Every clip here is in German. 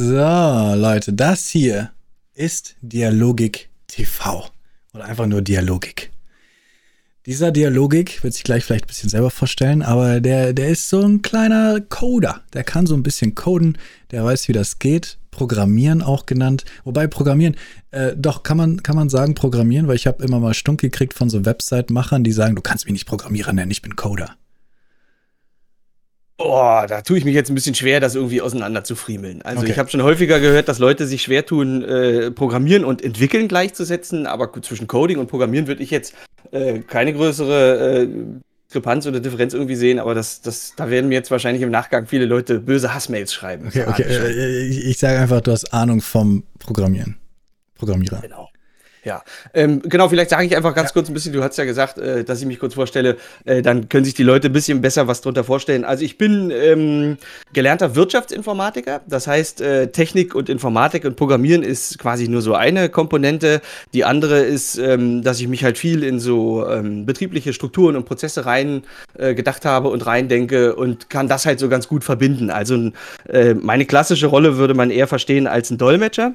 So, Leute, das hier ist Dialogik TV. Oder einfach nur Dialogik. Dieser Dialogik wird sich gleich vielleicht ein bisschen selber vorstellen, aber der, der ist so ein kleiner Coder. Der kann so ein bisschen coden, der weiß, wie das geht. Programmieren auch genannt. Wobei Programmieren, äh, doch, kann man, kann man sagen Programmieren, weil ich habe immer mal Stunk gekriegt von so Website-Machern, die sagen, du kannst mich nicht Programmierer nennen, ich bin Coder. Boah, da tue ich mich jetzt ein bisschen schwer, das irgendwie auseinander zu friemeln. Also okay. ich habe schon häufiger gehört, dass Leute sich schwer tun, äh, Programmieren und Entwickeln gleichzusetzen, aber zwischen Coding und Programmieren würde ich jetzt äh, keine größere äh, Diskrepanz oder Differenz irgendwie sehen, aber das, das, da werden mir jetzt wahrscheinlich im Nachgang viele Leute böse Hassmails schreiben. Okay, okay. Äh, ich, ich sage einfach, du hast Ahnung vom Programmieren. Programmierer. Genau. Ja, ähm, genau, vielleicht sage ich einfach ganz ja. kurz ein bisschen, du hast ja gesagt, äh, dass ich mich kurz vorstelle, äh, dann können sich die Leute ein bisschen besser was drunter vorstellen. Also ich bin ähm, gelernter Wirtschaftsinformatiker, das heißt äh, Technik und Informatik und Programmieren ist quasi nur so eine Komponente. Die andere ist, ähm, dass ich mich halt viel in so ähm, betriebliche Strukturen und Prozesse rein äh, gedacht habe und reindenke und kann das halt so ganz gut verbinden. Also äh, meine klassische Rolle würde man eher verstehen als ein Dolmetscher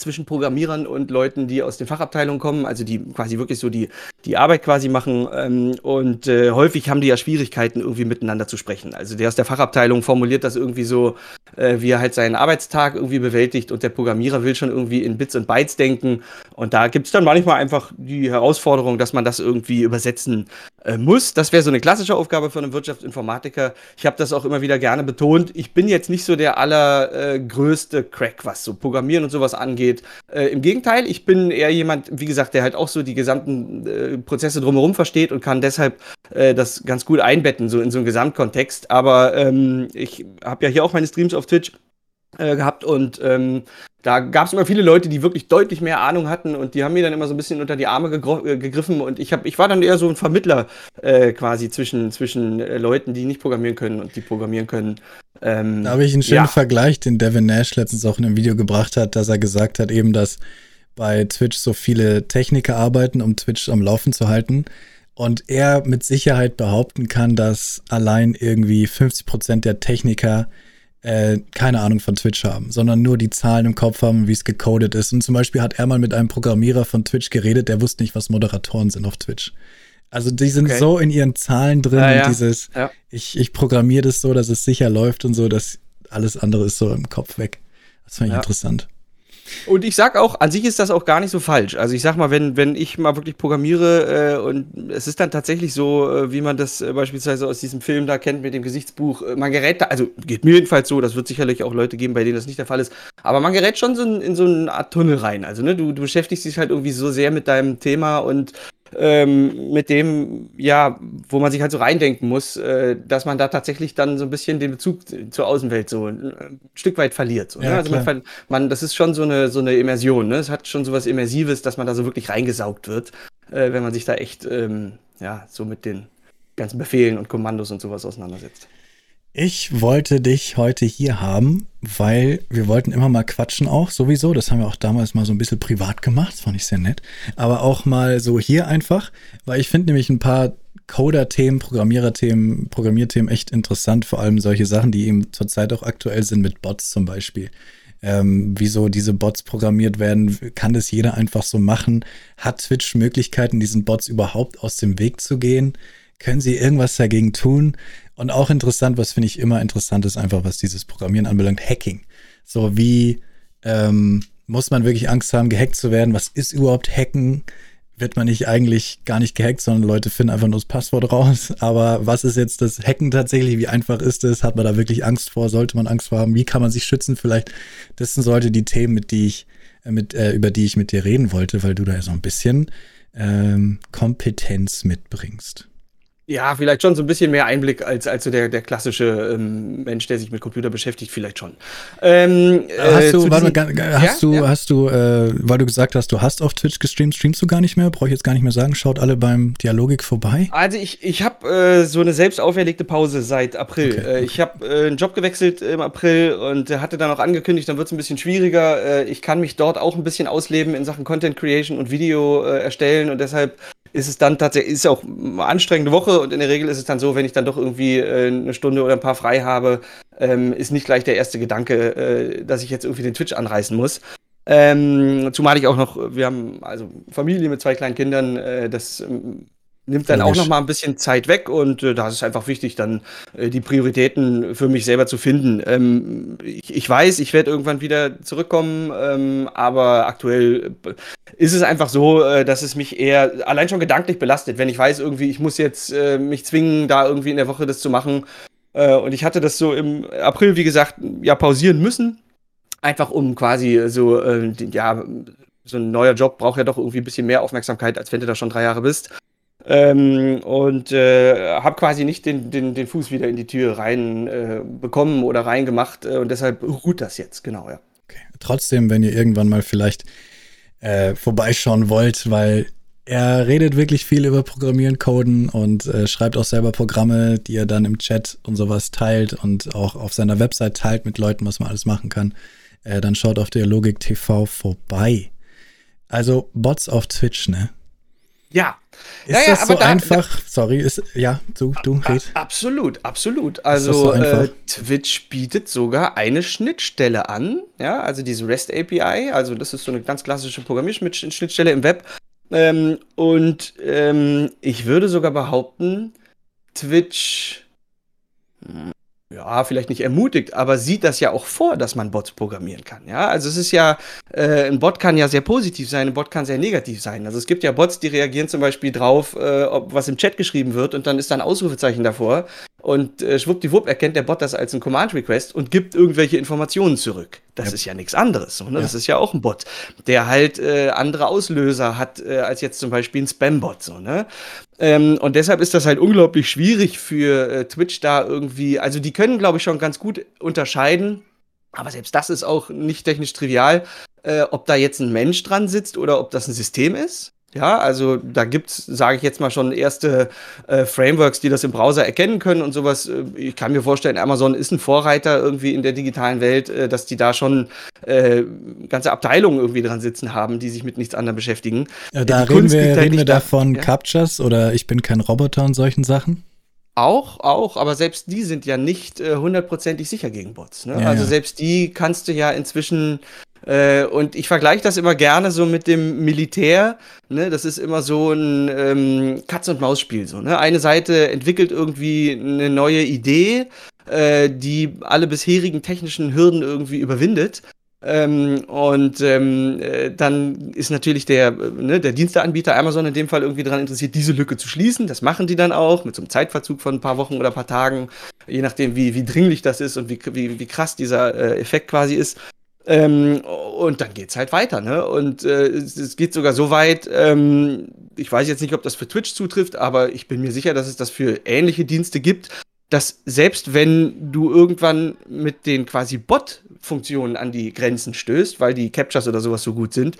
zwischen Programmierern und Leuten, die aus den Fachabteilungen kommen, also die quasi wirklich so die, die Arbeit quasi machen. Ähm, und äh, häufig haben die ja Schwierigkeiten, irgendwie miteinander zu sprechen. Also der aus der Fachabteilung formuliert das irgendwie so, äh, wie er halt seinen Arbeitstag irgendwie bewältigt und der Programmierer will schon irgendwie in Bits und Bytes denken. Und da gibt es dann manchmal einfach die Herausforderung, dass man das irgendwie übersetzen äh, muss. Das wäre so eine klassische Aufgabe für einen Wirtschaftsinformatiker. Ich habe das auch immer wieder gerne betont. Ich bin jetzt nicht so der allergrößte Crack, was so Programmieren und sowas angeht. Äh, Im Gegenteil, ich bin eher jemand, wie gesagt, der halt auch so die gesamten äh, Prozesse drumherum versteht und kann deshalb äh, das ganz gut einbetten, so in so einen Gesamtkontext. Aber ähm, ich habe ja hier auch meine Streams auf Twitch äh, gehabt und ähm, da gab es immer viele Leute, die wirklich deutlich mehr Ahnung hatten und die haben mir dann immer so ein bisschen unter die Arme äh, gegriffen und ich, hab, ich war dann eher so ein Vermittler äh, quasi zwischen, zwischen äh, Leuten, die nicht programmieren können und die programmieren können. Ähm, da habe ich einen schönen ja. Vergleich, den Devin Nash letztens auch in einem Video gebracht hat, dass er gesagt hat, eben, dass bei Twitch so viele Techniker arbeiten, um Twitch am Laufen zu halten. Und er mit Sicherheit behaupten kann, dass allein irgendwie 50 Prozent der Techniker äh, keine Ahnung von Twitch haben, sondern nur die Zahlen im Kopf haben, wie es gecodet ist. Und zum Beispiel hat er mal mit einem Programmierer von Twitch geredet, der wusste nicht, was Moderatoren sind auf Twitch. Also die sind okay. so in ihren Zahlen drin ja, ja. und dieses, ja. ich, ich programmiere das so, dass es sicher läuft und so, dass alles andere ist so im Kopf weg. Das fand ich interessant. Und ich sag auch, an sich ist das auch gar nicht so falsch. Also ich sag mal, wenn, wenn ich mal wirklich programmiere äh, und es ist dann tatsächlich so, äh, wie man das äh, beispielsweise aus diesem Film da kennt mit dem Gesichtsbuch, äh, man gerät da, also geht mir jedenfalls so, das wird sicherlich auch Leute geben, bei denen das nicht der Fall ist, aber man gerät schon so in, in so eine Art Tunnel rein. Also ne, du, du beschäftigst dich halt irgendwie so sehr mit deinem Thema und ähm, mit dem, ja, wo man sich halt so reindenken muss, äh, dass man da tatsächlich dann so ein bisschen den Bezug zur Außenwelt so ein, ein Stück weit verliert. So, ne? Also man, man, das ist schon so eine, so eine Immersion, ne? Es hat schon so was Immersives, dass man da so wirklich reingesaugt wird, äh, wenn man sich da echt, ähm, ja, so mit den ganzen Befehlen und Kommandos und sowas auseinandersetzt. Ich wollte dich heute hier haben, weil wir wollten immer mal quatschen auch sowieso. Das haben wir auch damals mal so ein bisschen privat gemacht. Das fand ich sehr nett. Aber auch mal so hier einfach, weil ich finde nämlich ein paar Coder-Themen, Programmierer-Themen, Programmierthemen echt interessant. Vor allem solche Sachen, die eben zurzeit auch aktuell sind mit Bots zum Beispiel. Ähm, wieso diese Bots programmiert werden, kann das jeder einfach so machen? Hat Twitch Möglichkeiten, diesen Bots überhaupt aus dem Weg zu gehen? Können sie irgendwas dagegen tun? Und auch interessant, was finde ich immer interessant ist, einfach was dieses Programmieren anbelangt, Hacking. So wie ähm, muss man wirklich Angst haben, gehackt zu werden? Was ist überhaupt Hacken? Wird man nicht eigentlich gar nicht gehackt, sondern Leute finden einfach nur das Passwort raus. Aber was ist jetzt das Hacken tatsächlich? Wie einfach ist es? Hat man da wirklich Angst vor? Sollte man Angst vor haben? Wie kann man sich schützen? Vielleicht, das sind sollte die Themen, mit die ich, äh, mit, äh, über die ich mit dir reden wollte, weil du da ja so ein bisschen ähm, Kompetenz mitbringst. Ja, vielleicht schon so ein bisschen mehr Einblick als, als so der, der klassische ähm, Mensch, der sich mit Computer beschäftigt, vielleicht schon. Ähm, hast äh, du, warte mal, hast ja? du, ja? hast du, äh, weil du gesagt hast, du hast auf Twitch gestreamt, streamst du gar nicht mehr? Brauche ich jetzt gar nicht mehr sagen. Schaut alle beim Dialogik vorbei. Also ich, ich habe äh, so eine selbst auferlegte Pause seit April. Okay, äh, okay. Ich habe äh, einen Job gewechselt im April und hatte dann auch angekündigt, dann wird es ein bisschen schwieriger. Äh, ich kann mich dort auch ein bisschen ausleben in Sachen Content Creation und Video erstellen und deshalb ist es dann tatsächlich, ist auch eine anstrengende Woche und in der Regel ist es dann so, wenn ich dann doch irgendwie äh, eine Stunde oder ein paar frei habe, ähm, ist nicht gleich der erste Gedanke, äh, dass ich jetzt irgendwie den Twitch anreißen muss. Ähm, zumal ich auch noch, wir haben also Familie mit zwei kleinen Kindern, äh, das ähm, nimmt dann auch noch mal ein bisschen Zeit weg und äh, da ist es einfach wichtig, dann äh, die Prioritäten für mich selber zu finden. Ähm, ich, ich, weiß, ich werde irgendwann wieder zurückkommen, ähm, aber aktuell ist es einfach so, äh, dass es mich eher allein schon gedanklich belastet, wenn ich weiß, irgendwie, ich muss jetzt äh, mich zwingen, da irgendwie in der Woche das zu machen. Äh, und ich hatte das so im April, wie gesagt, ja pausieren müssen, einfach um quasi so, äh, ja, so ein neuer Job braucht ja doch irgendwie ein bisschen mehr Aufmerksamkeit, als wenn du da schon drei Jahre bist. Ähm, und äh, habe quasi nicht den, den, den Fuß wieder in die Tür rein äh, bekommen oder reingemacht äh, und deshalb ruht das jetzt, genau, ja. Okay. Trotzdem, wenn ihr irgendwann mal vielleicht äh, vorbeischauen wollt, weil er redet wirklich viel über Programmieren, Coden und äh, schreibt auch selber Programme, die er dann im Chat und sowas teilt und auch auf seiner Website teilt mit Leuten, was man alles machen kann. Äh, dann schaut auf der Logik TV vorbei. Also Bots auf Twitch, ne? Ja. Ist ja, das ja, so da, einfach? Da, Sorry, ist ja, du, du red. Absolut, absolut. Also so äh, Twitch bietet sogar eine Schnittstelle an, ja, also diese REST API, also das ist so eine ganz klassische Programmierschnittstelle im Web. Ähm, und ähm, ich würde sogar behaupten, Twitch hm, ja, vielleicht nicht ermutigt, aber sieht das ja auch vor, dass man Bots programmieren kann. Ja, also es ist ja, äh, ein Bot kann ja sehr positiv sein, ein Bot kann sehr negativ sein. Also es gibt ja Bots, die reagieren zum Beispiel drauf, äh, ob was im Chat geschrieben wird und dann ist da ein Ausrufezeichen davor und äh, schwuppdiwupp erkennt der Bot das als ein Command-Request und gibt irgendwelche Informationen zurück. Das ja. ist ja nichts anderes. Ne? ja. Das ist ja auch ein Bot, der halt äh, andere Auslöser hat, äh, als jetzt zum Beispiel ein Spam-Bot. So, ne? Ähm, und deshalb ist das halt unglaublich schwierig für äh, Twitch da irgendwie. Also die können, glaube ich, schon ganz gut unterscheiden. Aber selbst das ist auch nicht technisch trivial, äh, ob da jetzt ein Mensch dran sitzt oder ob das ein System ist. Ja, also da gibt's, sage ich jetzt mal schon, erste äh, Frameworks, die das im Browser erkennen können und sowas. Äh, ich kann mir vorstellen, Amazon ist ein Vorreiter irgendwie in der digitalen Welt, äh, dass die da schon äh, ganze Abteilungen irgendwie dran sitzen haben, die sich mit nichts anderem beschäftigen. Ja, da die reden wir, reden wir davon ja? Captchas oder ich bin kein Roboter und solchen Sachen. Auch, auch, aber selbst die sind ja nicht äh, hundertprozentig sicher gegen Bots. Ne? Ja, also selbst die kannst du ja inzwischen äh, und ich vergleiche das immer gerne so mit dem Militär. Ne? Das ist immer so ein ähm, Katz-und-Maus-Spiel. So, ne? Eine Seite entwickelt irgendwie eine neue Idee, äh, die alle bisherigen technischen Hürden irgendwie überwindet. Ähm, und ähm, äh, dann ist natürlich der, äh, ne, der Diensteanbieter Amazon in dem Fall irgendwie daran interessiert, diese Lücke zu schließen. Das machen die dann auch mit so einem Zeitverzug von ein paar Wochen oder ein paar Tagen, je nachdem, wie, wie dringlich das ist und wie, wie, wie krass dieser äh, Effekt quasi ist. Ähm, und dann geht's halt weiter, ne? Und äh, es geht sogar so weit, ähm, ich weiß jetzt nicht, ob das für Twitch zutrifft, aber ich bin mir sicher, dass es das für ähnliche Dienste gibt, dass selbst wenn du irgendwann mit den quasi Bot-Funktionen an die Grenzen stößt, weil die Captures oder sowas so gut sind,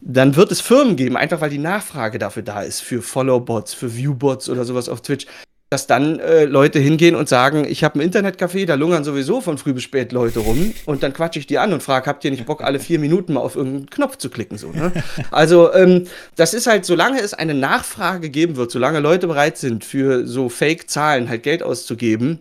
dann wird es Firmen geben, einfach weil die Nachfrage dafür da ist, für Follow-Bots, für View-Bots oder sowas auf Twitch, dass dann äh, Leute hingehen und sagen, ich habe ein Internetcafé, da lungern sowieso von früh bis spät Leute rum und dann quatsche ich die an und frage, habt ihr nicht Bock, alle vier Minuten mal auf irgendeinen Knopf zu klicken? So, ne? Also ähm, das ist halt, solange es eine Nachfrage geben wird, solange Leute bereit sind, für so Fake-Zahlen halt Geld auszugeben,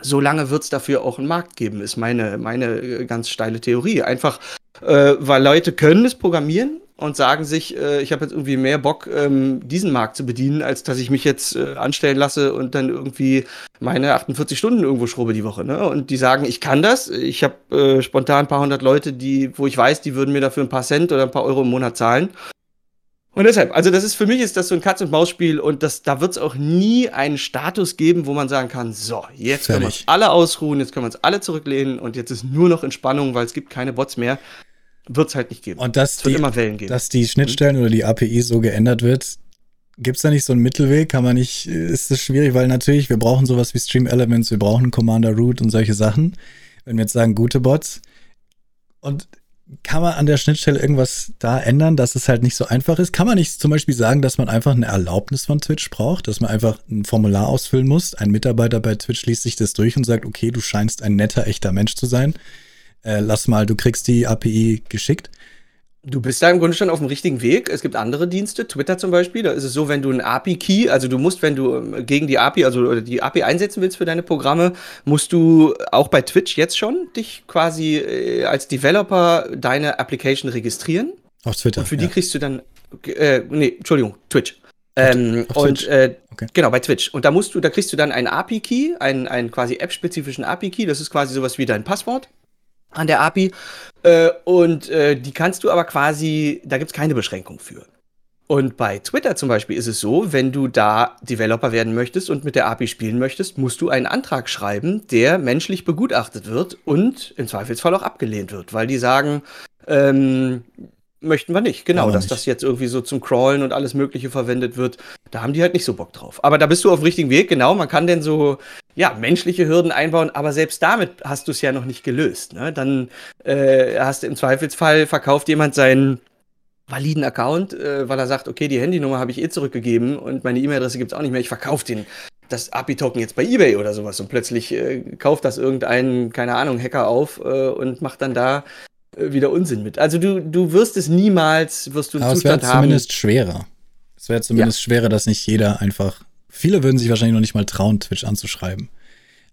solange wird es dafür auch einen Markt geben, ist meine, meine äh, ganz steile Theorie. Einfach, äh, weil Leute können es programmieren, und sagen sich, äh, ich habe jetzt irgendwie mehr Bock, ähm, diesen Markt zu bedienen, als dass ich mich jetzt äh, anstellen lasse und dann irgendwie meine 48 Stunden irgendwo schrubbe die Woche. Ne? Und die sagen, ich kann das. Ich habe äh, spontan ein paar hundert Leute, die, wo ich weiß, die würden mir dafür ein paar Cent oder ein paar Euro im Monat zahlen. Und deshalb, also das ist für mich ist das so ein Katz-und-Maus-Spiel und das, da wird es auch nie einen Status geben, wo man sagen kann, so, jetzt Fertig. können wir uns alle ausruhen, jetzt können wir uns alle zurücklehnen und jetzt ist nur noch Entspannung, weil es gibt keine Bots mehr wird es halt nicht geben. Und dass, die, immer Wellen geben. dass die Schnittstellen mhm. oder die API so geändert wird, gibt es da nicht so einen Mittelweg? Kann man nicht, ist das schwierig, weil natürlich, wir brauchen sowas wie Stream Elements, wir brauchen Commander Root und solche Sachen. Wenn wir jetzt sagen, gute Bots. Und kann man an der Schnittstelle irgendwas da ändern, dass es halt nicht so einfach ist? Kann man nicht zum Beispiel sagen, dass man einfach eine Erlaubnis von Twitch braucht, dass man einfach ein Formular ausfüllen muss? Ein Mitarbeiter bei Twitch liest sich das durch und sagt, okay, du scheinst ein netter, echter Mensch zu sein äh, lass mal, du kriegst die API geschickt. Du bist da im Grunde schon auf dem richtigen Weg. Es gibt andere Dienste, Twitter zum Beispiel. Da ist es so, wenn du ein API-Key, also du musst, wenn du ähm, gegen die API, also die API einsetzen willst für deine Programme, musst du auch bei Twitch jetzt schon dich quasi äh, als Developer deine Application registrieren. Auf Twitter. Und für die kriegst du dann, äh, nee, Entschuldigung, Twitch. Ähm, Auf und Twitch. äh, Okay. genau, bei Twitch. Und da musst du, da kriegst du dann einen API-Key, einen, einen quasi app-spezifischen API-Key. Das ist quasi sowas wie dein Passwort an der API. Äh, und äh, die kannst du aber quasi, da gibt es keine Beschränkung für. Und bei Twitter zum Beispiel ist es so, wenn du da Developer werden möchtest und mit der API spielen möchtest, musst du einen Antrag schreiben, der menschlich begutachtet wird und im Zweifelsfall auch abgelehnt wird, weil die sagen, ähm, möchten wir nicht. Genau, dass nicht. das jetzt irgendwie so zum Crawlen und alles Mögliche verwendet wird. Da haben die halt nicht so Bock drauf. Aber da bist du auf dem richtigen Weg, genau. Man kann denn so, ja, menschliche Hürden einbauen, aber selbst damit hast du es ja noch nicht gelöst. Ne? Dann äh, hast du im Zweifelsfall verkauft jemand seinen validen Account, äh, weil er sagt, okay, die Handynummer habe ich eh zurückgegeben und meine E-Mail-Adresse gibt es auch nicht mehr. Ich verkaufe den das API-Token jetzt bei eBay oder sowas und plötzlich äh, kauft das irgendein, keine Ahnung, Hacker auf äh, und macht dann da wieder Unsinn mit. Also du, du wirst es niemals, wirst du einen Aber es wäre Zustand haben. zumindest schwerer. Es wäre zumindest schwerer, dass nicht jeder einfach. Viele würden sich wahrscheinlich noch nicht mal trauen, Twitch anzuschreiben.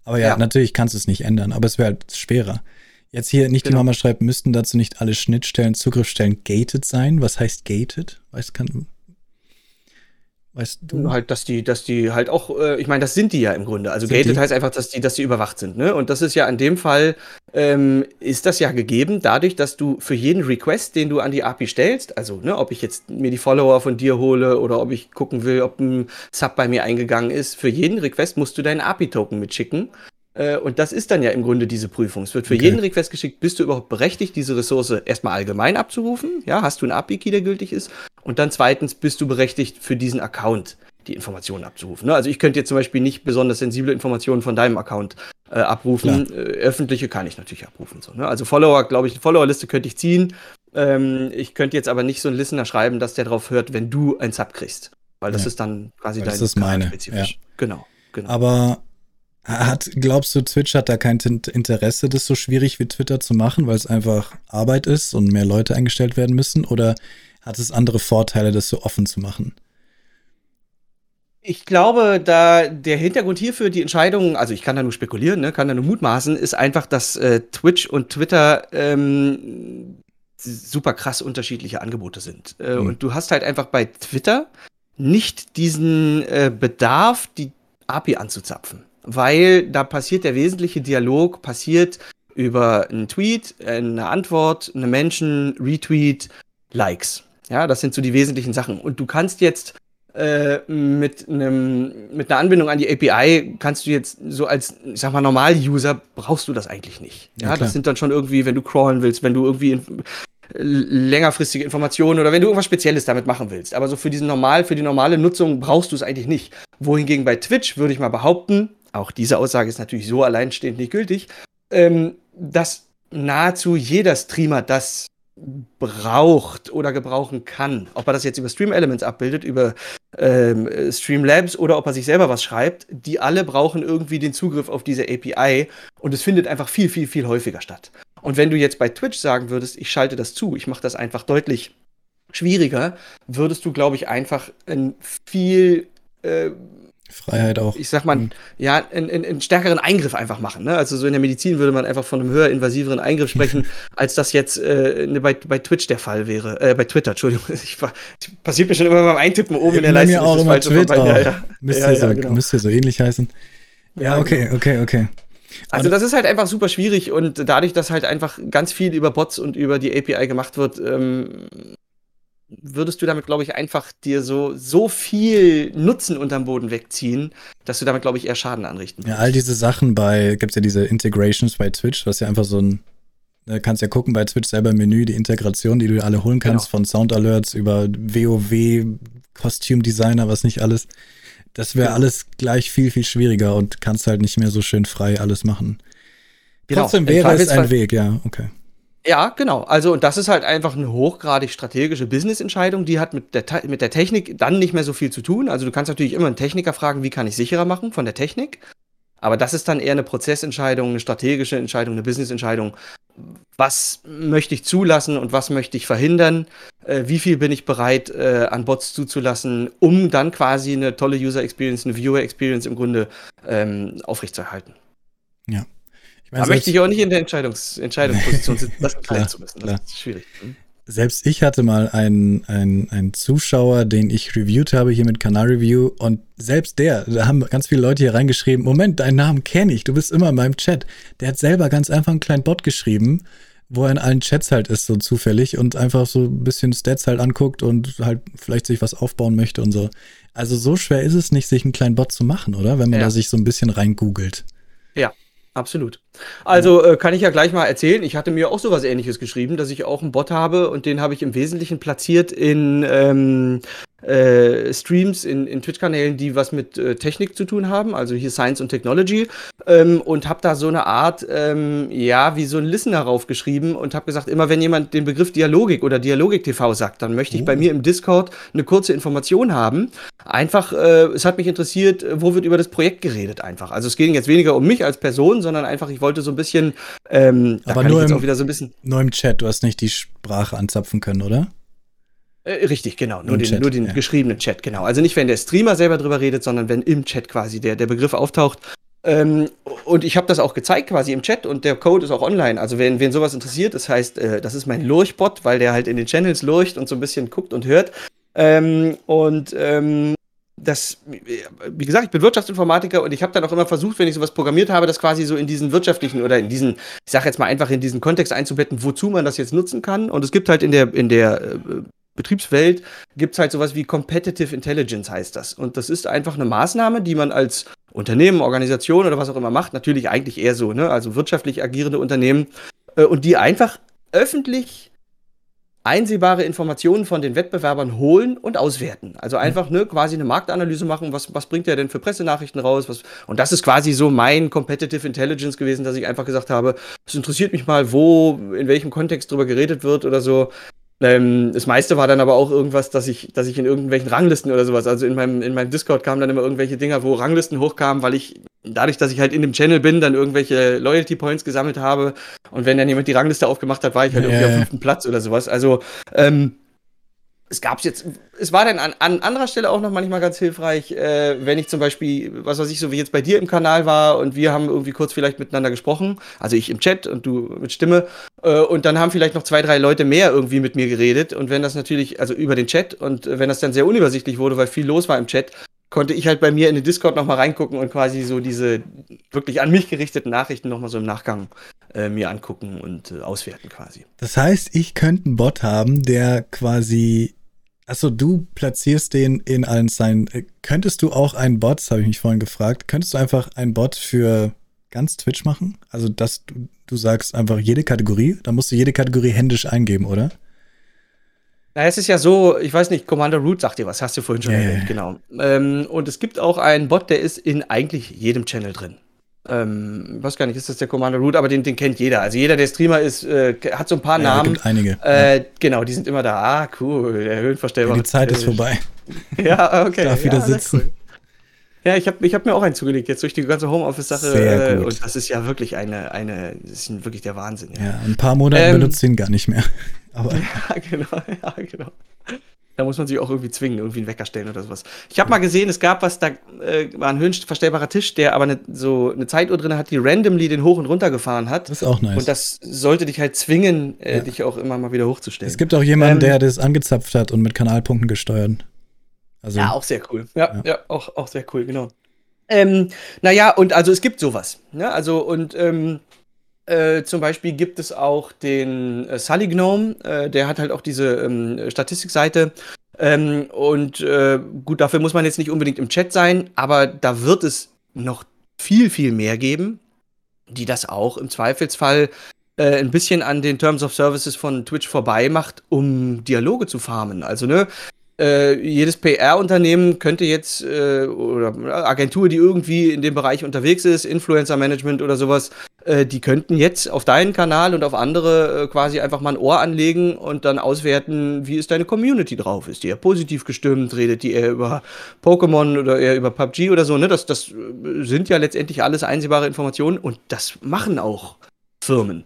Aber ja, Ja. natürlich kannst du es nicht ändern, aber es wäre halt schwerer. Jetzt hier nicht die Genau. Mama schreibt, müssten dazu nicht alle Schnittstellen, Zugriffsstellen gated sein? Was heißt gated? Weißt, kann, weißt du? Halt, dass die, dass die halt auch, äh, ich meine, das sind die ja im Grunde. Also Sind gated die? heißt einfach, dass die, dass die überwacht sind, ne? Und das ist ja in dem Fall, ähm, ist das ja gegeben, dadurch, dass du für jeden Request, den du an die API stellst, also ne, ob ich jetzt mir die Follower von dir hole oder ob ich gucken will, ob ein Sub bei mir eingegangen ist, für jeden Request musst du deinen API-Token mitschicken. Äh, Und das ist dann ja im Grunde diese Prüfung. Es wird für Okay. jeden Request geschickt, bist du überhaupt berechtigt, diese Ressource erstmal allgemein abzurufen? Ja, hast du einen API-Key, der gültig ist? Und dann zweitens, bist du berechtigt, für diesen Account die Informationen abzurufen? Ne? Also ich könnte jetzt zum Beispiel nicht besonders sensible Informationen von deinem Account äh, abrufen. Äh, öffentliche kann ich natürlich abrufen. So, ne? Also Follower, glaube ich, Follower-Liste könnte ich ziehen. Ähm, ich könnte jetzt aber nicht so einen Listener schreiben, dass der drauf hört, wenn du ein Sub kriegst. Weil das Ja. ist dann quasi dein das ist meine, charakterspezifisch. Genau, genau. Aber hat, glaubst du, Twitch hat da kein Interesse, das so schwierig wie Twitter zu machen, weil es einfach Arbeit ist und mehr Leute eingestellt werden müssen? Oder hat es andere Vorteile, das so offen zu machen? Ich glaube, da der Hintergrund hierfür die Entscheidung, also ich kann da nur spekulieren, ne, kann da nur mutmaßen, ist einfach, dass äh, Twitch und Twitter ähm, super krass unterschiedliche Angebote sind. Äh, Mhm. Und du hast halt einfach bei Twitter nicht diesen äh, Bedarf, die API anzuzapfen. Weil da passiert der wesentliche Dialog, passiert über einen Tweet, eine Antwort, eine Menschen, Retweet, Likes. Ja, das sind so die wesentlichen Sachen. Und du kannst jetzt äh, mit einem mit einer Anbindung an die API kannst du jetzt so als ich sag mal Normal-User brauchst du das eigentlich nicht. Ja, Ja, das sind dann schon irgendwie, wenn du crawlen willst, wenn du irgendwie in, äh, längerfristige Informationen oder wenn du irgendwas Spezielles damit machen willst. Aber so für diesen normal für die normale Nutzung brauchst du es eigentlich nicht. Wohingegen bei Twitch würde ich mal behaupten, auch diese Aussage ist natürlich so alleinstehend nicht gültig, ähm, dass nahezu jeder Streamer das braucht oder gebrauchen kann. Ob er das jetzt über Stream Elements abbildet, über ähm, äh, Streamlabs oder ob er sich selber was schreibt, die alle brauchen irgendwie den Zugriff auf diese API und es findet einfach viel, viel, viel häufiger statt. Und wenn du jetzt bei Twitch sagen würdest, ich schalte das zu, ich mache das einfach deutlich schwieriger, würdest du, glaube ich, einfach ein viel äh, Freiheit auch. ich sag mal, ja, einen, einen, stärkeren Eingriff einfach machen. Ne? Also so in der Medizin würde man einfach von einem höher invasiveren Eingriff sprechen, als das jetzt äh, ne, bei, bei Twitch der Fall wäre. Äh, bei Twitter, Entschuldigung. Ich, war- passiert mir schon immer beim Eintippen oben in der Bei Leiste. mir auch immer Twitter. Ja, ja. Müsste, Ja, so, genau. müsste so ähnlich heißen. Ja, Ja, okay, okay, okay. Also das ist halt einfach super schwierig und dadurch, dass halt einfach ganz viel über Bots und über die API gemacht wird, ähm, würdest du damit, glaube ich, einfach dir so, so viel Nutzen unterm Boden wegziehen, dass du damit, glaube ich, eher Schaden anrichten Ja, all diese Sachen bei, gibt's ja diese Integrations bei Twitch, was ja einfach so ein, da kannst ja gucken bei Twitch selber im Menü, die Integration, die du alle holen kannst, Genau. von Sound Alerts über WoW, Costume Designer, was nicht alles. Das wäre Genau. alles gleich viel, viel schwieriger und kannst halt nicht mehr so schön frei alles machen. Genau. Trotzdem wäre es ein Weg, ja, okay. Ja, genau. Also, und das ist halt einfach eine hochgradig strategische Business-Entscheidung. Die hat mit der, mit der Technik dann nicht mehr so viel zu tun. Also, du kannst natürlich immer einen Techniker fragen, wie kann ich sicherer machen von der Technik. Aber das ist dann eher eine Prozessentscheidung, eine strategische Entscheidung, eine Businessentscheidung. Was möchte ich zulassen und was möchte ich verhindern? Äh, wie viel bin ich bereit, äh, an Bots zuzulassen, um dann quasi eine tolle User Experience, eine Viewer Experience im Grunde ähm, aufrechtzuerhalten? Ja. Ich meine, da möchte ich auch nicht in der Entscheidungs Entscheidungsposition sitzen, das entscheiden zu müssen. Das klar. ist schwierig. Hm? Selbst ich hatte mal einen, einen, einen Zuschauer, den ich reviewt habe hier mit Kanal Review und selbst der, da haben ganz viele Leute hier reingeschrieben, Moment, deinen Namen kenne ich, du bist immer in meinem Chat. Der hat selber ganz einfach einen kleinen Bot geschrieben, wo er in allen Chats halt ist, so zufällig und einfach so ein bisschen Stats halt anguckt und halt vielleicht sich was aufbauen möchte und so. Also so schwer ist es nicht, sich einen kleinen Bot zu machen, oder? Wenn man ja. da sich so ein bisschen reingoogelt. Ja, Absolut. Also äh, kann ich ja gleich mal erzählen, ich hatte mir auch sowas ähnliches geschrieben, dass ich auch einen Bot habe und den habe ich im Wesentlichen platziert in ähm, äh, Streams in, in Twitch-Kanälen, die was mit äh, Technik zu tun haben, also hier Science und Technology, ähm, und habe da so eine Art, ähm, ja, wie so ein Listener raufgeschrieben und habe gesagt, immer wenn jemand den Begriff Dialogik oder Dialogik TV sagt, dann möchte ich oh. bei mir im Discord eine kurze Information haben. Einfach, äh, es hat mich interessiert, wo wird über das Projekt geredet einfach. Also es ging jetzt weniger um mich als Person, sondern einfach, ich wollte so ein bisschen, ähm, aber nur im, so ein bisschen. Nur im Chat, du hast nicht die Sprache anzapfen können, oder? Äh, richtig, genau. Nur, den, Chat, nur den ja. geschriebenen Chat, genau. Also nicht, wenn der Streamer selber drüber redet, sondern wenn im Chat quasi der, der Begriff auftaucht. Ähm, und ich habe das auch gezeigt quasi im Chat und der Code ist auch online. Also wenn wen sowas interessiert, das heißt, äh, das ist mein Lurchbot, weil der halt in den Channels lurcht und so ein bisschen guckt und hört. Ähm, und ähm, das, wie gesagt, ich bin Wirtschaftsinformatiker und ich habe dann auch immer versucht, wenn ich sowas programmiert habe, das quasi so in diesen wirtschaftlichen oder in diesen, ich sage jetzt mal einfach in diesen Kontext einzubetten, wozu man das jetzt nutzen kann. Und es gibt halt in der, in der äh, Betriebswelt gibt es halt sowas wie Competitive Intelligence heißt das. Und das ist einfach eine Maßnahme, die man als Unternehmen, Organisation oder was auch immer macht, natürlich eigentlich eher so, ne? also wirtschaftlich agierende Unternehmen, äh, und die einfach öffentlich einsehbare Informationen von den Wettbewerbern holen und auswerten. Also einfach ne, quasi eine Marktanalyse machen, was, was bringt der denn für Pressenachrichten raus? Was, und das ist quasi so mein Competitive Intelligence gewesen, dass ich einfach gesagt habe, es interessiert mich mal, wo, in welchem Kontext drüber geredet wird oder so. Ähm, das meiste war dann aber auch irgendwas, dass ich, dass ich in irgendwelchen Ranglisten oder sowas, also in meinem, in meinem Discord kamen dann immer irgendwelche Dinger, wo Ranglisten hochkamen, weil ich, dadurch, dass ich halt in dem Channel bin, dann irgendwelche Loyalty Points gesammelt habe. Und wenn dann jemand die Rangliste aufgemacht hat, war ich halt yeah. irgendwie auf fünften Platz oder sowas. Also, ähm, es gab jetzt, es war dann an, an anderer Stelle auch noch manchmal ganz hilfreich, äh, wenn ich zum Beispiel, was weiß ich, so wie jetzt bei dir im Kanal war und wir haben irgendwie kurz vielleicht miteinander gesprochen, also ich im Chat und du mit Stimme, äh, und dann haben vielleicht noch zwei, drei Leute mehr irgendwie mit mir geredet und wenn das natürlich, also über den Chat und wenn das dann sehr unübersichtlich wurde, weil viel los war im Chat, konnte ich halt bei mir in den Discord nochmal reingucken und quasi so diese wirklich an mich gerichteten Nachrichten nochmal so im Nachgang äh, mir angucken und äh, auswerten quasi. Das heißt, ich könnte einen Bot haben, der quasi Achso, du platzierst den in allen seinen. Äh, könntest du auch einen Bot, das habe ich mich vorhin gefragt, könntest du einfach einen Bot für ganz Twitch machen? Also, dass du, du sagst einfach jede Kategorie, da musst du jede Kategorie händisch eingeben, oder? Na, es ist ja so, ich weiß nicht, Commander Root sagt dir was, hast du vorhin schon yeah. erwähnt, genau. Ähm, und es gibt auch einen Bot, der ist in eigentlich jedem Channel drin ähm, ich weiß gar nicht, ist das der Commander Root, aber den, den kennt jeder. Also jeder, der Streamer ist, äh, hat so ein paar ja, Namen. Gibt einige. Äh, ja. Genau, die sind immer da. Ah, cool, der Höhenverstellbar. Ja, die Zeit ist vorbei. ja, okay. Darf wieder sitzen. Cool. Ja, ich habe ich hab mir auch einen zugelegt, jetzt durch die ganze Homeoffice-Sache. Äh, und das ist ja wirklich eine, eine, das ist wirklich der Wahnsinn. Ja, ja ein paar Monate ähm, benutzt ihn gar nicht mehr. Aber ja, genau, ja, genau. Da muss man sich auch irgendwie zwingen, irgendwie einen Wecker stellen oder sowas. Ich habe mal gesehen, es gab was, da äh, war ein höhenverstellbarer Tisch, der aber eine, so eine Zeituhr drin hat, die randomly den hoch und runter gefahren hat. Das ist auch nice. Und das sollte dich halt zwingen, äh, ja. dich auch immer mal wieder hochzustellen. Es gibt auch jemanden, ähm, der das angezapft hat und mit Kanalpunkten gesteuert. Also, ja, auch sehr cool. Ja, ja, ja auch, auch sehr cool, genau. Ähm, naja, und also es gibt sowas. Ne? Also, und ähm, äh, zum Beispiel gibt es auch den äh, Sully Gnome, äh, der hat halt auch diese ähm, Statistikseite. Ähm, und äh, gut, dafür muss man jetzt nicht unbedingt im Chat sein, aber da wird es noch viel, viel mehr geben, die das auch im Zweifelsfall äh, ein bisschen an den Terms of Services von Twitch vorbei macht, um Dialoge zu farmen. Also, ne, äh, jedes PR-Unternehmen könnte jetzt äh, oder Agentur, die irgendwie in dem Bereich unterwegs ist, Influencer-Management oder sowas, äh, die könnten jetzt auf deinen Kanal und auf andere äh, quasi einfach mal ein Ohr anlegen und dann auswerten, wie ist deine Community drauf? Ist die eher positiv gestimmt? Redet die eher über Pokémon oder eher über PUBG oder so? Ne? Das, das sind ja letztendlich alles einsehbare Informationen und das machen auch Firmen.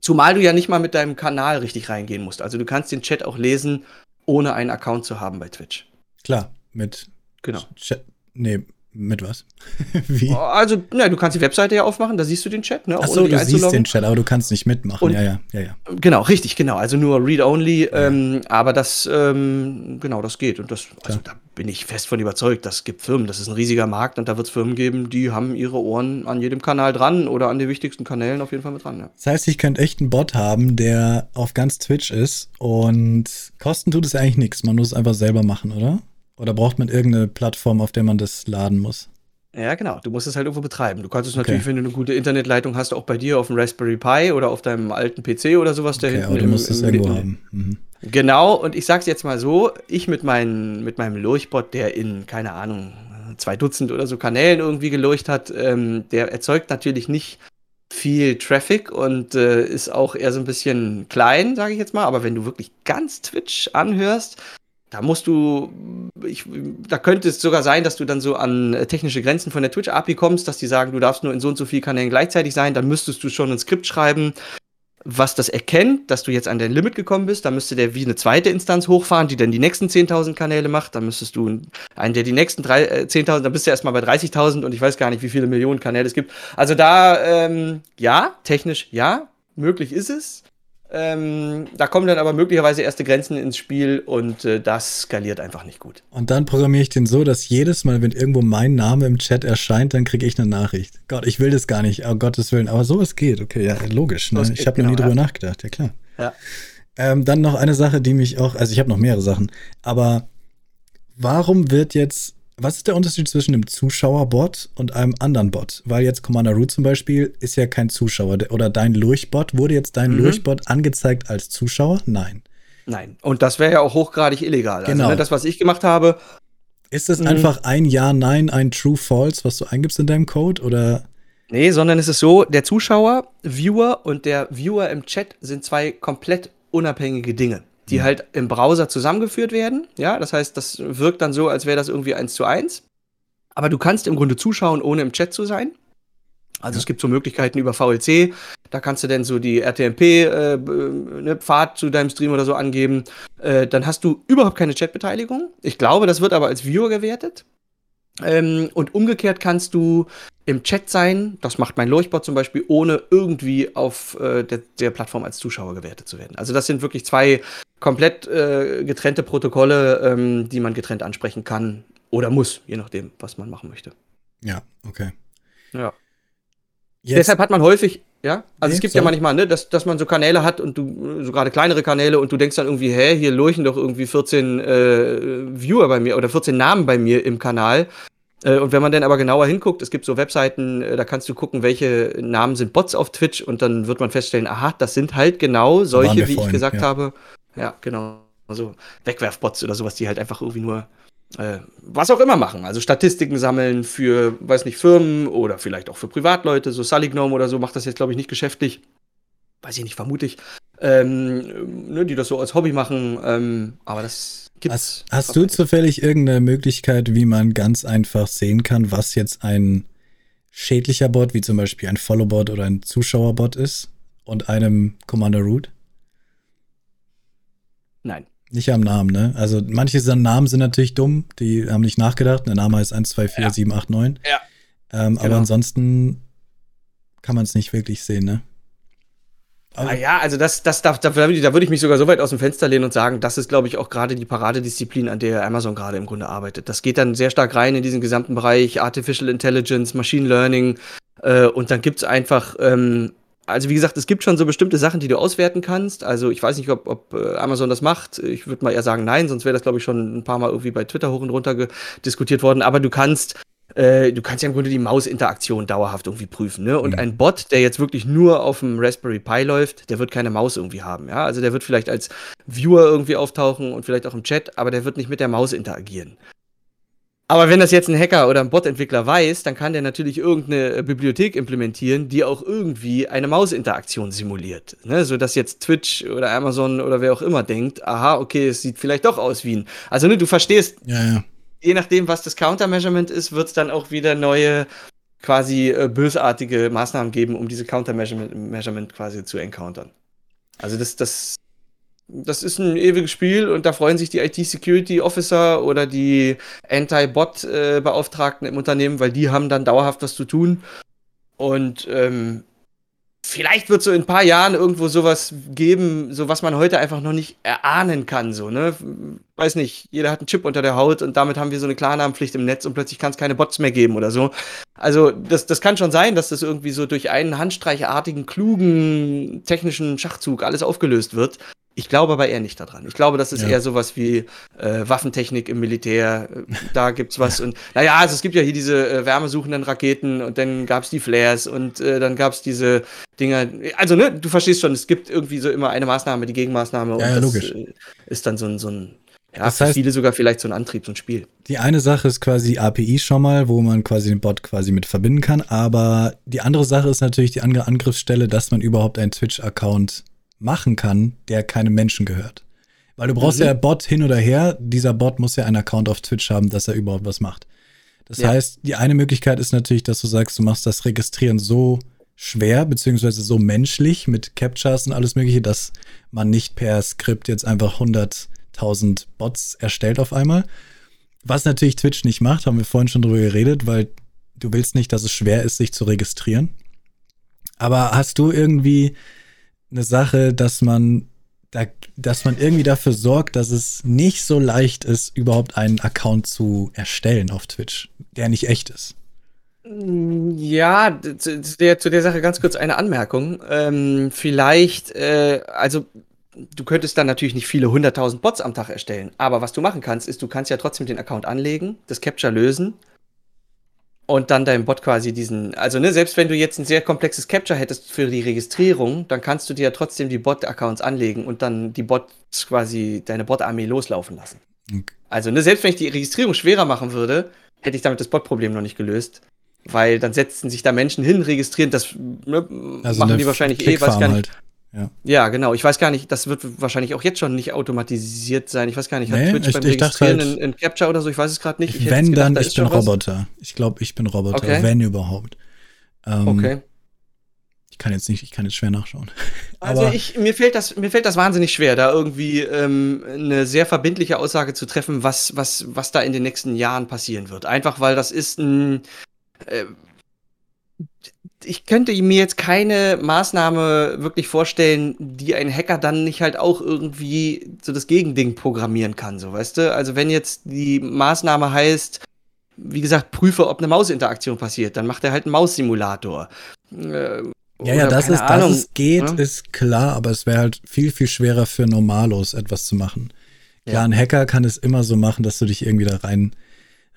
Zumal du ja nicht mal mit deinem Kanal richtig reingehen musst. Also du kannst den Chat auch lesen ohne einen Account zu haben bei Twitch. Klar, mit. Genau. Chat, nee, mit was? Wie? Also, na, du kannst die Webseite ja aufmachen, da siehst du den Chat, ne? Achso, du siehst den Chat, aber du kannst nicht mitmachen. Und ja, ja, ja, ja. Genau, richtig, genau. Also nur Read-Only, ja. ähm, aber das, ähm, genau, das geht. Und das, also da bin ich fest von überzeugt, das gibt Firmen, das ist ein riesiger Markt und da wird es Firmen geben, die haben ihre Ohren an jedem Kanal dran oder an den wichtigsten Kanälen auf jeden Fall mit dran. Ja. Das heißt, ich könnte echt einen Bot haben, der auf ganz Twitch ist und kosten tut es eigentlich nichts. Man muss es einfach selber machen, oder? Oder braucht man irgendeine Plattform, auf der man das laden muss? Ja, genau. Du musst es halt irgendwo betreiben. Du kannst es natürlich, okay. wenn du eine gute Internetleitung hast, auch bei dir auf dem Raspberry Pi oder auf deinem alten PC oder sowas okay, da hinten. Aber du musst im, es irgendwo haben. Mhm. Genau, und ich sag's jetzt mal so: Ich mit, mein, mit meinem Lurchbot, der in, keine Ahnung, zwei Dutzend oder so Kanälen irgendwie gelurcht hat, ähm, der erzeugt natürlich nicht viel Traffic und äh, ist auch eher so ein bisschen klein, sage ich jetzt mal. Aber wenn du wirklich ganz Twitch anhörst, da musst du, ich, da könnte es sogar sein, dass du dann so an äh, technische Grenzen von der Twitch-API kommst, dass die sagen, du darfst nur in so und so vielen Kanälen gleichzeitig sein, dann müsstest du schon ein Skript schreiben, was das erkennt, dass du jetzt an dein Limit gekommen bist. Dann müsste der wie eine zweite Instanz hochfahren, die dann die nächsten 10.000 Kanäle macht. Dann müsstest du einen, der die nächsten äh, 10.000, dann bist du erstmal bei 30.000 und ich weiß gar nicht, wie viele Millionen Kanäle es gibt. Also da, ähm, ja, technisch ja, möglich ist es. Ähm, da kommen dann aber möglicherweise erste Grenzen ins Spiel und äh, das skaliert einfach nicht gut. Und dann programmiere ich den so, dass jedes Mal, wenn irgendwo mein Name im Chat erscheint, dann kriege ich eine Nachricht. Gott, ich will das gar nicht, oh Gottes Willen. Aber sowas geht, okay, ja, logisch. Ne? Ich habe genau, noch nie ja. drüber nachgedacht, ja klar. Ja. Ähm, dann noch eine Sache, die mich auch, also ich habe noch mehrere Sachen, aber warum wird jetzt was ist der Unterschied zwischen einem Zuschauerbot und einem anderen Bot? Weil jetzt Commander Root zum Beispiel ist ja kein Zuschauer. Oder dein Lurchbot, wurde jetzt dein mhm. Lurchbot angezeigt als Zuschauer? Nein. Nein. Und das wäre ja auch hochgradig illegal. Also, genau. Also, ne, das, was ich gemacht habe. Ist es einfach ein Ja, Nein, ein True, False, was du eingibst in deinem Code? Oder? Nee, sondern es ist so, der Zuschauer, Viewer und der Viewer im Chat sind zwei komplett unabhängige Dinge die halt im Browser zusammengeführt werden. Ja, das heißt, das wirkt dann so, als wäre das irgendwie eins zu eins. Aber du kannst im Grunde zuschauen, ohne im Chat zu sein. Also ja. es gibt so Möglichkeiten über VLC, da kannst du dann so die RTMP-Pfad äh, zu deinem Stream oder so angeben. Äh, dann hast du überhaupt keine Chatbeteiligung. Ich glaube, das wird aber als Viewer gewertet. Ähm, und umgekehrt kannst du im Chat sein, das macht mein Lurchbot zum Beispiel, ohne irgendwie auf äh, der, der, Plattform als Zuschauer gewertet zu werden. Also das sind wirklich zwei komplett äh, getrennte Protokolle, ähm, die man getrennt ansprechen kann oder muss, je nachdem, was man machen möchte. Ja, okay. Ja. Jetzt. Deshalb hat man häufig, ja, also nee, es gibt so. ja manchmal, ne, dass, dass man so Kanäle hat und du, so gerade kleinere Kanäle und du denkst dann irgendwie, hä, hier lurchen doch irgendwie 14 äh, Viewer bei mir oder 14 Namen bei mir im Kanal. Äh, und wenn man dann aber genauer hinguckt, es gibt so Webseiten, äh, da kannst du gucken, welche Namen sind Bots auf Twitch und dann wird man feststellen, aha, das sind halt genau solche, wie vorhin, ich gesagt ja. habe. Ja, genau. Also Wegwerfbots oder sowas, die halt einfach irgendwie nur äh, was auch immer machen. Also Statistiken sammeln für, weiß nicht, Firmen oder vielleicht auch für Privatleute. So Sully oder so macht das jetzt, glaube ich, nicht geschäftlich. Weiß ich nicht, vermute ich. Ähm, ne, die das so als Hobby machen. Ähm, aber das Gibt's hast, hast du zufällig irgendeine Möglichkeit, wie man ganz einfach sehen kann, was jetzt ein schädlicher Bot, wie zum Beispiel ein Follow-Bot oder ein Zuschauerbot ist und einem Commander Root? Nein. Nicht am Namen, ne? Also manche Namen sind natürlich dumm, die haben nicht nachgedacht. Der Name heißt 1, 2, 4, ja. 7, 8, 9. Ja. Ähm, genau. Aber ansonsten kann man es nicht wirklich sehen, ne? Ah ja, also das, das, da, da, da würde ich mich sogar so weit aus dem Fenster lehnen und sagen, das ist, glaube ich, auch gerade die Paradedisziplin, an der Amazon gerade im Grunde arbeitet. Das geht dann sehr stark rein in diesen gesamten Bereich Artificial Intelligence, Machine Learning äh, und dann gibt es einfach, ähm, also wie gesagt, es gibt schon so bestimmte Sachen, die du auswerten kannst. Also ich weiß nicht, ob, ob äh, Amazon das macht. Ich würde mal eher sagen, nein, sonst wäre das, glaube ich, schon ein paar Mal irgendwie bei Twitter hoch und runter diskutiert worden. Aber du kannst äh, du kannst ja im Grunde die Mausinteraktion dauerhaft irgendwie prüfen. Ne? Und mhm. ein Bot, der jetzt wirklich nur auf dem Raspberry Pi läuft, der wird keine Maus irgendwie haben. Ja? Also der wird vielleicht als Viewer irgendwie auftauchen und vielleicht auch im Chat, aber der wird nicht mit der Maus interagieren. Aber wenn das jetzt ein Hacker oder ein Bot-Entwickler weiß, dann kann der natürlich irgendeine äh, Bibliothek implementieren, die auch irgendwie eine Mausinteraktion simuliert. Ne? Sodass jetzt Twitch oder Amazon oder wer auch immer denkt, aha, okay, es sieht vielleicht doch aus wie ein. Also, ne, du verstehst, ja, ja. je nachdem, was das Countermeasurement ist, wird es dann auch wieder neue, quasi äh, bösartige Maßnahmen geben, um diese Countermeasurement quasi zu encountern. Also, das, das das ist ein ewiges Spiel und da freuen sich die IT-Security-Officer oder die Anti-Bot-Beauftragten im Unternehmen, weil die haben dann dauerhaft was zu tun. Und ähm, vielleicht wird so in ein paar Jahren irgendwo sowas geben, so was man heute einfach noch nicht erahnen kann, so, ne? Weiß nicht, jeder hat einen Chip unter der Haut und damit haben wir so eine Klarnamenpflicht im Netz und plötzlich kann es keine Bots mehr geben oder so. Also, das, das kann schon sein, dass das irgendwie so durch einen handstreichartigen, klugen, technischen Schachzug alles aufgelöst wird. Ich glaube aber eher nicht daran. Ich glaube, das ist ja. eher sowas wie äh, Waffentechnik im Militär. Da gibt's was. und naja, also es gibt ja hier diese äh, wärmesuchenden Raketen und dann gab's die Flares und äh, dann gab's diese Dinger. Also, ne, du verstehst schon, es gibt irgendwie so immer eine Maßnahme, die Gegenmaßnahme. Ja, und ja, das logisch. Äh, ist dann so ein, so ein ja, das heißt, viele sogar vielleicht so ein Antrieb, so ein Spiel. Die eine Sache ist quasi API schon mal, wo man quasi den Bot quasi mit verbinden kann, aber die andere Sache ist natürlich die andere Angriffsstelle, dass man überhaupt einen Twitch-Account machen kann, der keinem Menschen gehört. Weil du brauchst mhm. ja Bot hin oder her. Dieser Bot muss ja einen Account auf Twitch haben, dass er überhaupt was macht. Das ja. heißt, die eine Möglichkeit ist natürlich, dass du sagst, du machst das Registrieren so schwer, beziehungsweise so menschlich mit Captchas und alles Mögliche, dass man nicht per Skript jetzt einfach 100.000 Bots erstellt auf einmal. Was natürlich Twitch nicht macht, haben wir vorhin schon drüber geredet, weil du willst nicht, dass es schwer ist, sich zu registrieren. Aber hast du irgendwie eine Sache, dass man da, dass man irgendwie dafür sorgt, dass es nicht so leicht ist, überhaupt einen Account zu erstellen auf Twitch, der nicht echt ist. Ja, zu der, zu der Sache ganz kurz eine Anmerkung. Ähm, vielleicht, äh, also du könntest dann natürlich nicht viele hunderttausend Bots am Tag erstellen, aber was du machen kannst, ist, du kannst ja trotzdem den Account anlegen, das Capture lösen und dann deinem Bot quasi diesen, also ne, selbst wenn du jetzt ein sehr komplexes Capture hättest für die Registrierung, dann kannst du dir ja trotzdem die Bot-Accounts anlegen und dann die Bots quasi, deine Bot-Armee loslaufen lassen. Okay. Also ne, selbst wenn ich die Registrierung schwerer machen würde, hätte ich damit das Bot-Problem noch nicht gelöst. Weil dann setzen sich da Menschen hin, registrieren, das ne, also machen die wahrscheinlich eh, weiß gar nicht. Halt. Ja. ja, genau. Ich weiß gar nicht, das wird wahrscheinlich auch jetzt schon nicht automatisiert sein. Ich weiß gar nicht, hat nee, Twitch ich, beim ich Registrieren halt, in, in, Capture oder so, ich weiß es gerade nicht. Ich wenn, gedacht, dann, da ich bin Roboter. Ich glaube, ich bin Roboter, okay. wenn überhaupt. Ähm, okay. Ich kann jetzt nicht, ich kann jetzt schwer nachschauen. Also ich, mir fällt das, mir fällt das wahnsinnig schwer, da irgendwie ähm, eine sehr verbindliche Aussage zu treffen, was, was, was da in den nächsten Jahren passieren wird. Einfach weil das ist ein, äh, ich könnte mir jetzt keine Maßnahme wirklich vorstellen, die ein Hacker dann nicht halt auch irgendwie so das Gegending programmieren kann, so weißt du? Also wenn jetzt die Maßnahme heißt, wie gesagt, prüfe, ob eine Mausinteraktion passiert, dann macht er halt einen Maussimulator. Äh, ja, ja, das ist, dass es geht, ja? ist klar, aber es wäre halt viel, viel schwerer für Normalos etwas zu machen. Klar, ja. ein Hacker kann es immer so machen, dass du dich irgendwie da rein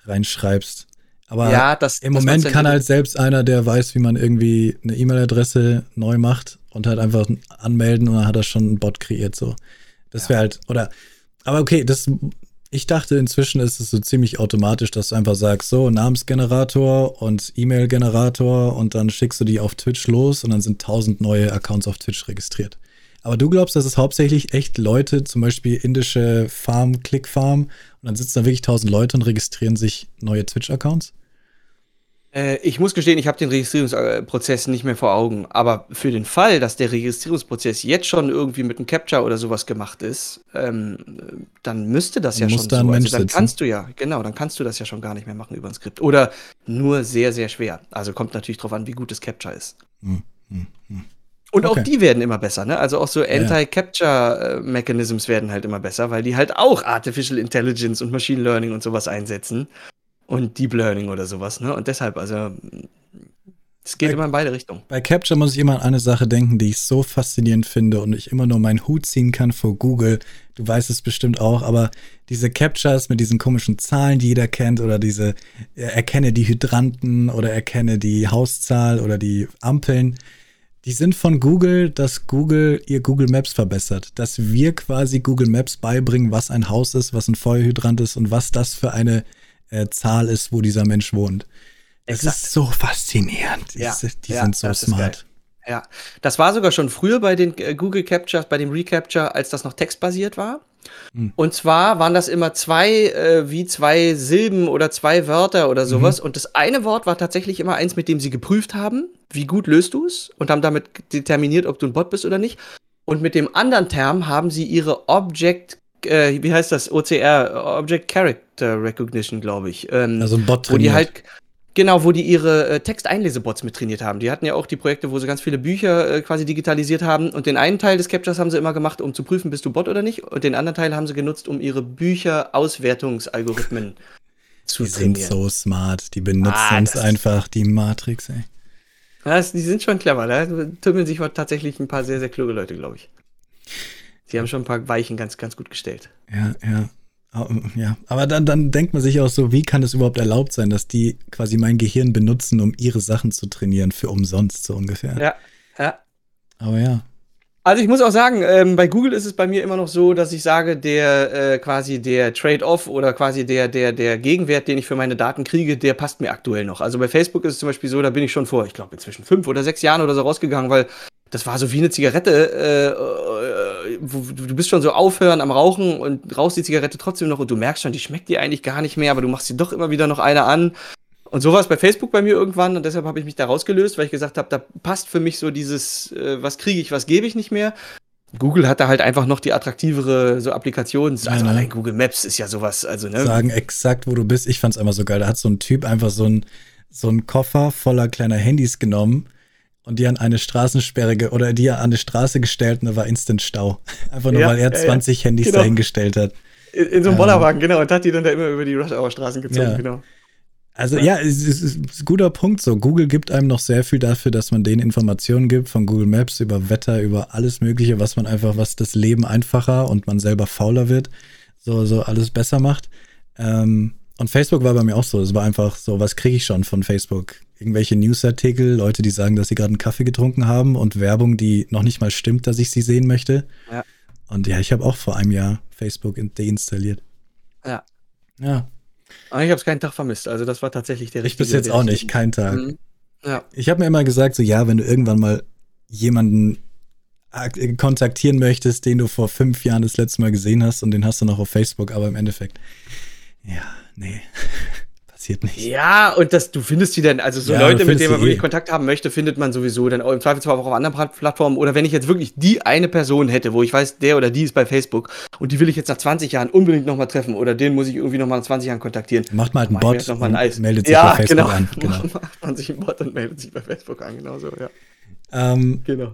reinschreibst. Aber ja, das, im das Moment kann halt selbst einer, der weiß, wie man irgendwie eine E-Mail-Adresse neu macht und halt einfach anmelden und dann hat er schon einen Bot kreiert. So. Das wäre halt, oder, aber okay, das, ich dachte inzwischen ist es so ziemlich automatisch, dass du einfach sagst, so, Namensgenerator und E-Mail-Generator und dann schickst du die auf Twitch los und dann sind tausend neue Accounts auf Twitch registriert. Aber du glaubst, dass es hauptsächlich echt Leute, zum Beispiel indische Farm, Click-Farm, und dann sitzen da wirklich tausend Leute und registrieren sich neue Twitch-Accounts? Äh, ich muss gestehen, ich habe den Registrierungsprozess nicht mehr vor Augen. Aber für den Fall, dass der Registrierungsprozess jetzt schon irgendwie mit einem Capture oder sowas gemacht ist, ähm, dann müsste das ja schon da so. Also dann kannst du ja, genau, dann kannst du das ja schon gar nicht mehr machen über ein Skript. Oder nur sehr, sehr schwer. Also kommt natürlich drauf an, wie gut das Capture ist. Hm, hm, hm. Und okay. auch die werden immer besser, ne? Also auch so Anti-Capture-Mechanisms werden halt immer besser, weil die halt auch Artificial Intelligence und Machine Learning und sowas einsetzen und Deep Learning oder sowas, ne? Und deshalb, also Es geht bei, immer in beide Richtungen. Bei Capture muss ich immer an eine Sache denken, die ich so faszinierend finde und ich immer nur meinen Hut ziehen kann vor Google. Du weißt es bestimmt auch, aber diese Captures mit diesen komischen Zahlen, die jeder kennt, oder diese erkenne die Hydranten oder erkenne die Hauszahl oder die Ampeln, die sind von Google, dass Google ihr Google Maps verbessert. Dass wir quasi Google Maps beibringen, was ein Haus ist, was ein Feuerhydrant ist und was das für eine äh, Zahl ist, wo dieser Mensch wohnt. Das Exakt. ist so faszinierend. Ja, die, die ja, sind so smart. Ja, das war sogar schon früher bei den äh, Google Captures, bei dem Recapture, als das noch textbasiert war. Hm. Und zwar waren das immer zwei, äh, wie zwei Silben oder zwei Wörter oder sowas. Mhm. Und das eine Wort war tatsächlich immer eins, mit dem sie geprüft haben, wie gut löst du es und haben damit determiniert, ob du ein Bot bist oder nicht. Und mit dem anderen Term haben sie ihre Object, äh, wie heißt das, OCR, Object Character Recognition, glaube ich. Ähm, also ein Bot trainiert. Wo die halt, Genau, wo die ihre äh, Texteinlesebots mit trainiert haben. Die hatten ja auch die Projekte, wo sie ganz viele Bücher äh, quasi digitalisiert haben. Und den einen Teil des Captures haben sie immer gemacht, um zu prüfen, bist du Bot oder nicht. Und den anderen Teil haben sie genutzt, um ihre Bücher-Auswertungsalgorithmen zu die trainieren. Die sind so smart. Die benutzen ah, uns einfach die Matrix, ey. Das, die sind schon clever. Da tümmeln sich tatsächlich ein paar sehr, sehr kluge Leute, glaube ich. Die haben schon ein paar Weichen ganz, ganz gut gestellt. Ja, ja. Ja, aber dann, dann denkt man sich auch so, wie kann es überhaupt erlaubt sein, dass die quasi mein Gehirn benutzen, um ihre Sachen zu trainieren, für umsonst so ungefähr. Ja, ja. Aber ja. Also ich muss auch sagen, ähm, bei Google ist es bei mir immer noch so, dass ich sage, der äh, quasi der Trade-off oder quasi der, der, der Gegenwert, den ich für meine Daten kriege, der passt mir aktuell noch. Also bei Facebook ist es zum Beispiel so, da bin ich schon vor, ich glaube, inzwischen fünf oder sechs Jahren oder so rausgegangen, weil das war so wie eine Zigarette. Äh, äh, du bist schon so aufhören am Rauchen und rauchst die Zigarette trotzdem noch und du merkst schon, die schmeckt dir eigentlich gar nicht mehr, aber du machst dir doch immer wieder noch eine an. Und so war es bei Facebook bei mir irgendwann und deshalb habe ich mich da rausgelöst, weil ich gesagt habe, da passt für mich so dieses, äh, was kriege ich, was gebe ich nicht mehr. Google hat da halt einfach noch die attraktivere so Applikationen. Also allein Google Maps ist ja sowas. Also, ne? Sagen exakt, wo du bist. Ich fand es immer so geil. Da hat so ein Typ einfach so ein, so ein Koffer voller kleiner Handys genommen und die an eine Straßensperre oder die an eine Straße gestellt und da war Instant Stau. Einfach nur, ja, weil er 20 ja, Handys genau. dahingestellt hat. In, in so einem Bollerwagen, ähm, genau, und hat die dann da immer über die Rush-Hour-Straßen gezogen, ja. genau. Also ja, es ist, ist ein guter Punkt so. Google gibt einem noch sehr viel dafür, dass man denen Informationen gibt, von Google Maps über Wetter, über alles Mögliche, was man einfach, was das Leben einfacher und man selber fauler wird, so, so alles besser macht. Ähm, und Facebook war bei mir auch so. Es war einfach so, was kriege ich schon von Facebook? irgendwelche Newsartikel, Leute, die sagen, dass sie gerade einen Kaffee getrunken haben und Werbung, die noch nicht mal stimmt, dass ich sie sehen möchte. Ja. Und ja, ich habe auch vor einem Jahr Facebook deinstalliert. Ja. Ja. Aber ich habe es keinen Tag vermisst. Also das war tatsächlich der richtige. Ich bis jetzt auch nicht, keinen Tag. Mhm. Ja. Ich habe mir immer gesagt, so ja, wenn du irgendwann mal jemanden kontaktieren möchtest, den du vor fünf Jahren das letzte Mal gesehen hast und den hast du noch auf Facebook, aber im Endeffekt, ja, nee. passiert nicht. Ja, und das, du findest die dann, also so ja, Leute, mit denen man wirklich eh. Kontakt haben möchte, findet man sowieso dann im Zweifelsfall auch auf anderen Plattformen. Oder wenn ich jetzt wirklich die eine Person hätte, wo ich weiß, der oder die ist bei Facebook und die will ich jetzt nach 20 Jahren unbedingt nochmal treffen oder den muss ich irgendwie nochmal nach 20 Jahren kontaktieren. Macht mal halt einen Bot noch mal ein Eis. meldet sich ja, bei Facebook genau. an. Genau. Macht man sich einen Bot und meldet sich bei Facebook an, genau so, ja. Ähm, genau.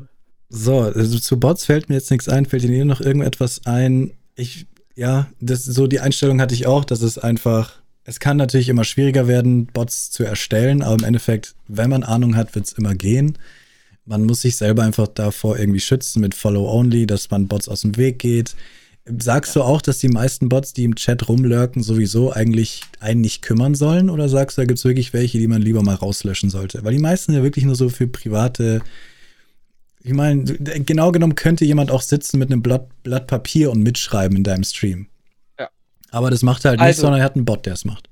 So, also zu Bots fällt mir jetzt nichts ein. Fällt Ihnen noch irgendetwas ein? Ich, ja, das, so die Einstellung hatte ich auch, dass es einfach es kann natürlich immer schwieriger werden, Bots zu erstellen, aber im Endeffekt, wenn man Ahnung hat, wird es immer gehen. Man muss sich selber einfach davor irgendwie schützen mit Follow Only, dass man Bots aus dem Weg geht. Sagst ja. du auch, dass die meisten Bots, die im Chat rumlurken, sowieso eigentlich einen nicht kümmern sollen? Oder sagst du, da gibt es wirklich welche, die man lieber mal rauslöschen sollte? Weil die meisten ja wirklich nur so für private. Ich meine, genau genommen könnte jemand auch sitzen mit einem Blatt, Blatt Papier und mitschreiben in deinem Stream. Aber das macht er halt also, nicht, sondern er hat einen Bot, der es macht.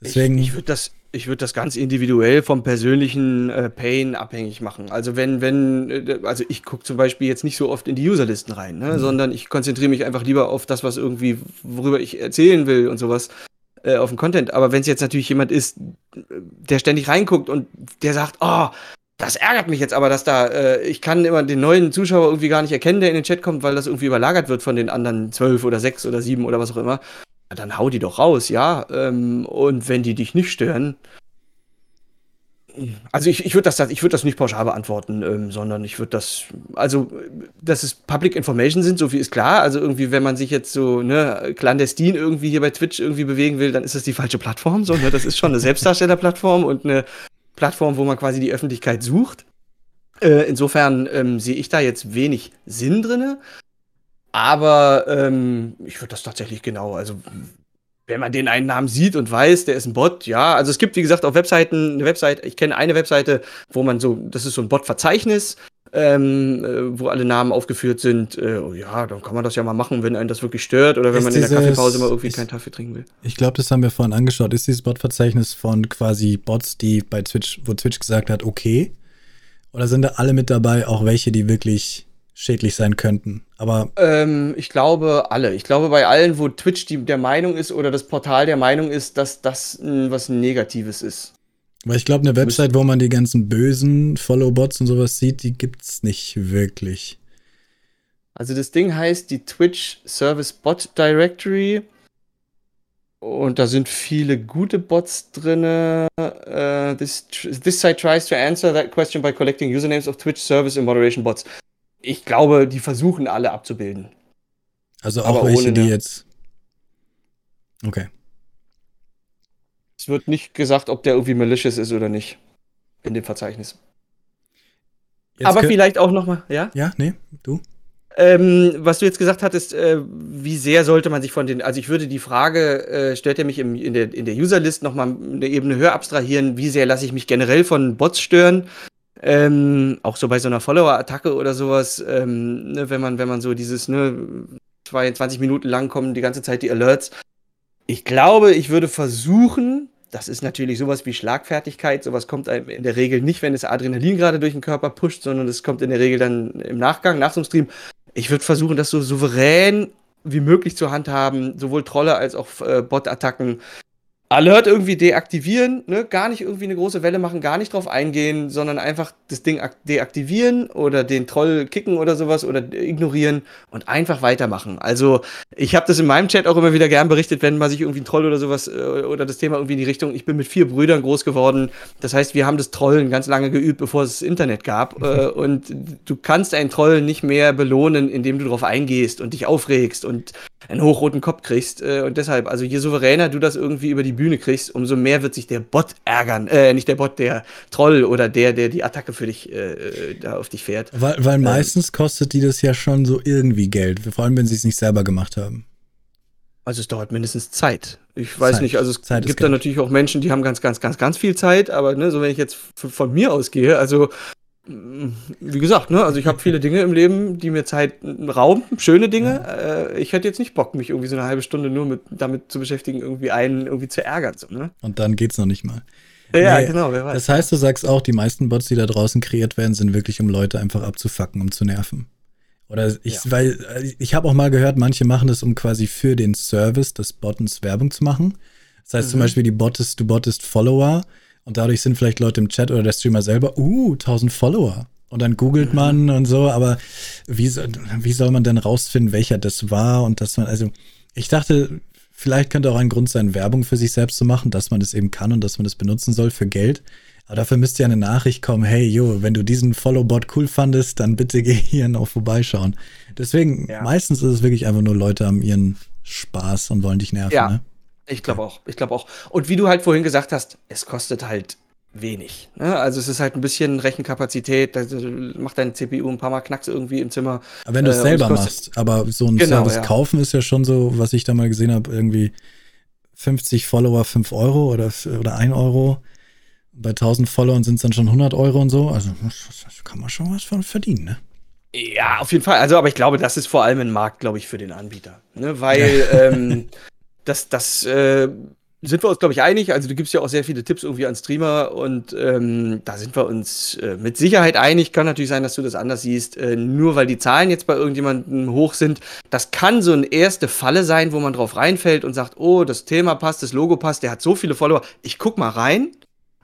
Deswegen. Ich, ich würde das, ich würde das ganz individuell vom persönlichen äh, Pain abhängig machen. Also wenn, wenn, äh, also ich gucke zum Beispiel jetzt nicht so oft in die Userlisten rein, ne, mhm. sondern ich konzentriere mich einfach lieber auf das, was irgendwie, worüber ich erzählen will und sowas, äh, auf den Content. Aber wenn es jetzt natürlich jemand ist, der ständig reinguckt und der sagt, oh, das ärgert mich jetzt aber, dass da, äh, ich kann immer den neuen Zuschauer irgendwie gar nicht erkennen, der in den Chat kommt, weil das irgendwie überlagert wird von den anderen zwölf oder sechs oder sieben oder was auch immer. Ja, dann hau die doch raus, ja. Ähm, und wenn die dich nicht stören, also ich, ich würde das, ich würd das nicht pauschal beantworten, ähm, sondern ich würde das, also dass es Public Information sind, so viel ist klar. Also irgendwie, wenn man sich jetzt so ne, clandestin irgendwie hier bei Twitch irgendwie bewegen will, dann ist das die falsche Plattform. So, ne? Das ist schon eine Selbstdarstellerplattform und eine Plattform, wo man quasi die Öffentlichkeit sucht. Äh, insofern ähm, sehe ich da jetzt wenig Sinn drin. Aber ähm, ich würde das tatsächlich genau, also wenn man den einen Namen sieht und weiß, der ist ein Bot, ja. Also es gibt, wie gesagt, auf Webseiten eine Webseite, ich kenne eine Webseite, wo man so, das ist so ein Bot-Verzeichnis, ähm, äh, wo alle Namen aufgeführt sind. Äh, oh ja, dann kann man das ja mal machen, wenn einen das wirklich stört oder wenn ist man in der Kaffeepause mal irgendwie keinen Kaffee trinken will. Ich glaube, das haben wir vorhin angeschaut. Ist dieses Bot-Verzeichnis von quasi Bots, die bei Twitch, wo Twitch gesagt hat, okay? Oder sind da alle mit dabei, auch welche, die wirklich schädlich sein könnten. Aber ähm, ich glaube alle. Ich glaube bei allen, wo Twitch die, der Meinung ist oder das Portal der Meinung ist, dass das mh, was Negatives ist. Weil ich glaube, eine Website, wo man die ganzen bösen Follow-Bots und sowas sieht, die gibt's nicht wirklich. Also das Ding heißt die Twitch Service Bot Directory. Und da sind viele gute Bots drin. Uh, this, this site tries to answer that question by collecting usernames of Twitch Service and Moderation Bots ich glaube, die versuchen alle abzubilden. Also auch Aber welche, die jetzt. Okay. Es wird nicht gesagt, ob der irgendwie malicious ist oder nicht. In dem Verzeichnis. Jetzt Aber vielleicht auch noch mal, ja? Ja, nee, du. Ähm, was du jetzt gesagt hattest, äh, wie sehr sollte man sich von den, also ich würde die Frage, äh, stellt er mich im, in der, in der Userlist noch mal eine Ebene höher abstrahieren, wie sehr lasse ich mich generell von Bots stören ähm, auch so bei so einer Follower-Attacke oder sowas, ähm, ne, wenn man, wenn man so dieses, ne, 22 Minuten lang kommen die ganze Zeit die Alerts. Ich glaube, ich würde versuchen, das ist natürlich sowas wie Schlagfertigkeit, sowas kommt einem in der Regel nicht, wenn es Adrenalin gerade durch den Körper pusht, sondern es kommt in der Regel dann im Nachgang, nach so einem Stream. Ich würde versuchen, das so souverän wie möglich zu handhaben, sowohl Trolle als auch äh, Bot-Attacken Alert irgendwie deaktivieren, ne? gar nicht irgendwie eine große Welle machen, gar nicht drauf eingehen, sondern einfach das Ding deaktivieren oder den Troll kicken oder sowas oder ignorieren und einfach weitermachen. Also ich habe das in meinem Chat auch immer wieder gern berichtet, wenn man sich irgendwie ein Troll oder sowas äh, oder das Thema irgendwie in die Richtung, ich bin mit vier Brüdern groß geworden, das heißt, wir haben das Trollen ganz lange geübt, bevor es das Internet gab äh, und du kannst einen Troll nicht mehr belohnen, indem du darauf eingehst und dich aufregst und einen hochroten Kopf kriegst äh, und deshalb, also je souveräner du das irgendwie über die Bühne kriegst, umso mehr wird sich der Bot ärgern. Äh, nicht der Bot, der Troll oder der, der die Attacke für dich äh, da auf dich fährt. Weil, weil ähm, meistens kostet die das ja schon so irgendwie Geld, vor allem wenn sie es nicht selber gemacht haben. Also es dauert mindestens Zeit. Ich weiß Zeit. nicht, also es Zeit gibt da natürlich auch Menschen, die haben ganz, ganz, ganz, ganz viel Zeit, aber ne, so wenn ich jetzt von mir ausgehe, also wie gesagt, ne, also ich habe viele Dinge im Leben, die mir Zeit rauben, schöne Dinge. Ja. Äh, ich hätte jetzt nicht Bock, mich irgendwie so eine halbe Stunde nur mit, damit zu beschäftigen, irgendwie einen irgendwie zu ärgern. So, ne? Und dann geht's noch nicht mal. Ja, nee, genau, wer weiß. Das heißt, du sagst auch, die meisten Bots, die da draußen kreiert werden, sind wirklich, um Leute einfach abzufacken, um zu nerven. Oder ich, ja. weil ich habe auch mal gehört, manche machen das, um quasi für den Service des Bottens Werbung zu machen. Das heißt mhm. zum Beispiel, die bottest, du bottest Follower und dadurch sind vielleicht Leute im Chat oder der Streamer selber, uh, 1000 Follower. Und dann googelt mhm. man und so, aber wie, wie soll man denn rausfinden, welcher das war und dass man, also ich dachte, vielleicht könnte auch ein Grund sein, Werbung für sich selbst zu machen, dass man das eben kann und dass man das benutzen soll für Geld. Aber dafür müsste ja eine Nachricht kommen, hey, jo, wenn du diesen Follow-Bot cool fandest, dann bitte geh hier noch vorbeischauen. Deswegen, ja. meistens ist es wirklich einfach nur Leute haben ihren Spaß und wollen dich nerven, ja. ne? Ich glaube auch. Ich glaube auch. Und wie du halt vorhin gesagt hast, es kostet halt wenig. Ne? Also es ist halt ein bisschen Rechenkapazität, da macht deine CPU ein paar Mal Knacks irgendwie im Zimmer. Aber wenn du es äh, selber machst, aber so ein genau, Service ja. kaufen ist ja schon so, was ich da mal gesehen habe, irgendwie 50 Follower 5 Euro oder, oder 1 Euro. Bei 1000 Followern sind es dann schon 100 Euro und so. Also kann man schon was von verdienen, ne? Ja, auf jeden Fall. Also, aber ich glaube, das ist vor allem ein Markt, glaube ich, für den Anbieter. Ne? Weil ähm, das, das äh, sind wir uns, glaube ich, einig. Also du gibst ja auch sehr viele Tipps irgendwie an Streamer und ähm, da sind wir uns äh, mit Sicherheit einig. Kann natürlich sein, dass du das anders siehst. Äh, nur weil die Zahlen jetzt bei irgendjemandem hoch sind, das kann so eine erste Falle sein, wo man drauf reinfällt und sagt, oh, das Thema passt, das Logo passt, der hat so viele Follower. Ich guck mal rein.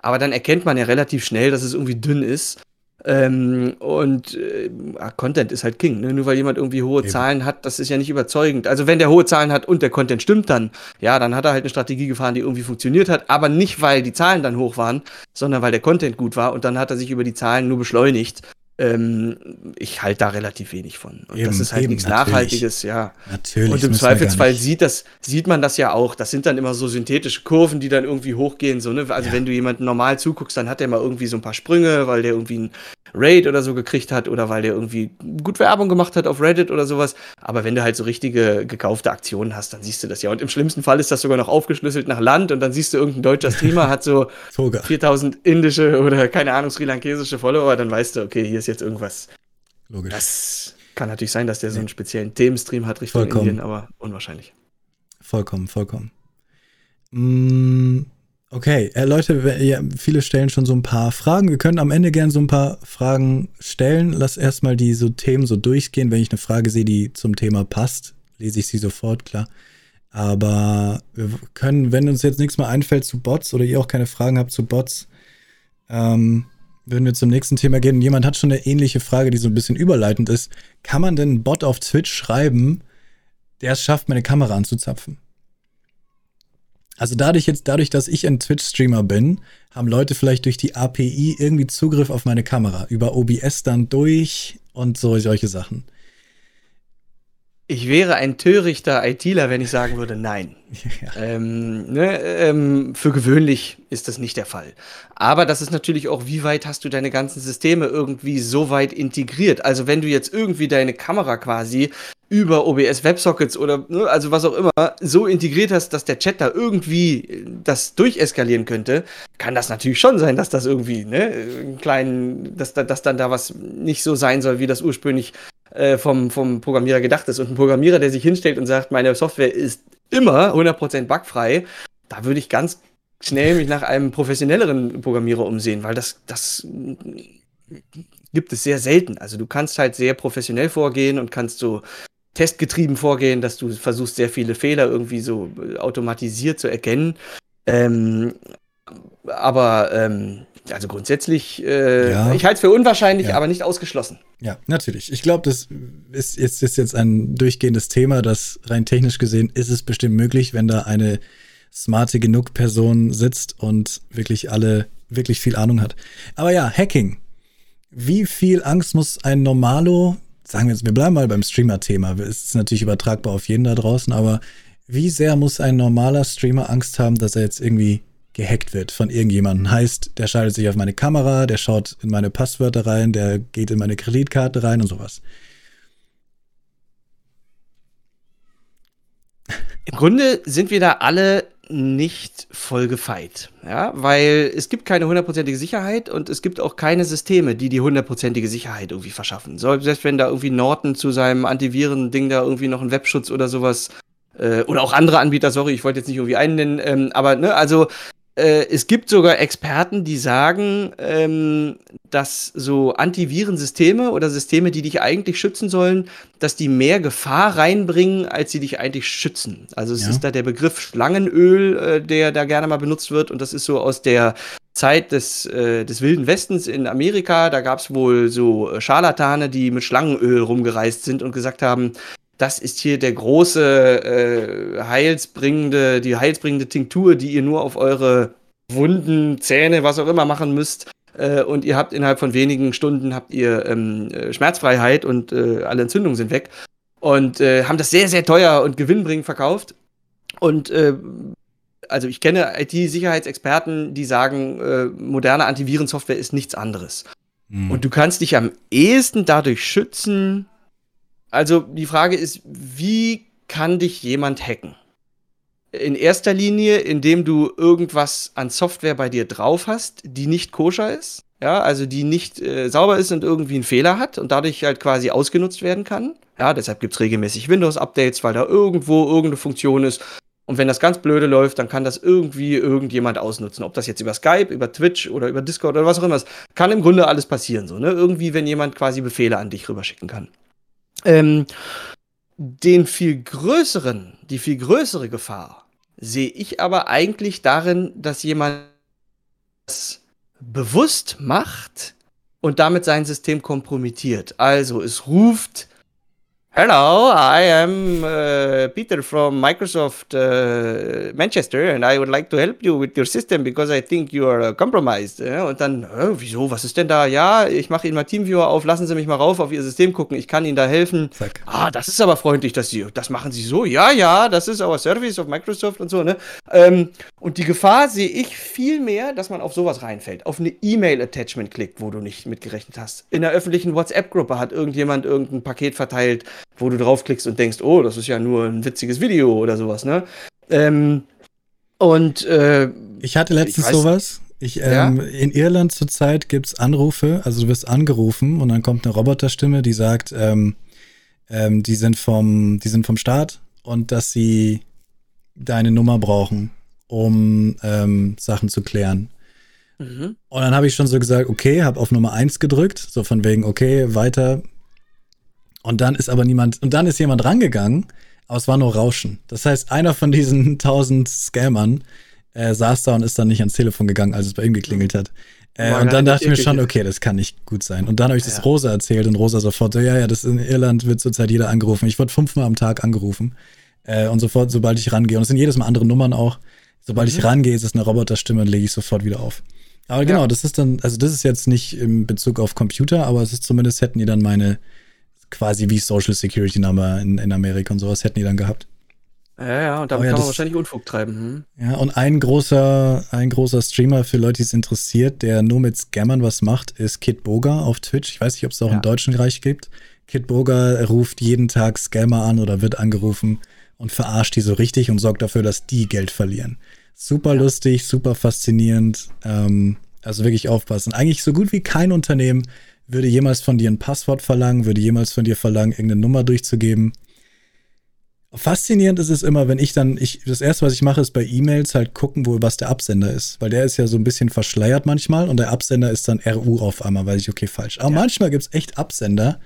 Aber dann erkennt man ja relativ schnell, dass es irgendwie dünn ist. Ähm, und äh, Content ist halt King, ne? Nur weil jemand irgendwie hohe Eben. Zahlen hat, das ist ja nicht überzeugend. Also wenn der hohe Zahlen hat und der Content stimmt dann, ja, dann hat er halt eine Strategie gefahren, die irgendwie funktioniert hat, aber nicht, weil die Zahlen dann hoch waren, sondern weil der Content gut war und dann hat er sich über die Zahlen nur beschleunigt. Ähm, ich halte da relativ wenig von. Und Eben, das ist halt eben, nichts natürlich. Nachhaltiges, ja. Natürlich. Und im Zweifelsfall sieht, das, sieht man das ja auch. Das sind dann immer so synthetische Kurven, die dann irgendwie hochgehen. So, ne? Also Ja. wenn du jemanden normal zuguckst, dann hat der mal irgendwie so ein paar Sprünge, weil der irgendwie ein Raid oder so gekriegt hat oder weil der irgendwie gut Werbung gemacht hat auf Reddit oder sowas. Aber wenn du halt so richtige gekaufte Aktionen hast, dann siehst du das ja. Und im schlimmsten Fall ist das sogar noch aufgeschlüsselt nach Land und dann siehst du irgendein deutscher Streamer hat so Sogar. 4000 indische oder keine Ahnung, sri lankesische Follower, dann weißt du, okay, hier ist jetzt irgendwas. Logisch. Das kann natürlich sein, dass der so einen speziellen Themenstream hat Richtung Vollkommen. Indien, aber unwahrscheinlich. Vollkommen, vollkommen. Mm, okay, äh, Leute, ja, viele stellen schon so ein paar Fragen. Wir können am Ende gern so ein paar Fragen stellen. Lass erstmal die so Themen so durchgehen. Wenn ich eine Frage sehe, die zum Thema passt, lese ich sie sofort, klar. Aber wir können, wenn uns jetzt nichts mehr einfällt zu Bots oder ihr auch keine Fragen habt zu Bots, ähm, würden wir zum nächsten Thema gehen. Jemand hat schon eine ähnliche Frage, die so ein bisschen überleitend ist. Kann man denn einen Bot auf Twitch schreiben, der es schafft, meine Kamera anzuzapfen? Also dadurch jetzt, dadurch, dass ich ein Twitch-Streamer bin, haben Leute vielleicht durch die API irgendwie Zugriff auf meine Kamera. Über OBS dann durch und so solche Sachen. Ich wäre ein törichter ITler, wenn ich sagen würde, nein. Ja. Ähm, ne, ähm, für gewöhnlich ist das nicht der Fall. Aber das ist natürlich auch, wie weit hast du deine ganzen Systeme irgendwie so weit integriert? Also wenn du jetzt irgendwie deine Kamera quasi über OBS WebSockets oder ne, also was auch immer so integriert hast, dass der Chat da irgendwie äh, das durcheskalieren könnte, kann das natürlich schon sein, dass das irgendwie ne, einen kleinen, dass, da, dass dann da was nicht so sein soll, wie das ursprünglich äh, vom, vom Programmierer gedacht ist. Und ein Programmierer, der sich hinstellt und sagt, meine Software ist immer 100% bugfrei, da würde ich ganz schnell mich nach einem professionelleren Programmierer umsehen, weil das, das gibt es sehr selten. Also du kannst halt sehr professionell vorgehen und kannst so testgetrieben vorgehen, dass du versuchst, sehr viele Fehler irgendwie so automatisiert zu erkennen. Ähm, aber ähm, also grundsätzlich, äh, Ja. ich halte es für unwahrscheinlich, Ja. aber nicht ausgeschlossen. Ja, natürlich. Ich glaube, das ist jetzt, ist jetzt ein durchgehendes Thema, das rein technisch gesehen ist es bestimmt möglich, wenn da eine smarte genug Person sitzt und wirklich alle, wirklich viel Ahnung hat. Aber ja, Hacking. Wie viel Angst muss ein Normalo, sagen wir jetzt, wir bleiben mal beim Streamer-Thema, es ist natürlich übertragbar auf jeden da draußen, aber wie sehr muss ein normaler Streamer Angst haben, dass er jetzt irgendwie gehackt wird von irgendjemandem? Heißt, der schaltet sich auf meine Kamera, der schaut in meine Passwörter rein, der geht in meine Kreditkarte rein und sowas. Im Grunde sind wir da alle nicht voll gefeit, ja, weil es gibt keine hundertprozentige Sicherheit und es gibt auch keine Systeme, die die hundertprozentige Sicherheit irgendwie verschaffen. Selbst wenn da irgendwie Norton zu seinem Antiviren-Ding da irgendwie noch einen Webschutz oder sowas äh, oder auch andere Anbieter, sorry, ich wollte jetzt nicht irgendwie einen nennen, ähm, aber ne, also es gibt sogar Experten, die sagen, ähm, dass so Antivirensysteme oder Systeme, die dich eigentlich schützen sollen, dass die mehr Gefahr reinbringen, als sie dich eigentlich schützen. Also es Ja. ist da der Begriff Schlangenöl, äh, der da gerne mal benutzt wird und das ist so aus der Zeit des, äh, des Wilden Westens in Amerika. Da gab es wohl so äh, Scharlatane, die mit Schlangenöl rumgereist sind und gesagt haben, das ist hier der große äh, heilsbringende, die heilsbringende Tinktur, die ihr nur auf eure Wunden, Zähne, was auch immer machen müsst. Äh, und ihr habt innerhalb von wenigen Stunden habt ihr ähm, äh, Schmerzfreiheit und äh, alle Entzündungen sind weg. Und äh, haben das sehr, sehr teuer und gewinnbringend verkauft. Und äh, also ich kenne IT-Sicherheitsexperten, die sagen, äh, moderne Antivirensoftware ist nichts anderes. Hm. Und du kannst dich am ehesten dadurch schützen. Also die Frage ist, wie kann dich jemand hacken? In erster Linie, indem du irgendwas an Software bei dir drauf hast, die nicht koscher ist. Ja, also die nicht äh, sauber ist und irgendwie einen Fehler hat und dadurch halt quasi ausgenutzt werden kann. Ja, deshalb gibt es regelmäßig Windows-Updates, weil da irgendwo irgendeine Funktion ist. Und wenn das ganz blöde läuft, dann kann das irgendwie irgendjemand ausnutzen. Ob das jetzt über Skype, über Twitch oder über Discord oder was auch immer ist. Kann im Grunde alles passieren. So, ne? Irgendwie, wenn jemand quasi Befehle an dich rüberschicken kann. Ähm, den viel größeren, die viel größere Gefahr sehe ich aber eigentlich darin, dass jemand das bewusst macht und damit sein System kompromittiert. Also es ruft, Hello, I am uh, Peter from Microsoft uh, Manchester and I would like to help you with your system because I think you are compromised. Ja, und dann, äh, wieso, was ist denn da? Ja, ich mache Ihnen mal Teamviewer auf, lassen Sie mich mal rauf auf Ihr System gucken, ich kann Ihnen da helfen. Zack. Ah, das ist aber freundlich, dass Sie, das machen Sie so. Ja, ja, das ist our Service of Microsoft und so, ne? Ähm, und die Gefahr sehe ich viel mehr, dass man auf sowas reinfällt, auf eine E-Mail-Attachment klickt, wo du nicht mitgerechnet hast. In der öffentlichen WhatsApp-Gruppe hat irgendjemand irgendein Paket verteilt wo du draufklickst und denkst, oh, das ist ja nur ein witziges Video oder sowas, ne? Ähm, und äh, ich hatte letztens ich sowas. Ich, ähm, ja? In Irland zurzeit gibt es Anrufe, also du wirst angerufen und dann kommt eine Roboterstimme, die sagt, ähm, ähm, die sind vom, die sind vom Staat und dass sie deine Nummer brauchen, um ähm, Sachen zu klären. Mhm. Und dann habe ich schon so gesagt, okay, habe auf Nummer 1 gedrückt, so von wegen, okay, weiter, und dann ist aber niemand, und dann ist jemand rangegangen, aber es war nur Rauschen. Das heißt, einer von diesen tausend Scammern äh, saß da und ist dann nicht ans Telefon gegangen, als es bei ihm geklingelt hat. Äh, und dann dachte ich mir schon, okay, das kann nicht gut sein. Und dann habe ich das Rosa erzählt und Rosa sofort so, ja, ja, das in Irland wird zurzeit jeder angerufen. Ich wurde fünfmal am Tag angerufen. Äh, und sofort, sobald ich rangehe, und es sind jedes Mal andere Nummern auch, sobald mhm. ich rangehe, ist es eine Roboterstimme und lege ich sofort wieder auf. Aber genau, ja. das ist dann, also das ist jetzt nicht im Bezug auf Computer, aber es ist zumindest hätten die dann meine quasi wie Social Security Number in, in Amerika und sowas hätten die dann gehabt. Ja, ja, und damit ja, kann man wahrscheinlich Unfug treiben. Hm? Ja, und ein großer, ein großer Streamer für Leute, die es interessiert, der nur mit Scammern was macht, ist Kid Boga auf Twitch. Ich weiß nicht, ob es auch ja. im deutschen Reich gibt. Kid Boga ruft jeden Tag Scammer an oder wird angerufen und verarscht die so richtig und sorgt dafür, dass die Geld verlieren. Super ja. lustig, super faszinierend. Ähm, also wirklich aufpassen. Eigentlich so gut wie kein Unternehmen würde jemals von dir ein Passwort verlangen, würde jemals von dir verlangen, irgendeine Nummer durchzugeben. Faszinierend ist es immer, wenn ich dann, ich, das erste, was ich mache, ist bei E-Mails halt gucken, wo was der Absender ist. Weil der ist ja so ein bisschen verschleiert manchmal und der Absender ist dann RU auf einmal, weil ich, okay, falsch. Aber ja. manchmal gibt es echt Absender,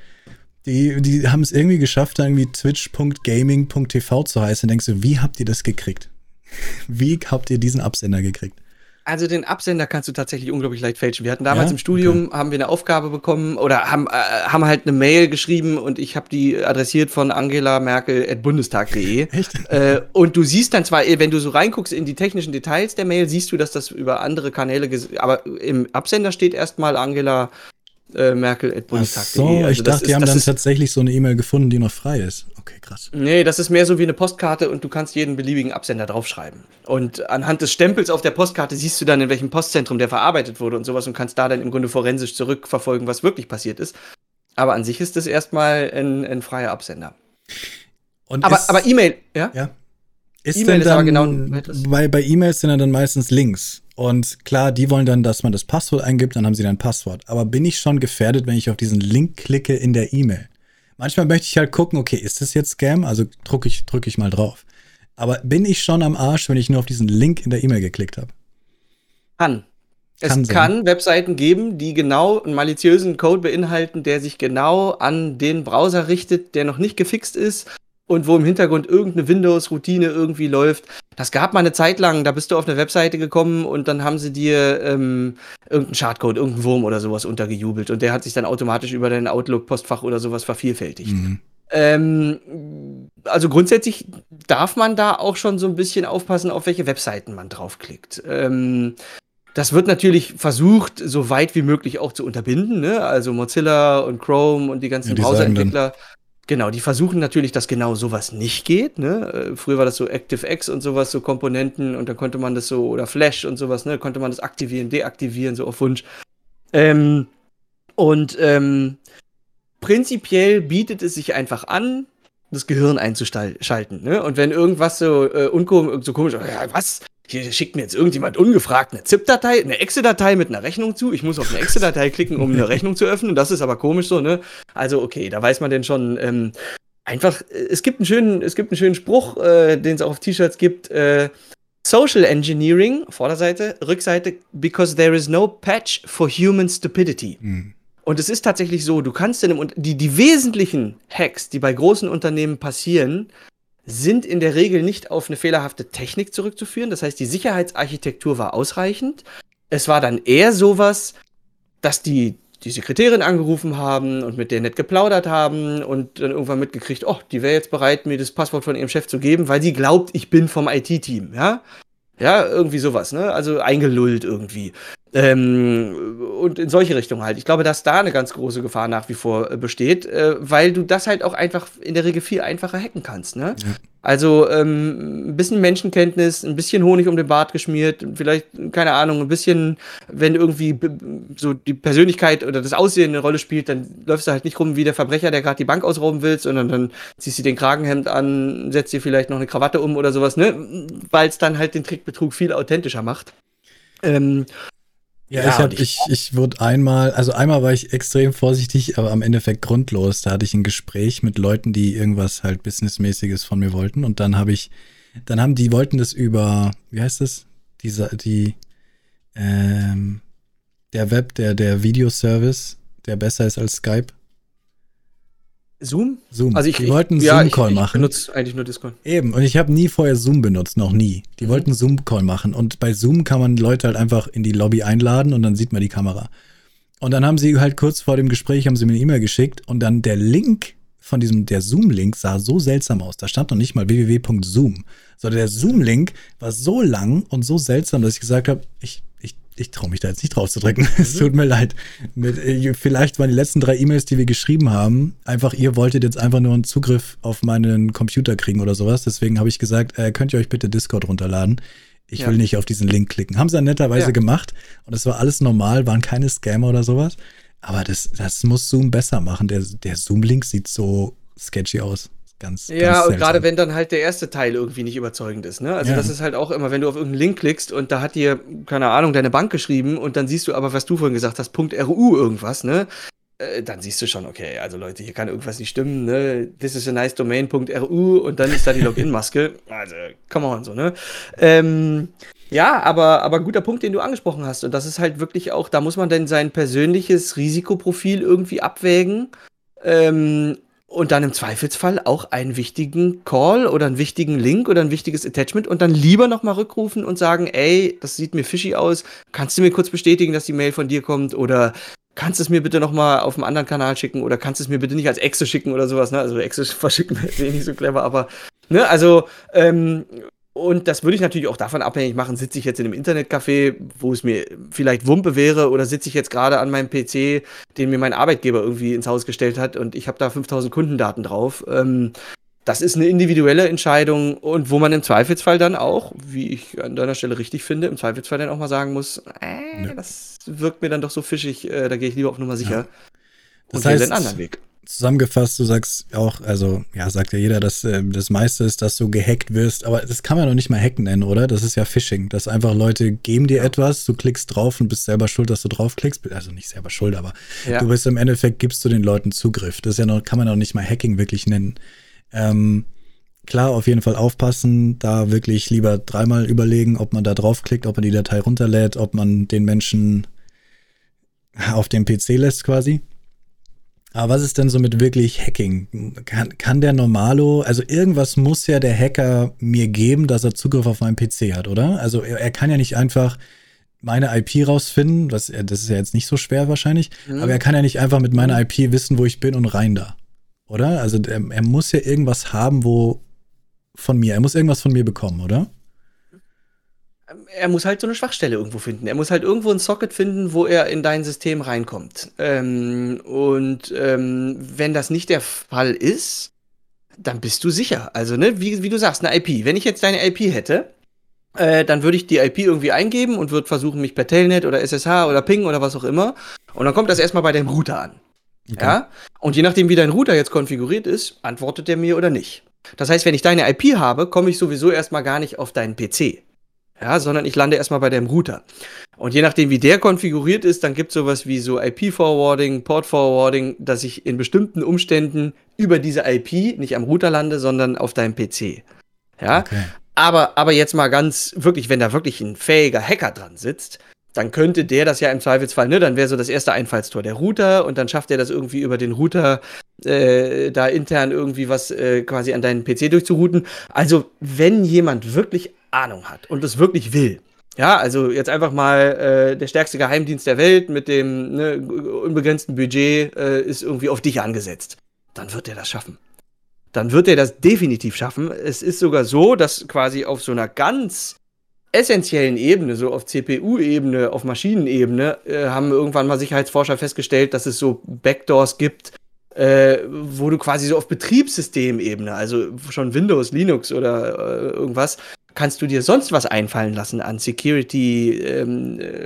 die, die haben es irgendwie geschafft, da irgendwie twitch.gaming.tv zu heißen. Und denkst du, wie habt ihr das gekriegt? wie habt ihr diesen Absender gekriegt? Also den Absender kannst du tatsächlich unglaublich leicht fälschen. Wir hatten damals ja? im Studium, okay. haben wir eine Aufgabe bekommen oder haben, äh, haben halt eine Mail geschrieben und ich habe die adressiert von Angela Merkel at bundestag.de. Echt? Äh, und du siehst dann zwar, wenn du so reinguckst in die technischen Details der Mail, siehst du, dass das über andere Kanäle, aber im Absender steht erstmal Angela äh, Merkel at Bundestag. Ach so, also ich dachte, ist, die haben dann tatsächlich so eine E-Mail gefunden, die noch frei ist. Okay, krass. Nee, das ist mehr so wie eine Postkarte und du kannst jeden beliebigen Absender draufschreiben. Und anhand des Stempels auf der Postkarte siehst du dann, in welchem Postzentrum der verarbeitet wurde und sowas und kannst da dann im Grunde forensisch zurückverfolgen, was wirklich passiert ist. Aber an sich ist es erstmal ein, ein freier Absender. Und aber, aber E-Mail, ja? Ja. Ist e denn dann, genau bei, bei E-Mails sind dann meistens Links. Und klar, die wollen dann, dass man das Passwort eingibt, dann haben sie dann Passwort. Aber bin ich schon gefährdet, wenn ich auf diesen Link klicke in der E-Mail? Manchmal möchte ich halt gucken, okay, ist das jetzt Scam? Also drücke ich, drück ich mal drauf. Aber bin ich schon am Arsch, wenn ich nur auf diesen Link in der E-Mail geklickt habe? Kann. Es kann, kann, Webseiten geben, die genau einen maliziösen Code beinhalten, der sich genau an den Browser richtet, der noch nicht gefixt ist und wo im Hintergrund irgendeine Windows-Routine irgendwie läuft. Das gab mal eine Zeit lang, da bist du auf eine Webseite gekommen und dann haben sie dir ähm, irgendeinen Schadcode, irgendeinen Wurm oder sowas untergejubelt und der hat sich dann automatisch über dein Outlook-Postfach oder sowas vervielfältigt. Mhm. Ähm, also grundsätzlich darf man da auch schon so ein bisschen aufpassen, auf welche Webseiten man draufklickt. Ähm, das wird natürlich versucht, so weit wie möglich auch zu unterbinden. Ne? Also Mozilla und Chrome und die ganzen ja, Browserentwickler Genau, die versuchen natürlich, dass genau sowas nicht geht. Ne? Äh, früher war das so ActiveX und sowas, so Komponenten und dann konnte man das so, oder Flash und sowas, ne? konnte man das aktivieren, deaktivieren, so auf Wunsch. Ähm, und ähm, prinzipiell bietet es sich einfach an, das Gehirn einzuschalten. Ne? Und wenn irgendwas so, äh, so komisch, ja, was? Hier schickt mir jetzt irgendjemand ungefragt eine ZIP-Datei, eine Excel-Datei mit einer Rechnung zu. Ich muss auf eine Excel-Datei klicken, um eine Rechnung zu öffnen. Das ist aber komisch so, ne? Also, okay, da weiß man denn schon, ähm, einfach, es gibt einen schönen, es gibt einen schönen Spruch, äh, den es auch auf T-Shirts gibt, äh, Social Engineering, Vorderseite, Rückseite, because there is no patch for human stupidity. Mhm. Und es ist tatsächlich so, du kannst in einem, die, die wesentlichen Hacks, die bei großen Unternehmen passieren, sind in der Regel nicht auf eine fehlerhafte Technik zurückzuführen. Das heißt, die Sicherheitsarchitektur war ausreichend. Es war dann eher sowas, dass die die Sekretärin angerufen haben und mit der nett geplaudert haben und dann irgendwann mitgekriegt, oh, die wäre jetzt bereit, mir das Passwort von ihrem Chef zu geben, weil sie glaubt, ich bin vom IT-Team, ja? Ja, irgendwie sowas, ne? Also eingelullt irgendwie. Ähm, und in solche Richtungen halt. Ich glaube, dass da eine ganz große Gefahr nach wie vor äh, besteht, äh, weil du das halt auch einfach in der Regel viel einfacher hacken kannst. Ne? Ja. Also ähm, ein bisschen Menschenkenntnis, ein bisschen Honig um den Bart geschmiert, vielleicht, keine Ahnung, ein bisschen, wenn irgendwie so die Persönlichkeit oder das Aussehen eine Rolle spielt, dann läufst du halt nicht rum wie der Verbrecher, der gerade die Bank ausrauben will, sondern dann ziehst du den Kragenhemd an, setzt dir vielleicht noch eine Krawatte um oder sowas, ne? Weil es dann halt den Trickbetrug viel authentischer macht. Ähm, ja, ja, ich habe ich, ich wurde einmal, also einmal war ich extrem vorsichtig, aber am Endeffekt grundlos. Da hatte ich ein Gespräch mit Leuten, die irgendwas halt businessmäßiges von mir wollten und dann habe ich, dann haben die wollten das über, wie heißt das? Diese, die, ähm, der Web, der der Videoservice, der besser ist als Skype. Zoom? Zoom. Also ich, die wollten ja, Zoom-Call machen. Ich benutze eigentlich nur Discord. Eben, und ich habe nie vorher Zoom benutzt, noch nie. Die mhm. wollten Zoom-Call machen und bei Zoom kann man Leute halt einfach in die Lobby einladen und dann sieht man die Kamera. Und dann haben sie halt kurz vor dem Gespräch, haben sie mir eine E-Mail geschickt und dann der Link von diesem, der Zoom-Link sah so seltsam aus. Da stand noch nicht mal www.zoom, sondern der Zoom-Link war so lang und so seltsam, dass ich gesagt habe, ich ich traue mich da jetzt nicht drauf zu drücken. es mhm. tut mir leid. Mit, äh, vielleicht waren die letzten drei E-Mails, die wir geschrieben haben, einfach, ihr wolltet jetzt einfach nur einen Zugriff auf meinen Computer kriegen oder sowas. Deswegen habe ich gesagt, äh, könnt ihr euch bitte Discord runterladen. Ich ja. will nicht auf diesen Link klicken. Haben sie dann netterweise ja. gemacht und es war alles normal, waren keine Scammer oder sowas. Aber das, das muss Zoom besser machen. Der, der Zoom-Link sieht so sketchy aus. Ganz, ja, ganz und gerade wenn dann halt der erste Teil irgendwie nicht überzeugend ist. Ne? Also ja. das ist halt auch immer, wenn du auf irgendeinen Link klickst und da hat dir, keine Ahnung, deine Bank geschrieben und dann siehst du aber, was du vorhin gesagt hast, Punkt .ru irgendwas, ne? Äh, dann siehst du schon, okay, also Leute, hier kann irgendwas nicht stimmen, ne? This is a nice domain.ru und dann ist da die Login-Maske. Also, come on, so, ne? Ähm, ja, aber, aber guter Punkt, den du angesprochen hast. Und das ist halt wirklich auch, da muss man dann sein persönliches Risikoprofil irgendwie abwägen. Ähm, und dann im Zweifelsfall auch einen wichtigen Call oder einen wichtigen Link oder ein wichtiges Attachment und dann lieber nochmal rückrufen und sagen, ey, das sieht mir fishy aus, kannst du mir kurz bestätigen, dass die Mail von dir kommt? Oder kannst du es mir bitte nochmal auf einem anderen Kanal schicken? Oder kannst du es mir bitte nicht als Exe schicken oder sowas, ne? Also Exe verschicken wäre nicht so clever, aber, ne, also, ähm, und das würde ich natürlich auch davon abhängig machen, sitze ich jetzt in einem Internetcafé, wo es mir vielleicht Wumpe wäre, oder sitze ich jetzt gerade an meinem PC, den mir mein Arbeitgeber irgendwie ins Haus gestellt hat und ich habe da 5000 Kundendaten drauf. Ähm, das ist eine individuelle Entscheidung und wo man im Zweifelsfall dann auch, wie ich an deiner Stelle richtig finde, im Zweifelsfall dann auch mal sagen muss, äh, ja. das wirkt mir dann doch so fischig, äh, da gehe ich lieber auf Nummer sicher. Ja. Das und heißt, den anderen Weg zusammengefasst, du sagst auch, also ja, sagt ja jeder, dass äh, das meiste ist, dass du gehackt wirst, aber das kann man doch nicht mal hacken nennen, oder? Das ist ja Phishing, dass einfach Leute geben dir etwas, du klickst drauf und bist selber schuld, dass du draufklickst, also nicht selber schuld, aber ja. du bist im Endeffekt, gibst du den Leuten Zugriff. Das ist ja noch, kann man auch nicht mal Hacking wirklich nennen. Ähm, klar, auf jeden Fall aufpassen, da wirklich lieber dreimal überlegen, ob man da draufklickt, ob man die Datei runterlädt, ob man den Menschen auf dem PC lässt quasi. Aber was ist denn so mit wirklich Hacking? Kann, kann der Normalo, also irgendwas muss ja der Hacker mir geben, dass er Zugriff auf meinen PC hat, oder? Also er, er kann ja nicht einfach meine IP rausfinden, was, das ist ja jetzt nicht so schwer wahrscheinlich, mhm. aber er kann ja nicht einfach mit meiner IP wissen, wo ich bin und rein da. Oder? Also er, er muss ja irgendwas haben, wo von mir, er muss irgendwas von mir bekommen, oder? Er muss halt so eine Schwachstelle irgendwo finden. Er muss halt irgendwo ein Socket finden, wo er in dein System reinkommt. Ähm, und ähm, wenn das nicht der Fall ist, dann bist du sicher. Also, ne, wie, wie du sagst, eine IP. Wenn ich jetzt deine IP hätte, äh, dann würde ich die IP irgendwie eingeben und würde versuchen, mich per Telnet oder SSH oder Ping oder was auch immer. Und dann kommt das erstmal bei deinem Router an. Okay. Ja? Und je nachdem, wie dein Router jetzt konfiguriert ist, antwortet der mir oder nicht. Das heißt, wenn ich deine IP habe, komme ich sowieso erstmal gar nicht auf deinen PC ja, sondern ich lande erstmal bei dem Router. Und je nachdem, wie der konfiguriert ist, dann gibt es sowas wie so IP-Forwarding, Port-Forwarding, dass ich in bestimmten Umständen über diese IP nicht am Router lande, sondern auf deinem PC. Ja, okay. aber, aber jetzt mal ganz wirklich, wenn da wirklich ein fähiger Hacker dran sitzt, dann könnte der das ja im Zweifelsfall, ne, dann wäre so das erste Einfallstor der Router und dann schafft er das irgendwie über den Router äh, da intern irgendwie was äh, quasi an deinen PC durchzurouten. Also, wenn jemand wirklich Ahnung hat und es wirklich will, Ja, also jetzt einfach mal äh, der stärkste Geheimdienst der Welt mit dem ne, unbegrenzten Budget äh, ist irgendwie auf dich angesetzt. Dann wird er das schaffen. Dann wird er das definitiv schaffen. Es ist sogar so, dass quasi auf so einer ganz essentiellen Ebene, so auf CPU-Ebene, auf Maschinenebene, äh, haben irgendwann mal Sicherheitsforscher festgestellt, dass es so Backdoors gibt, äh, wo du quasi so auf Betriebssystemebene, also schon Windows, Linux oder äh, irgendwas, kannst du dir sonst was einfallen lassen an Security ähm, äh,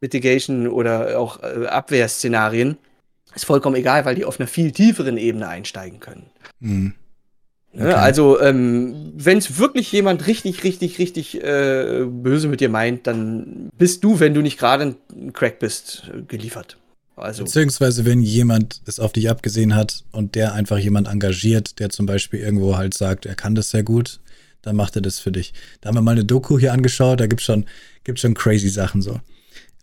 Mitigation oder auch äh, Abwehrszenarien. Ist vollkommen egal, weil die auf einer viel tieferen Ebene einsteigen können. Mhm. Okay. Ja, also, ähm, wenn es wirklich jemand richtig, richtig, richtig äh, böse mit dir meint, dann bist du, wenn du nicht gerade ein Crack bist, geliefert. Also, Beziehungsweise, wenn jemand es auf dich abgesehen hat und der einfach jemand engagiert, der zum Beispiel irgendwo halt sagt, er kann das sehr gut, dann macht er das für dich. Da haben wir mal eine Doku hier angeschaut, da gibt es schon, gibt's schon crazy Sachen so.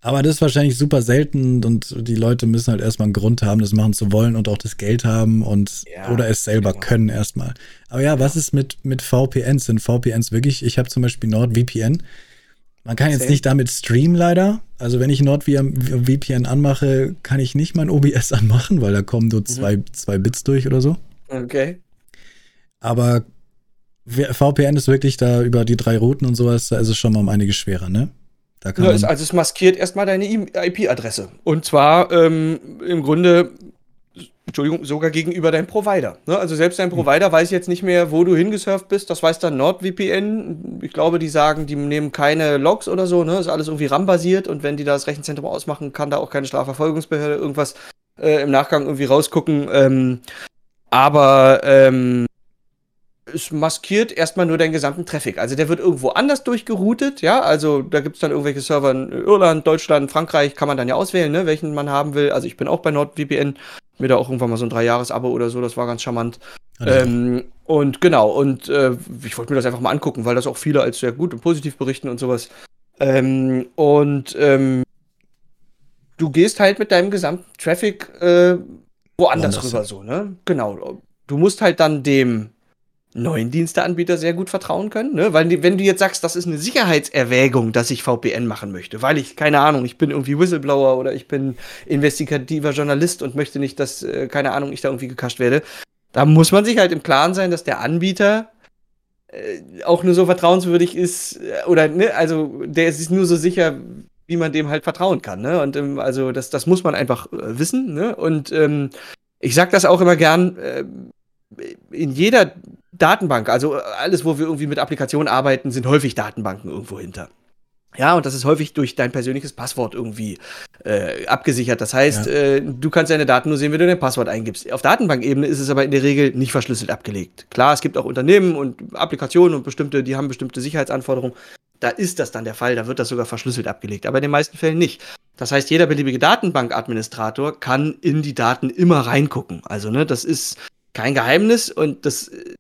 Aber das ist wahrscheinlich super selten und die Leute müssen halt erstmal einen Grund haben, das machen zu wollen und auch das Geld haben und ja, oder es selber genau. können erstmal. Aber ja, ja, was ist mit, mit VPNs? Sind VPNs wirklich, ich habe zum Beispiel NordVPN. Man kann jetzt nicht damit streamen leider. Also wenn ich NordVPN anmache, kann ich nicht mein OBS anmachen, weil da kommen nur mhm. zwei, mhm. zwei Bits durch oder so. Okay. Aber VPN ist wirklich da über die drei Routen und sowas, da ist es schon mal um einiges schwerer, ne? Da kann ja, also es maskiert erstmal deine IP-Adresse. Und zwar ähm, im Grunde, Entschuldigung, sogar gegenüber deinem Provider. Ne? Also selbst dein hm. Provider hm. weiß jetzt nicht mehr, wo du hingesurft bist. Das weiß dann NordVPN. Ich glaube, die sagen, die nehmen keine Logs oder so. Ne? Ist alles irgendwie RAM-basiert. Und wenn die da das Rechenzentrum ausmachen, kann da auch keine Strafverfolgungsbehörde irgendwas äh, im Nachgang irgendwie rausgucken. Ähm, aber ähm, es maskiert erstmal nur deinen gesamten Traffic. Also der wird irgendwo anders durchgeroutet, ja. Also da gibt es dann irgendwelche Server in Irland, Deutschland, Frankreich, kann man dann ja auswählen, ne, welchen man haben will. Also ich bin auch bei NordVPN, mir da auch irgendwann mal so ein Drei-Jahres-Abo oder so, das war ganz charmant. Ähm, und genau, und äh, ich wollte mir das einfach mal angucken, weil das auch viele als sehr gut und positiv berichten und sowas. Ähm, und ähm, du gehst halt mit deinem gesamten Traffic äh, woanders, woanders rüber, so, ne? Genau. Du musst halt dann dem neuen Diensteanbieter sehr gut vertrauen können. Ne? Weil wenn du jetzt sagst, das ist eine Sicherheitserwägung, dass ich VPN machen möchte, weil ich, keine Ahnung, ich bin irgendwie Whistleblower oder ich bin investigativer Journalist und möchte nicht, dass, äh, keine Ahnung, ich da irgendwie gekascht werde, da muss man sich halt im Klaren sein, dass der Anbieter äh, auch nur so vertrauenswürdig ist, äh, oder, ne, also der ist nur so sicher, wie man dem halt vertrauen kann, ne? Und ähm, also das, das muss man einfach äh, wissen, ne? Und ähm, ich sag das auch immer gern, äh, in jeder Datenbank, also alles, wo wir irgendwie mit Applikationen arbeiten, sind häufig Datenbanken irgendwo hinter. Ja, und das ist häufig durch dein persönliches Passwort irgendwie äh, abgesichert. Das heißt, ja. äh, du kannst deine Daten nur sehen, wenn du dein Passwort eingibst. Auf Datenbankebene ist es aber in der Regel nicht verschlüsselt abgelegt. Klar, es gibt auch Unternehmen und Applikationen und bestimmte, die haben bestimmte Sicherheitsanforderungen. Da ist das dann der Fall, da wird das sogar verschlüsselt abgelegt, aber in den meisten Fällen nicht. Das heißt, jeder beliebige Datenbankadministrator kann in die Daten immer reingucken. Also, ne, das ist kein Geheimnis und das äh,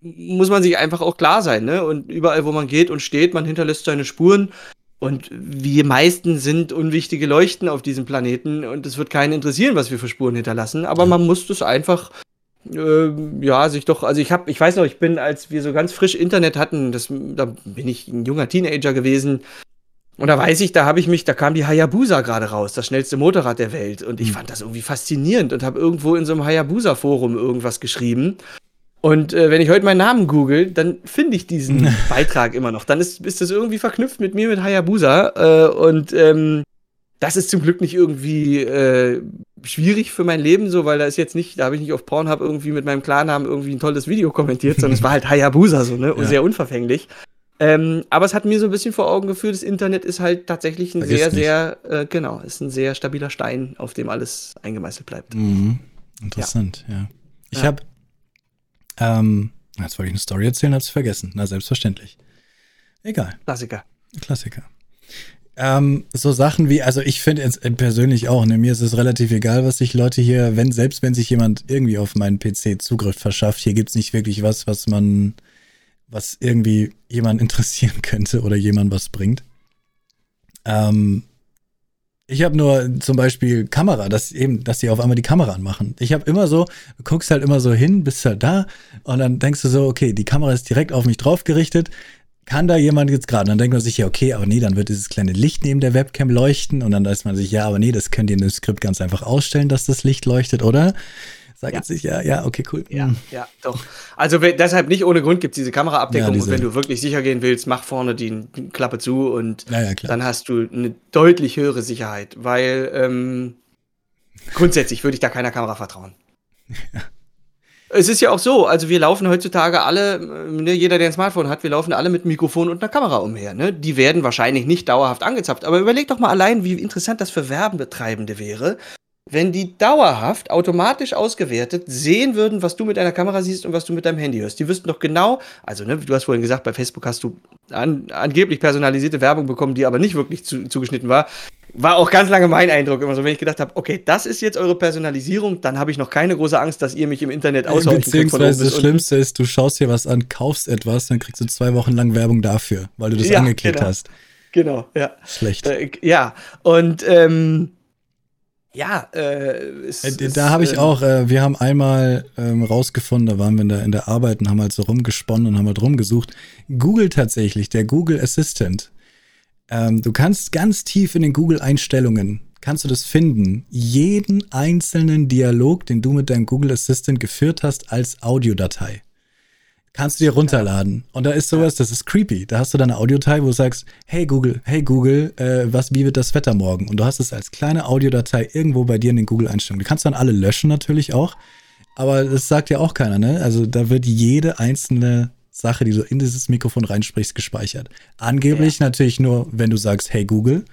muss man sich einfach auch klar sein, ne? Und überall, wo man geht und steht, man hinterlässt seine Spuren. Und wir meisten sind unwichtige Leuchten auf diesem Planeten und es wird keinen interessieren, was wir für Spuren hinterlassen. Aber man muss das einfach, äh, ja, sich doch, also ich habe, ich weiß noch, ich bin, als wir so ganz frisch Internet hatten, das, da bin ich ein junger Teenager gewesen, und da weiß ich, da habe ich mich, da kam die Hayabusa gerade raus, das schnellste Motorrad der Welt. Und ich mhm. fand das irgendwie faszinierend und habe irgendwo in so einem Hayabusa-Forum irgendwas geschrieben. Und äh, wenn ich heute meinen Namen google, dann finde ich diesen Beitrag immer noch. Dann ist, ist das irgendwie verknüpft mit mir, mit Hayabusa. Äh, und ähm, das ist zum Glück nicht irgendwie äh, schwierig für mein Leben, so, weil da ist jetzt nicht, da habe ich nicht auf Pornhub irgendwie mit meinem Klarnamen irgendwie ein tolles Video kommentiert, sondern es war halt Hayabusa, so, ne? Ja. Sehr unverfänglich. Ähm, aber es hat mir so ein bisschen vor Augen geführt, das Internet ist halt tatsächlich ein Vergiss sehr, nicht. sehr, äh, genau, ist ein sehr stabiler Stein, auf dem alles eingemeißelt bleibt. Mhm. Interessant, ja. ja. Ich ja. habe, ähm, jetzt wollte ich eine Story erzählen, hab's vergessen. Na, selbstverständlich. Egal. Klassiker. Klassiker. Ähm, so Sachen wie, also ich finde jetzt persönlich auch, ne, mir ist es relativ egal, was sich Leute hier, wenn, selbst wenn sich jemand irgendwie auf meinen PC Zugriff verschafft, hier gibt's nicht wirklich was, was man was irgendwie jemand interessieren könnte oder jemand was bringt. Ähm, ich habe nur zum Beispiel Kamera, dass eben, dass die auf einmal die Kamera anmachen. Ich habe immer so, du guckst halt immer so hin, bist halt da und dann denkst du so, okay, die Kamera ist direkt auf mich drauf gerichtet. kann da jemand jetzt gerade? Dann denkt man sich, ja, okay, aber nee, dann wird dieses kleine Licht neben der Webcam leuchten und dann weiß man sich, ja, aber nee, das könnt ihr in dem Skript ganz einfach ausstellen, dass das Licht leuchtet, oder? Sagt ja. sich, ja, ja, okay, cool. Ja, hm. ja, doch. Also deshalb nicht ohne Grund gibt es diese Kameraabdeckung ja, diese, und wenn du wirklich sicher gehen willst, mach vorne die Klappe zu und ja, dann hast du eine deutlich höhere Sicherheit, weil ähm, grundsätzlich würde ich da keiner Kamera vertrauen. Ja. Es ist ja auch so, also wir laufen heutzutage alle, ne, jeder, der ein Smartphone hat, wir laufen alle mit Mikrofon und einer Kamera umher. Ne? Die werden wahrscheinlich nicht dauerhaft angezapft. Aber überleg doch mal allein, wie interessant das für Werbetreibende wäre, wenn die dauerhaft automatisch ausgewertet sehen würden, was du mit deiner Kamera siehst und was du mit deinem Handy hörst. Die wüssten doch genau, also ne, du hast vorhin gesagt, bei Facebook hast du an, angeblich personalisierte Werbung bekommen, die aber nicht wirklich zu, zugeschnitten war. War auch ganz lange mein Eindruck immer so, wenn ich gedacht habe, okay, das ist jetzt eure Personalisierung, dann habe ich noch keine große Angst, dass ihr mich im Internet aushauchen Beziehungsweise das Schlimmste ist, du schaust dir was an, kaufst etwas, dann kriegst du zwei Wochen lang Werbung dafür, weil du das ja, angeklickt genau. hast. Genau, ja. Schlecht. Äh, ja, und ähm, ja, äh, es, äh, da habe ich äh, auch, äh, wir haben einmal ähm, rausgefunden, da waren wir in der, in der Arbeit und haben halt so rumgesponnen und haben halt rumgesucht. Google tatsächlich, der Google Assistant. Ähm, du kannst ganz tief in den Google-Einstellungen, kannst du das finden, jeden einzelnen Dialog, den du mit deinem Google Assistant geführt hast, als Audiodatei. Kannst du dir runterladen. Und da ist sowas, das ist creepy. Da hast du dann eine Audiodatei, wo du sagst, hey Google, hey Google, äh, was, wie wird das Wetter morgen? Und du hast es als kleine Audiodatei irgendwo bei dir in den Google-Einstellungen. Die kannst dann alle löschen natürlich auch. Aber das sagt ja auch keiner, ne? Also da wird jede einzelne Sache, die du in dieses Mikrofon reinsprichst, gespeichert. Angeblich ja. natürlich nur, wenn du sagst, hey Google.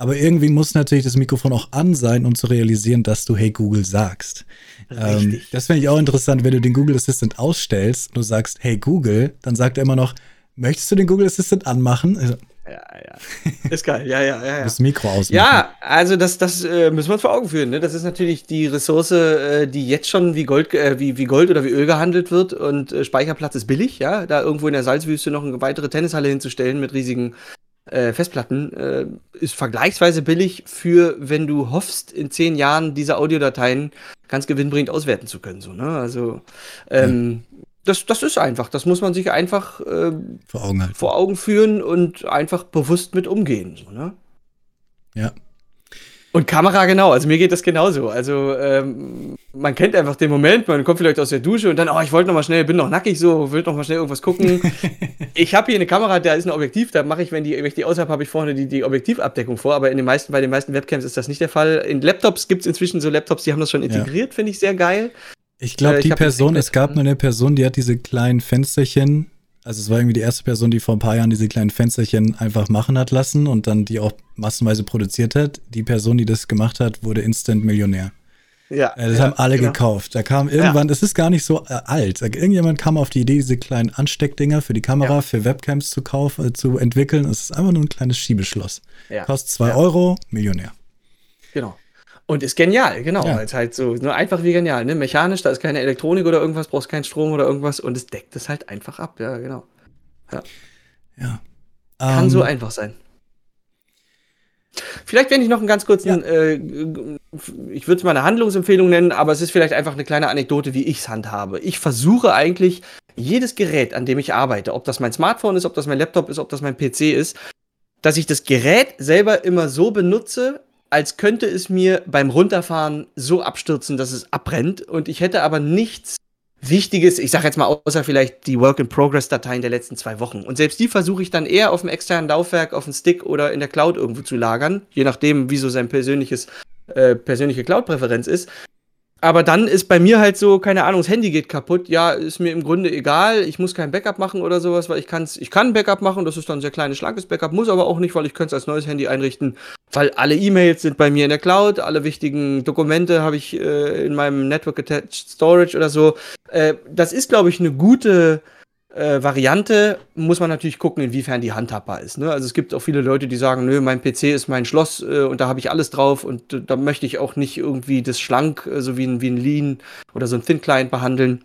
Aber irgendwie muss natürlich das Mikrofon auch an sein, um zu realisieren, dass du Hey Google sagst. Ähm, das finde ich auch interessant, wenn du den Google Assistant ausstellst und du sagst Hey Google, dann sagt er immer noch, möchtest du den Google Assistant anmachen? Also, ja, ja. Ist geil, ja, ja, ja. ja. Das Mikro ausmachen. Ja, also das, das äh, müssen wir uns vor Augen führen. Ne? Das ist natürlich die Ressource, äh, die jetzt schon wie Gold, äh, wie, wie Gold oder wie Öl gehandelt wird und äh, Speicherplatz ist billig, ja. Da irgendwo in der Salzwüste noch eine weitere Tennishalle hinzustellen mit riesigen äh, Festplatten äh, ist vergleichsweise billig für, wenn du hoffst, in zehn Jahren diese Audiodateien ganz gewinnbringend auswerten zu können. So, ne? Also ähm, ja. das, das ist einfach. Das muss man sich einfach äh, vor, Augen halten. vor Augen führen und einfach bewusst mit umgehen. So, ne? Ja. Und Kamera genau, also mir geht das genauso. Also ähm, man kennt einfach den Moment, man kommt vielleicht aus der Dusche und dann, oh, ich wollte noch mal schnell, bin noch nackig so, will noch mal schnell irgendwas gucken. ich habe hier eine Kamera, da ist ein Objektiv, da mache ich, wenn, die, wenn ich die aushab, habe ich vorne die, die Objektivabdeckung vor, aber in den meisten, bei den meisten Webcams ist das nicht der Fall. In Laptops gibt es inzwischen so Laptops, die haben das schon integriert, ja. finde ich sehr geil. Ich glaube, äh, die Person, es gab nur eine Person, die hat diese kleinen Fensterchen also es war irgendwie die erste Person, die vor ein paar Jahren diese kleinen Fensterchen einfach machen hat lassen und dann die auch massenweise produziert hat. Die Person, die das gemacht hat, wurde Instant Millionär. Ja. Äh, das ja, haben alle genau. gekauft. Da kam irgendwann, ja. es ist gar nicht so äh, alt. Irgendjemand kam auf die Idee, diese kleinen Ansteckdinger für die Kamera, ja. für Webcams zu kaufen, äh, zu entwickeln. Es ist einfach nur ein kleines Schiebeschloss. Ja. Kostet zwei Euro, Millionär. Genau. Und ist genial, genau. Ja. Ist halt so nur einfach wie genial. Ne? Mechanisch, da ist keine Elektronik oder irgendwas, brauchst keinen Strom oder irgendwas und es deckt es halt einfach ab. Ja, genau. Ja. ja. Kann um, so ähm, einfach sein. Vielleicht, wenn ich noch einen ganz kurzen, ja. äh, ich würde es mal eine Handlungsempfehlung nennen, aber es ist vielleicht einfach eine kleine Anekdote, wie ich es handhabe. Ich versuche eigentlich, jedes Gerät, an dem ich arbeite, ob das mein Smartphone ist, ob das mein Laptop ist, ob das mein PC ist, dass ich das Gerät selber immer so benutze, als könnte es mir beim Runterfahren so abstürzen, dass es abbrennt. Und ich hätte aber nichts Wichtiges, ich sage jetzt mal, außer vielleicht die Work-in-Progress-Dateien der letzten zwei Wochen. Und selbst die versuche ich dann eher auf dem externen Laufwerk, auf dem Stick oder in der Cloud irgendwo zu lagern, je nachdem, wie so sein persönliches, äh, persönliche Cloud-Präferenz ist. Aber dann ist bei mir halt so, keine Ahnung, das Handy geht kaputt. Ja, ist mir im Grunde egal. Ich muss kein Backup machen oder sowas, weil ich kann's, ich kann ein Backup machen. Das ist dann ein sehr kleines, schlankes Backup. Muss aber auch nicht, weil ich könnte es als neues Handy einrichten. Weil alle E-Mails sind bei mir in der Cloud. Alle wichtigen Dokumente habe ich äh, in meinem Network Attached Storage oder so. Äh, das ist, glaube ich, eine gute, äh, Variante muss man natürlich gucken, inwiefern die handhabbar ist. Ne? Also es gibt auch viele Leute, die sagen, nö, mein PC ist mein Schloss äh, und da habe ich alles drauf und äh, da möchte ich auch nicht irgendwie das schlank, äh, so wie ein, wie ein Lean oder so ein Thin Client behandeln.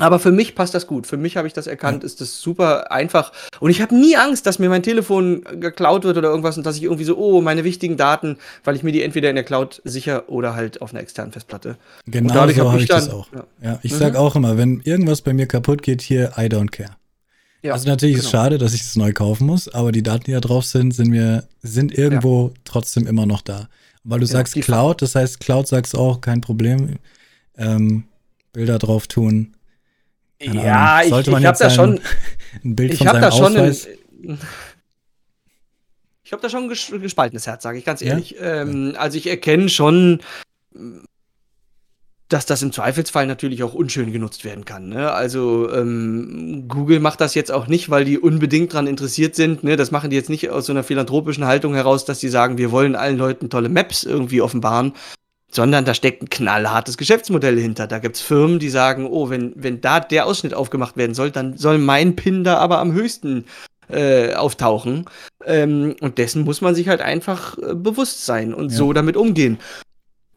Aber für mich passt das gut. Für mich habe ich das erkannt, ist das super einfach. Und ich habe nie Angst, dass mir mein Telefon geklaut wird oder irgendwas und dass ich irgendwie so, oh, meine wichtigen Daten, weil ich mir die entweder in der Cloud sicher oder halt auf einer externen Festplatte. Genau so habe ich, ich das auch. Ja, ja ich mhm. sage auch immer, wenn irgendwas bei mir kaputt geht, hier, I don't care. Ja, also natürlich genau. ist es schade, dass ich es neu kaufen muss, aber die Daten, die da drauf sind, sind mir, sind irgendwo ja. trotzdem immer noch da. Weil du ja, sagst Cloud, das heißt, Cloud sagst auch, kein Problem. Ähm, Bilder drauf tun. Keine ja, Ahnung. Sollte ich, ich habe da schon ein Bild von seinem da Ausweis. Ein, ich habe da schon ein gespaltenes Herz, sage ich ganz ehrlich. Ja? Ähm, also ich erkenne schon, dass das im Zweifelsfall natürlich auch unschön genutzt werden kann. Ne? Also ähm, Google macht das jetzt auch nicht, weil die unbedingt daran interessiert sind. Ne? Das machen die jetzt nicht aus so einer philanthropischen Haltung heraus, dass die sagen, wir wollen allen Leuten tolle Maps irgendwie offenbaren, sondern da steckt ein knallhartes Geschäftsmodell hinter. Da gibt's Firmen, die sagen, oh, wenn, wenn da der Ausschnitt aufgemacht werden soll, dann soll mein Pin da aber am höchsten äh, auftauchen. Ähm, und dessen muss man sich halt einfach äh, bewusst sein und ja. so damit umgehen.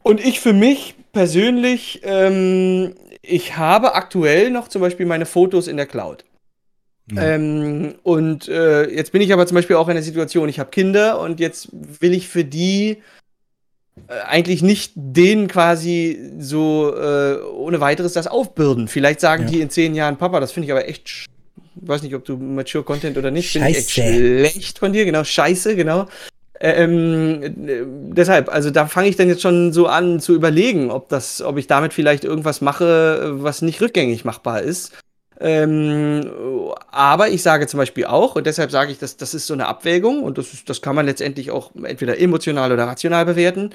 Und ich für mich persönlich, ähm, ich habe aktuell noch zum Beispiel meine Fotos in der Cloud. Ja. Ähm, und äh, jetzt bin ich aber zum Beispiel auch in der Situation, ich habe Kinder und jetzt will ich für die eigentlich nicht denen quasi so äh, ohne weiteres das aufbürden. Vielleicht sagen ja. die in zehn Jahren, Papa, das finde ich aber echt, weiß nicht, ob du Mature Content oder nicht, finde ich echt schlecht von dir, genau, scheiße, genau. Ähm, deshalb, also da fange ich dann jetzt schon so an zu überlegen, ob das, ob ich damit vielleicht irgendwas mache, was nicht rückgängig machbar ist. Ähm, aber ich sage zum Beispiel auch, und deshalb sage ich, dass das ist so eine Abwägung und das, ist, das kann man letztendlich auch entweder emotional oder rational bewerten.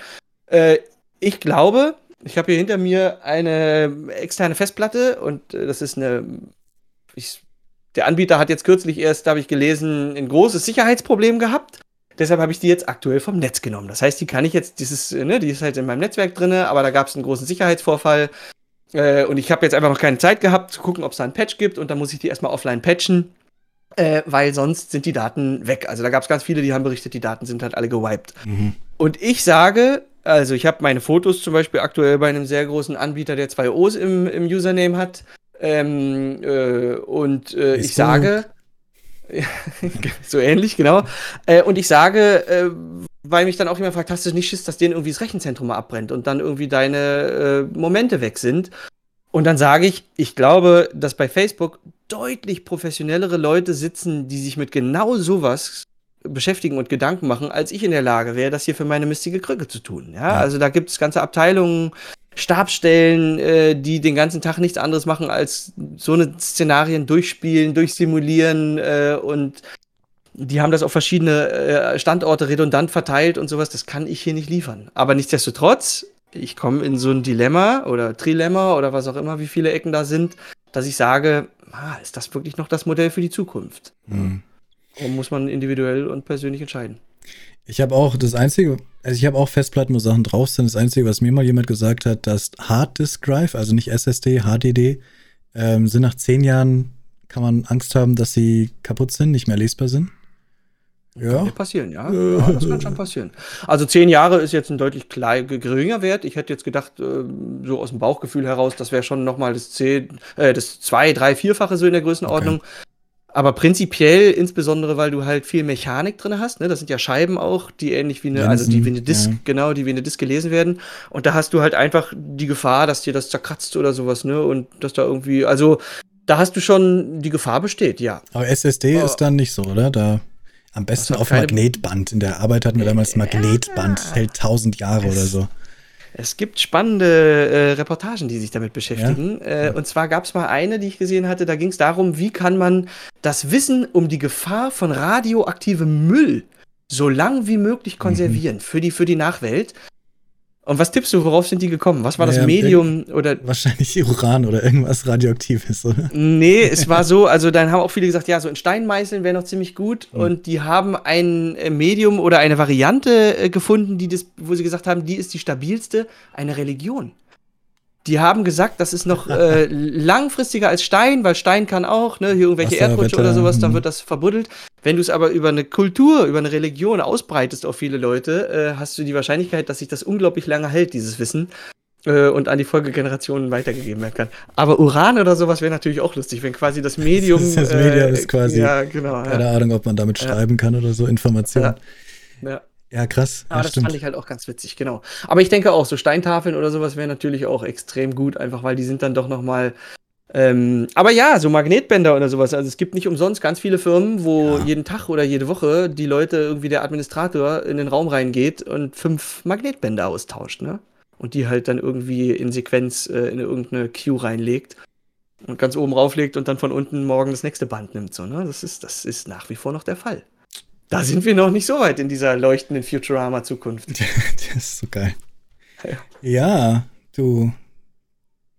Äh, ich glaube, ich habe hier hinter mir eine externe Festplatte und äh, das ist eine. Ich, der Anbieter hat jetzt kürzlich erst, da habe ich gelesen, ein großes Sicherheitsproblem gehabt. Deshalb habe ich die jetzt aktuell vom Netz genommen. Das heißt, die kann ich jetzt, dieses, ne, die ist halt in meinem Netzwerk drin, aber da gab es einen großen Sicherheitsvorfall. Äh, und ich habe jetzt einfach noch keine Zeit gehabt, zu gucken, ob es da einen Patch gibt. Und dann muss ich die erstmal offline patchen, äh, weil sonst sind die Daten weg. Also da gab es ganz viele, die haben berichtet, die Daten sind halt alle gewiped. Mhm. Und ich sage, also ich habe meine Fotos zum Beispiel aktuell bei einem sehr großen Anbieter, der zwei O's im, im Username hat. Ähm, äh, und äh, ich sage, so ähnlich, genau. Äh, und ich sage, äh, weil mich dann auch jemand fragt, hast du nicht Schiss, dass denen irgendwie das Rechenzentrum mal abbrennt und dann irgendwie deine äh, Momente weg sind? Und dann sage ich, ich glaube, dass bei Facebook deutlich professionellere Leute sitzen, die sich mit genau sowas beschäftigen und Gedanken machen, als ich in der Lage wäre, das hier für meine mistige Krücke zu tun. Ja, ja. also da gibt es ganze Abteilungen, Stabstellen, äh, die den ganzen Tag nichts anderes machen, als so eine Szenarien durchspielen, durchsimulieren äh, und die haben das auf verschiedene äh, Standorte redundant verteilt und sowas. Das kann ich hier nicht liefern. Aber nichtsdestotrotz, ich komme in so ein Dilemma oder Trilemma oder was auch immer, wie viele Ecken da sind, dass ich sage, ah, ist das wirklich noch das Modell für die Zukunft? Mhm. Und muss man individuell und persönlich entscheiden. Ich habe auch das Einzige, also ich habe auch Festplatten, wo Sachen drauf sind. Das Einzige, was mir mal jemand gesagt hat, dass Hard Disk Drive, also nicht SSD, HDD, ähm, sind nach zehn Jahren, kann man Angst haben, dass sie kaputt sind, nicht mehr lesbar sind. Ja. Kann passieren, ja. ja. Das kann schon passieren. Also zehn Jahre ist jetzt ein deutlich klein, geringer Wert. Ich hätte jetzt gedacht, äh, so aus dem Bauchgefühl heraus, das wäre schon nochmal das zehn, äh, das zwei, drei, vierfache so in der Größenordnung. Okay. Aber prinzipiell, insbesondere weil du halt viel Mechanik drin hast, ne? das sind ja Scheiben auch, die ähnlich wie eine, Lenzen, also die wie eine Disk, ja. genau, die wie eine Disk gelesen werden. Und da hast du halt einfach die Gefahr, dass dir das zerkratzt oder sowas, ne? Und dass da irgendwie, also da hast du schon, die Gefahr besteht, ja. Aber SSD oh. ist dann nicht so, oder? Da am besten auf Magnetband. In der Arbeit hatten wir damals Magnetband, ja. hält tausend Jahre es, oder so. Es gibt spannende äh, Reportagen, die sich damit beschäftigen. Ja? Äh, und zwar gab es mal eine, die ich gesehen hatte, da ging es darum, wie kann man das Wissen um die Gefahr von radioaktivem Müll so lang wie möglich konservieren mhm. für, die, für die Nachwelt. Und was tippst du, worauf sind die gekommen? Was war das Medium oder? Wahrscheinlich Uran oder irgendwas Radioaktives, oder? Nee, es war so, also dann haben auch viele gesagt, ja, so in Steinmeißeln wäre noch ziemlich gut. Mhm. Und die haben ein äh, Medium oder eine Variante äh, gefunden, die das, wo sie gesagt haben, die ist die stabilste, eine Religion. Die haben gesagt, das ist noch äh, langfristiger als Stein, weil Stein kann auch, ne, hier irgendwelche Wasser, Erdrutsche Wetter, oder sowas, dann mhm. wird das verbuddelt. Wenn du es aber über eine Kultur, über eine Religion ausbreitest auf viele Leute, äh, hast du die Wahrscheinlichkeit, dass sich das unglaublich lange hält, dieses Wissen, äh, und an die Folgegenerationen weitergegeben werden kann. Aber Uran oder sowas wäre natürlich auch lustig, wenn quasi das Medium. das, das Medium ist quasi. Ja, genau. Keine ja. Ahnung, ob man damit schreiben kann oder so, Informationen. Ja. Ja. Ja, krass. Aber ja, das stimmt. fand ich halt auch ganz witzig, genau. Aber ich denke auch, so Steintafeln oder sowas wäre natürlich auch extrem gut, einfach weil die sind dann doch noch mal Ähm, aber ja, so Magnetbänder oder sowas. Also es gibt nicht umsonst ganz viele Firmen, wo Ja. jeden Tag oder jede Woche die Leute, irgendwie der Administrator in den Raum reingeht und fünf Magnetbänder austauscht, ne? Und die halt dann irgendwie in Sequenz äh, in irgendeine Queue reinlegt und ganz oben rauflegt und dann von unten morgen das nächste Band nimmt, so, ne? Das ist, das ist nach wie vor noch der Fall. Da sind wir noch nicht so weit in dieser leuchtenden Futurama-Zukunft. das ist so geil. Ja. Du.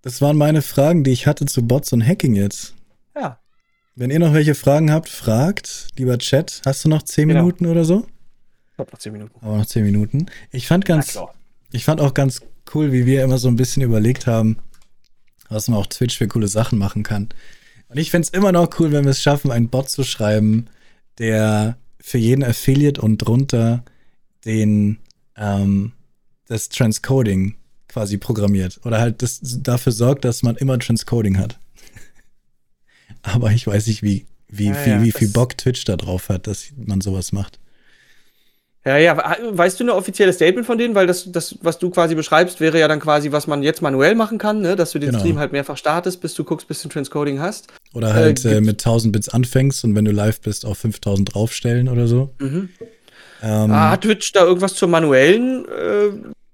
Das waren meine Fragen, die ich hatte zu Bots und Hacking jetzt. Ja. Wenn ihr noch welche Fragen habt, fragt. Lieber Chat, hast du noch zehn Genau. Minuten oder so? Ich hab noch zehn Minuten. Aber noch zehn Minuten. Ich fand ganz, ich fand auch ganz cool, wie wir immer so ein bisschen überlegt haben, was man auf Twitch für coole Sachen machen kann. Und ich find's immer noch cool, wenn wir es schaffen, einen Bot zu schreiben, der für jeden Affiliate und drunter den ähm, das Transcoding quasi programmiert. Oder halt das dafür sorgt, dass man immer Transcoding hat. Aber ich weiß nicht, wie, wie, Ja, viel, ja, wie viel Bock Twitch da drauf hat, dass man sowas macht. Ja, ja, we- weißt du ein offizielles Statement von denen? Weil das, das, was du quasi beschreibst, wäre ja dann quasi, was man jetzt manuell machen kann, ne? dass du den Genau. Stream halt mehrfach startest, bis du guckst, bis du Transcoding hast. Oder halt Äh, äh, mit 1000 Bits anfängst und wenn du live bist, auf 5000 draufstellen oder so. Mhm. Ähm, Ah, hat Twitch da irgendwas zur manuellen äh,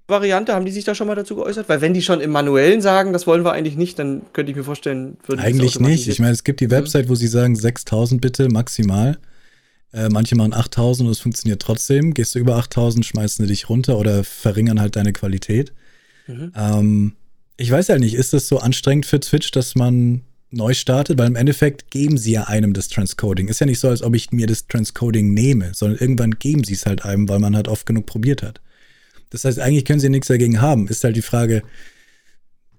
Variante? Haben die sich da schon mal dazu geäußert? Weil wenn die schon im manuellen sagen, das wollen wir eigentlich nicht, dann könnte ich mir vorstellen, würden die das eigentlich nicht. Ich meine, es gibt die Website, wo sie sagen 6000 bitte maximal. Äh, manche machen 8000 und es funktioniert trotzdem. Gehst du über 8000, schmeißen sie dich runter oder verringern halt deine Qualität. Mhm. Ähm, ich weiß halt nicht, ist das so anstrengend für Twitch, dass man neu startet? Weil im Endeffekt geben sie ja einem das Transcoding. Ist ja nicht so, als ob ich mir das Transcoding nehme, sondern irgendwann geben sie es halt einem, weil man halt oft genug probiert hat. Das heißt, eigentlich können sie nichts dagegen haben. Ist halt die Frage,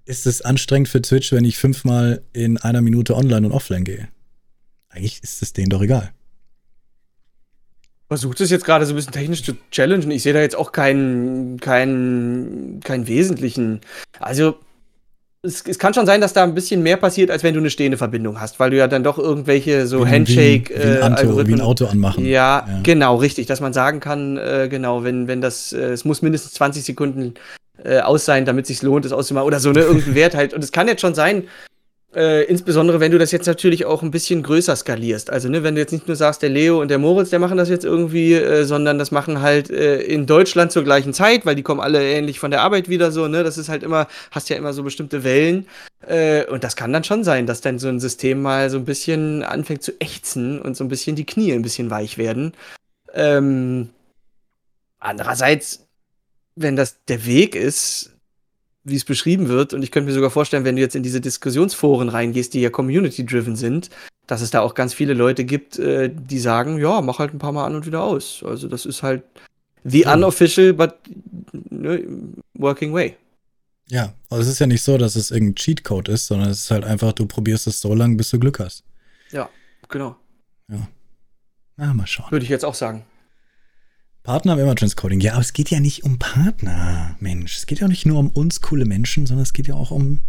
ist es anstrengend für Twitch, wenn ich fünfmal in einer Minute online und offline gehe? Eigentlich ist es denen doch egal. Versucht es jetzt gerade so ein bisschen technisch zu challengen. Ich sehe da jetzt auch keinen, keinen, keinen wesentlichen. Also, es, es kann schon sein, dass da ein bisschen mehr passiert, als wenn du eine stehende Verbindung hast, weil du ja dann doch irgendwelche so Wie- Handshake, wie, wie, ein Auto, wie ein Auto anmachen. Ja, Ja. genau, richtig, dass man sagen kann, äh, genau, wenn, wenn das, äh, es muss mindestens 20 Sekunden äh, aus sein, damit es sich lohnt, es auszumachen oder so, ne, irgendein Wert halt. Und es kann jetzt schon sein, äh, insbesondere wenn du das jetzt natürlich auch ein bisschen größer skalierst. Also, ne, wenn du jetzt nicht nur sagst, der Leo und der Moritz, der machen das jetzt irgendwie, äh, sondern das machen halt äh, in Deutschland zur gleichen Zeit, weil die kommen alle ähnlich von der Arbeit wieder so, ne? Das ist halt immer, hast ja immer so bestimmte Wellen. Äh, und das kann dann schon sein, dass dann so ein System mal so ein bisschen anfängt zu ächzen und so ein bisschen die Knie ein bisschen weich werden. Ähm, andererseits, wenn das der Weg ist, wie es beschrieben wird, und ich könnte mir sogar vorstellen, wenn du jetzt in diese Diskussionsforen reingehst, die ja community-driven sind, dass es da auch ganz viele Leute gibt, äh, die sagen, ja, mach halt ein paar Mal an und wieder aus. Also das ist halt the Ja. unofficial, but ne, working way. Ja, aber es ist ja nicht so, dass es irgendein Cheatcode ist, sondern es ist halt einfach, du probierst es so lange, bis du Glück hast. Genau. Na, mal schauen. Würde ich jetzt auch sagen. Partner haben immer Transcoding. Ja, aber es geht ja nicht um Partner, Mensch. Es geht ja auch nicht nur um uns coole Menschen, sondern es geht ja auch um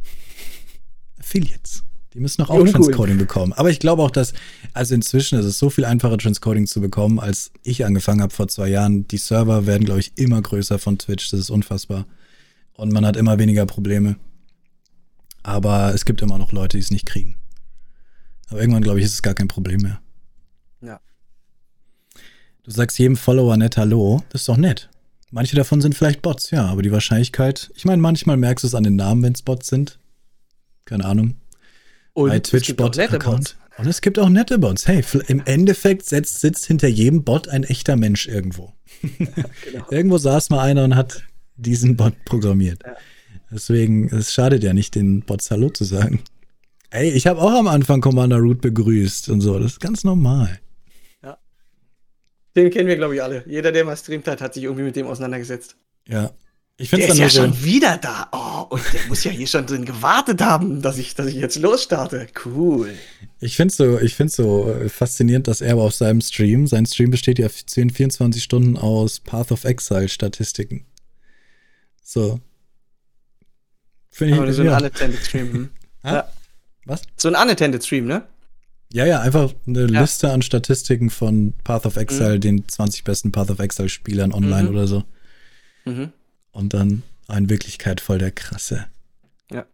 Affiliates. Die müssen auch Uncool. Transcoding bekommen. Aber ich glaube auch, dass, also inzwischen ist es so viel einfacher, Transcoding zu bekommen, als ich angefangen habe vor zwei Jahren. Die Server werden, glaube ich, immer größer von Twitch. Das ist unfassbar. Und man hat immer weniger Probleme. Aber es gibt immer noch Leute, die es nicht kriegen. Aber irgendwann, glaube ich, ist es gar kein Problem mehr. Du sagst jedem Follower nett Hallo. Das ist doch nett. Manche davon sind vielleicht Bots, ja, aber die Wahrscheinlichkeit, ich meine, manchmal merkst du es an den Namen, wenn es Bots sind. Keine Ahnung. Und Bei auch nette Twitch-Bot-Account. Und es gibt auch nette Bots. Hey, im Endeffekt setzt, sitzt hinter jedem Bot ein echter Mensch irgendwo. Genau. Irgendwo saß mal einer und hat diesen Bot programmiert. Ja. Deswegen, es schadet ja nicht, den Bots Hallo zu sagen. Ey, ich habe auch am Anfang Commander Root begrüßt und so. Das ist ganz normal. Den kennen wir, glaube ich, alle. Jeder, der mal streamt hat, hat sich irgendwie mit dem auseinandergesetzt. Ja. Ich finde Der es ja so. schon wieder da. Oh, und der muss ja hier schon drin gewartet haben, dass ich, dass ich jetzt losstarte. Cool. Ich finde so, ich find's so äh, faszinierend, dass er aber auf seinem Stream, sein Stream besteht ja 10, 24 Stunden aus Path of Exile Statistiken. So. Finde Aber ich, so ein ja. unattended Stream. hm? Ja. was? So ein unattended Stream, ne? Ja, ja, einfach eine Ja. Liste an Statistiken von Path of Exile, Mhm. den 20 besten Path of Exile Spielern online Mhm. oder so. Mhm. Und dann in Wirklichkeit voll der krasse. Ja.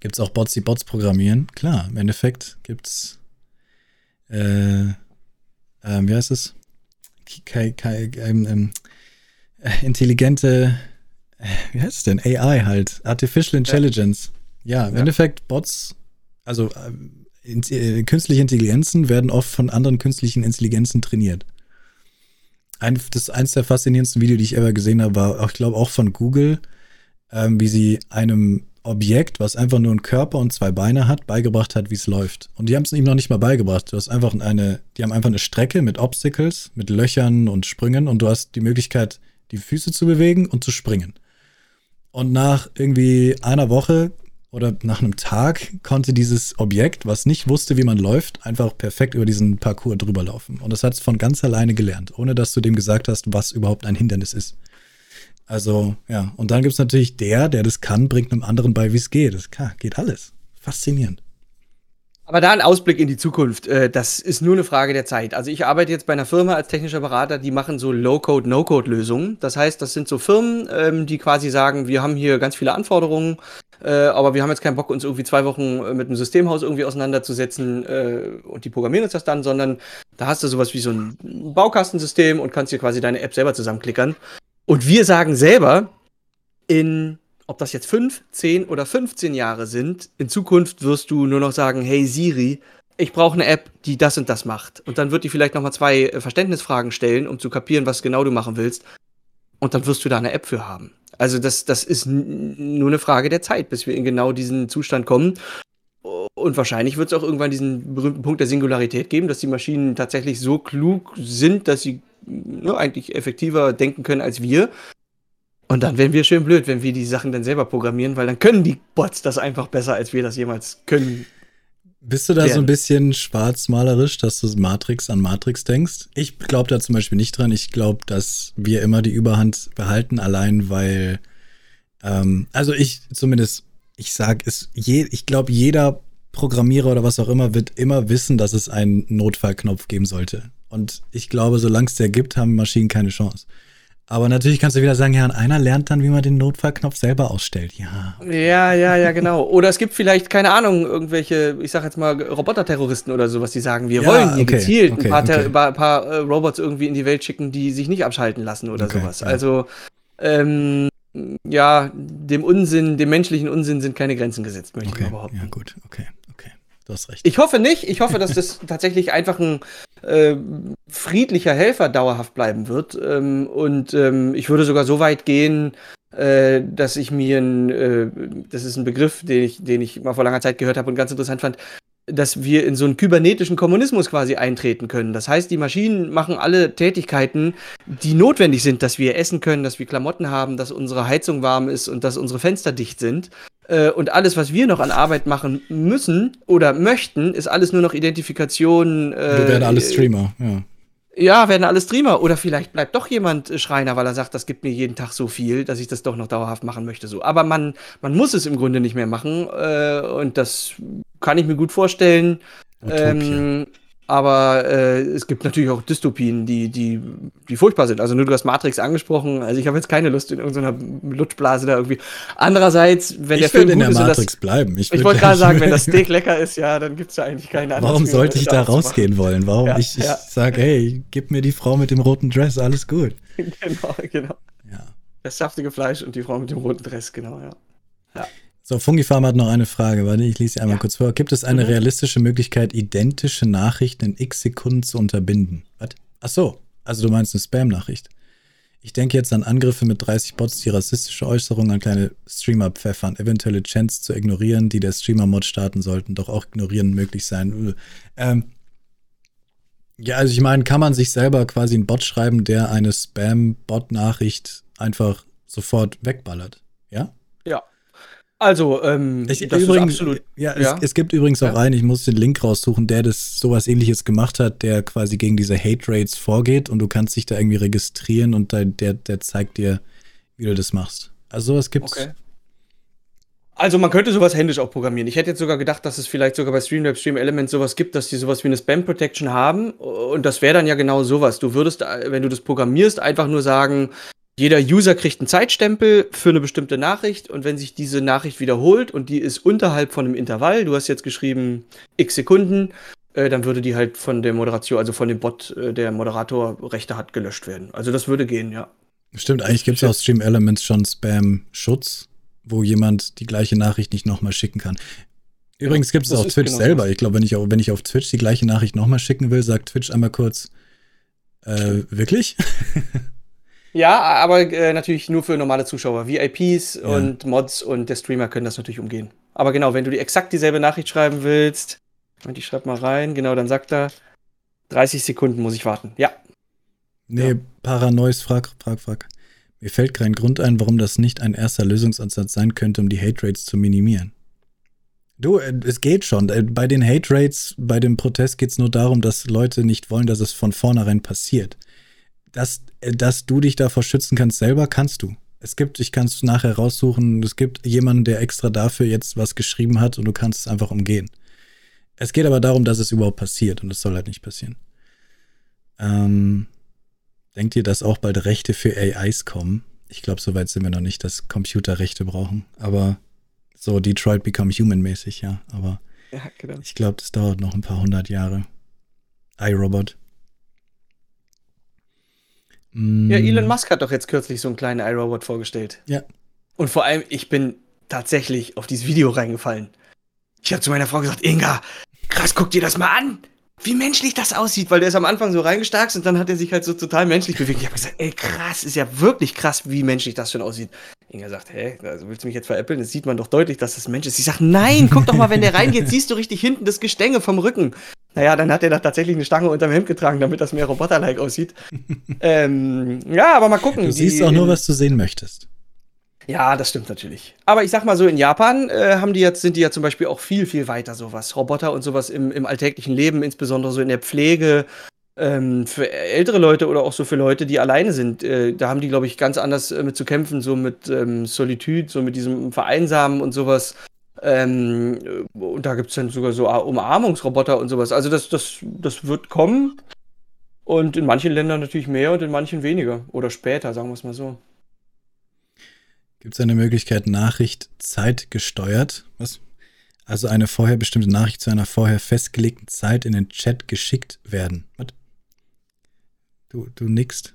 Gibt es auch Bots, die Bots programmieren? Klar, im Endeffekt gibt es, äh, äh, wie heißt es? K K ähm, ähm, äh, intelligente, äh, wie heißt es denn? AI halt, Artificial Intelligence. Ja, ja im ja. Endeffekt Bots, also äh, in, äh, künstliche Intelligenzen werden oft von anderen künstlichen Intelligenzen trainiert. Ein, das eins der faszinierendsten Videos, die ich ever gesehen habe, war, ich glaube, auch von Google, ähm, wie sie einem Objekt, was einfach nur einen Körper und zwei Beine hat, beigebracht hat, wie es läuft. Und die haben es ihm noch nicht mal beigebracht. Du hast einfach eine, die haben einfach eine Strecke mit Obstacles, mit Löchern und Sprüngen und du hast die Möglichkeit, die Füße zu bewegen und zu springen. Und nach irgendwie einer Woche oder nach einem Tag konnte dieses Objekt, was nicht wusste, wie man läuft, einfach perfekt über diesen Parcours drüber laufen. Und das hat es von ganz alleine gelernt, ohne dass du dem gesagt hast, was überhaupt ein Hindernis ist. Also, ja. Und dann gibt es natürlich der, der das kann, bringt einem anderen bei, wie es geht. Das kann, geht alles. Faszinierend. Aber da ein Ausblick in die Zukunft, äh, das ist nur eine Frage der Zeit. Also ich arbeite jetzt bei einer Firma als technischer Berater, die machen so Low-Code, No-Code-Lösungen. Das heißt, das sind so Firmen, ähm, die quasi sagen, wir haben hier ganz viele Anforderungen, äh, aber wir haben jetzt keinen Bock, uns irgendwie zwei Wochen äh, mit einem Systemhaus irgendwie auseinanderzusetzen äh, und die programmieren uns das dann, sondern da hast du sowas wie so ein Baukastensystem und kannst dir quasi deine App selber zusammenklickern. Und wir sagen selber, in, ob das jetzt 5, 10 oder 15 Jahre sind, in Zukunft wirst du nur noch sagen, hey Siri, ich brauche eine App, die das und das macht. Und dann wird die vielleicht nochmal zwei äh, Verständnisfragen stellen, um zu kapieren, was genau du machen willst. Und dann wirst du da eine App für haben. Also das, das ist nur eine Frage der Zeit, bis wir in genau diesen Zustand kommen. Und wahrscheinlich wird es auch irgendwann diesen berühmten Punkt der Singularität geben, dass die Maschinen tatsächlich so klug sind, dass sie ne, eigentlich effektiver denken können als wir. Und dann werden wir schön blöd, wenn wir die Sachen dann selber programmieren, weil dann können die Bots das einfach besser, als wir das jemals können. Bist du da so ein bisschen schwarzmalerisch, dass du Matrix an Matrix denkst? Ich glaube da zum Beispiel nicht dran. Ich glaube, dass wir immer die Überhand behalten, allein weil, ähm, also ich zumindest, ich sag es, je, ich glaube, jeder Programmierer oder was auch immer wird immer wissen, dass es einen Notfallknopf geben sollte. Und ich glaube, solange es der gibt, haben Maschinen keine Chance. Aber natürlich kannst du wieder sagen, ja, und einer lernt dann, wie man den Notfallknopf selber ausstellt. Ja. Ja, ja, ja, genau. Oder es gibt vielleicht, keine Ahnung, irgendwelche, ich sag jetzt mal, Roboterterroristen oder sowas, die sagen, wir ja, wollen hier okay, gezielt okay, ein paar, okay. ein paar äh, Robots irgendwie in die Welt schicken, die sich nicht abschalten lassen oder sowas. Ja. Also, ähm, ja, dem Unsinn, dem menschlichen Unsinn sind keine Grenzen gesetzt, möchte ich mal behaupten. Ja, gut, okay, okay. Du hast recht. Ich hoffe nicht. Ich hoffe, dass das tatsächlich einfach ein äh, friedlicher Helfer dauerhaft bleiben wird. Ähm, und ähm, ich würde sogar so weit gehen, äh, dass ich mir ein, äh, das ist ein Begriff, den ich, den ich mal vor langer Zeit gehört habe und ganz interessant fand, dass wir in so einen kybernetischen Kommunismus quasi eintreten können. Das heißt, die Maschinen machen alle Tätigkeiten, die notwendig sind, dass wir essen können, dass wir Klamotten haben, dass unsere Heizung warm ist und dass unsere Fenster dicht sind. Äh, und alles, was wir noch an Arbeit machen müssen oder möchten, ist alles nur noch Identifikation. Äh, wir werden alle Streamer, ja. Ja, werden alle Streamer. Oder vielleicht bleibt doch jemand Schreiner, weil er sagt, das gibt mir jeden Tag so viel, dass ich das doch noch dauerhaft machen möchte. So. Aber man, man muss es im Grunde nicht mehr machen. Äh, und das kann ich mir gut vorstellen. Ähm, aber äh, es gibt natürlich auch Dystopien, die, die, die furchtbar sind. Also nur du hast Matrix angesprochen. Also ich habe jetzt keine Lust in irgendeiner Lutschblase da irgendwie. Andererseits, wenn ich der Film in der Matrix das, bleiben. Ich, ich wollte gerade sagen, wenn das Steak lecker ist, ja, dann gibt es ja eigentlich keine andere. Warum sollte ich da rausgehen wollen? Warum ja, ich, ich ja. sage, hey, gib mir die Frau mit dem roten Dress, alles gut. genau, genau. Ja. Das saftige Fleisch und die Frau mit dem roten Dress, genau, ja. Ja. So, Fungifarm hat noch eine Frage. Warte, ich lese sie einmal ja. kurz vor. Gibt es eine mhm. realistische Möglichkeit, identische Nachrichten in x Sekunden zu unterbinden? Was? Ach so, also du meinst eine Spam-Nachricht. Ich denke jetzt an Angriffe mit 30 Bots, die rassistische Äußerungen an kleine Streamer pfeffern, eventuelle Chants zu ignorieren, die der Streamer-Mod starten sollten, doch auch ignorieren möglich sein. Ähm, ja, also ich meine, kann man sich selber quasi einen Bot schreiben, der eine Spam-Bot-Nachricht einfach sofort wegballert? Ja? Ja. Also, ähm, ich, das übrigens, absolut. Ja, ja. Es, es, gibt übrigens auch ja. einen, ich muss den Link raussuchen, der das sowas ähnliches gemacht hat, der quasi gegen diese Hate Rates vorgeht und du kannst dich da irgendwie registrieren und der, der, der zeigt dir, wie du das machst. Also sowas gibt's. Okay. Also man könnte sowas händisch auch programmieren. Ich hätte jetzt sogar gedacht, dass es vielleicht sogar bei Streamlabs, Stream Elements sowas gibt, dass die sowas wie eine Spam Protection haben. Und das wäre dann ja genau sowas. Du würdest, wenn du das programmierst, einfach nur sagen, jeder User kriegt einen Zeitstempel für eine bestimmte Nachricht und wenn sich diese Nachricht wiederholt und die ist unterhalb von einem Intervall, du hast jetzt geschrieben x Sekunden, äh, dann würde die halt von der Moderation, also von dem Bot, äh, der Moderator Rechte hat, gelöscht werden. Also das würde gehen, ja. Stimmt, eigentlich gibt es aus Stream Elements schon Spam-Schutz, wo jemand die gleiche Nachricht nicht nochmal schicken kann. Übrigens gibt es auch Twitch genau selber. Ich glaube, wenn ich, wenn ich auf Twitch die gleiche Nachricht nochmal schicken will, sagt Twitch einmal kurz, äh, wirklich? Ja, aber äh, natürlich nur für normale Zuschauer. VIPs ja. und Mods und der Streamer können das natürlich umgehen. Aber genau, wenn du die exakt dieselbe Nachricht schreiben willst, und ich schreib mal rein, genau, dann sagt er, 30 Sekunden muss ich warten. Ja. Nee, ja. Paranois, frag, frag, frag. Mir fällt kein Grund ein, warum das nicht ein erster Lösungsansatz sein könnte, um die Hate Rates zu minimieren. Du, äh, es geht schon. Äh, bei den Hate Rates, bei dem Protest geht es nur darum, dass Leute nicht wollen, dass es von vornherein passiert dass, äh, dass du dich davor schützen kannst, selber kannst du. Es gibt, ich kann es nachher raussuchen, es gibt jemanden, der extra dafür jetzt was geschrieben hat und du kannst es einfach umgehen. Es geht aber darum, dass es überhaupt passiert und es soll halt nicht passieren. Ähm, denkt ihr, dass auch bald Rechte für AIs kommen? Ich glaube, soweit sind wir noch nicht, dass Computer Rechte brauchen. Aber so Detroit Become Human mäßig, ja. Aber ja, genau. ich glaube, das dauert noch ein paar hundert Jahre. iRobot. Mm. Ja, Elon Musk hat doch jetzt kürzlich so einen kleinen iRobot vorgestellt. Ja. Und vor allem, ich bin tatsächlich auf dieses Video reingefallen. Ich habe zu meiner Frau gesagt, Inga, krass, guck dir das mal an. Wie menschlich das aussieht, weil der ist am Anfang so reingestarkt und dann hat er sich halt so total menschlich bewegt. Ich habe gesagt, ey, krass, ist ja wirklich krass, wie menschlich das schon aussieht. Inga sagt, hä, also willst du mich jetzt veräppeln? Das sieht man doch deutlich, dass das Mensch ist. Ich sag, nein, guck doch mal, wenn der reingeht, siehst du richtig hinten das Gestänge vom Rücken. Naja, dann hat er da tatsächlich eine Stange unterm Hemd getragen, damit das mehr Roboter-like aussieht. ähm, ja, aber mal gucken. Du siehst auch nur, was du sehen möchtest. Ja, das stimmt natürlich. Aber ich sag mal so, in Japan äh, haben die jetzt, sind die ja zum Beispiel auch viel, viel weiter, sowas. Roboter und sowas im, im alltäglichen Leben, insbesondere so in der Pflege, ähm, für ältere Leute oder auch so für Leute, die alleine sind. Äh, da haben die, glaube ich, ganz anders äh, mit zu kämpfen, so mit ähm, Solitude, so mit diesem Vereinsamen und sowas. Ähm, und da gibt es dann sogar so Umarmungsroboter und sowas. Also das, das, das wird kommen. Und in manchen Ländern natürlich mehr und in manchen weniger. Oder später, sagen wir es mal so. Gibt es eine Möglichkeit, Nachricht zeitgesteuert? Was? Also eine vorher bestimmte Nachricht zu einer vorher festgelegten Zeit in den Chat geschickt werden. Was? Du, du nickst.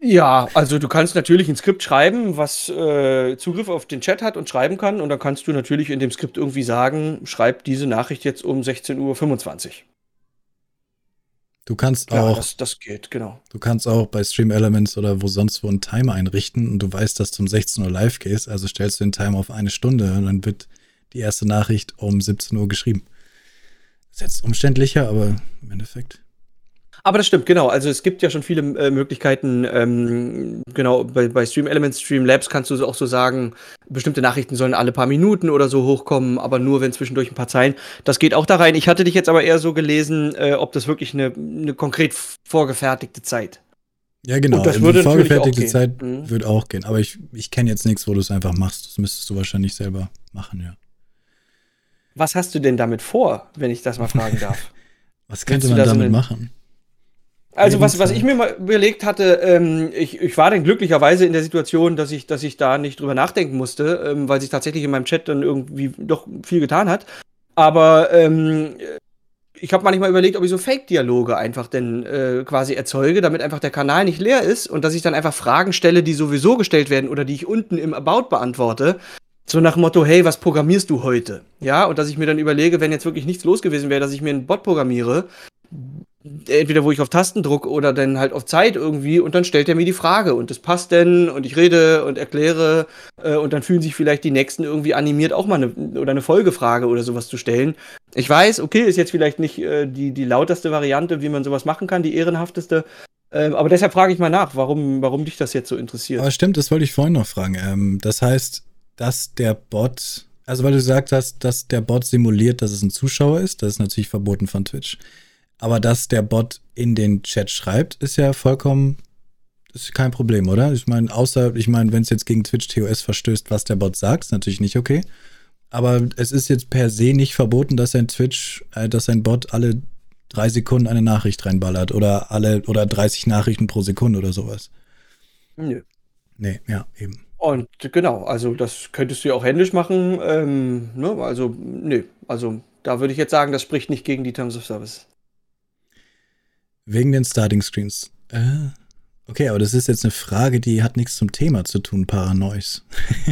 Ja, also du kannst natürlich ein Skript schreiben, was äh, Zugriff auf den Chat hat und schreiben kann. Und dann kannst du natürlich in dem Skript irgendwie sagen, schreib diese Nachricht jetzt um 16.25 Uhr. Du kannst ja, auch. Das, das, geht, genau. Du kannst auch bei Stream Elements oder wo sonst wo einen Timer einrichten und du weißt, dass du um 16 Uhr live gehst, also stellst du den Timer auf eine Stunde und dann wird die erste Nachricht um 17 Uhr geschrieben. Ist jetzt umständlicher, aber im Endeffekt. Aber das stimmt, genau. Also es gibt ja schon viele äh, Möglichkeiten. Ähm, genau, bei, bei Stream Elements, Stream Labs kannst du auch so sagen, bestimmte Nachrichten sollen alle paar Minuten oder so hochkommen, aber nur wenn zwischendurch ein paar Zeilen. Das geht auch da rein. Ich hatte dich jetzt aber eher so gelesen, äh, ob das wirklich eine, eine konkret vorgefertigte Zeit. Ja, genau. Und das würde eine vorgefertigte Zeit mhm. würde auch gehen. Aber ich, ich kenne jetzt nichts, wo du es einfach machst. Das müsstest du wahrscheinlich selber machen, ja. Was hast du denn damit vor, wenn ich das mal fragen darf? Was könnte man damit so machen? Also was, was ich mir mal überlegt hatte, ähm, ich, ich war dann glücklicherweise in der Situation, dass ich, dass ich da nicht drüber nachdenken musste, ähm, weil sich tatsächlich in meinem Chat dann irgendwie doch viel getan hat. Aber ähm, ich habe manchmal überlegt, ob ich so Fake-Dialoge einfach denn äh, quasi erzeuge, damit einfach der Kanal nicht leer ist und dass ich dann einfach Fragen stelle, die sowieso gestellt werden oder die ich unten im About beantworte. So nach Motto, hey, was programmierst du heute? Ja, und dass ich mir dann überlege, wenn jetzt wirklich nichts los gewesen wäre, dass ich mir einen Bot programmiere, entweder wo ich auf Tasten drücke oder dann halt auf Zeit irgendwie und dann stellt er mir die Frage und das passt denn und ich rede und erkläre äh, und dann fühlen sich vielleicht die Nächsten irgendwie animiert auch mal eine oder eine Folgefrage oder sowas zu stellen. Ich weiß, okay, ist jetzt vielleicht nicht äh, die, die lauteste Variante, wie man sowas machen kann, die ehrenhafteste, äh, aber deshalb frage ich mal nach, warum, warum dich das jetzt so interessiert. Aber stimmt, das wollte ich vorhin noch fragen. Ähm, das heißt, dass der Bot, also weil du gesagt hast, dass der Bot simuliert, dass es ein Zuschauer ist, das ist natürlich verboten von Twitch. Aber dass der Bot in den Chat schreibt, ist ja vollkommen, ist kein Problem, oder? Ich meine, außer, ich meine, wenn es jetzt gegen Twitch TOS verstößt, was der Bot sagt, ist natürlich nicht okay. Aber es ist jetzt per se nicht verboten, dass ein Twitch, äh, dass ein Bot alle drei Sekunden eine Nachricht reinballert oder alle oder 30 Nachrichten pro Sekunde oder sowas. Nö. Nee, ja, eben. Und genau, also das könntest du ja auch händisch machen. Ähm, ne? Also, nee, also da würde ich jetzt sagen, das spricht nicht gegen die Terms of Service. Wegen den Starting Screens. Äh, okay, aber das ist jetzt eine Frage, die hat nichts zum Thema zu tun, Paranois.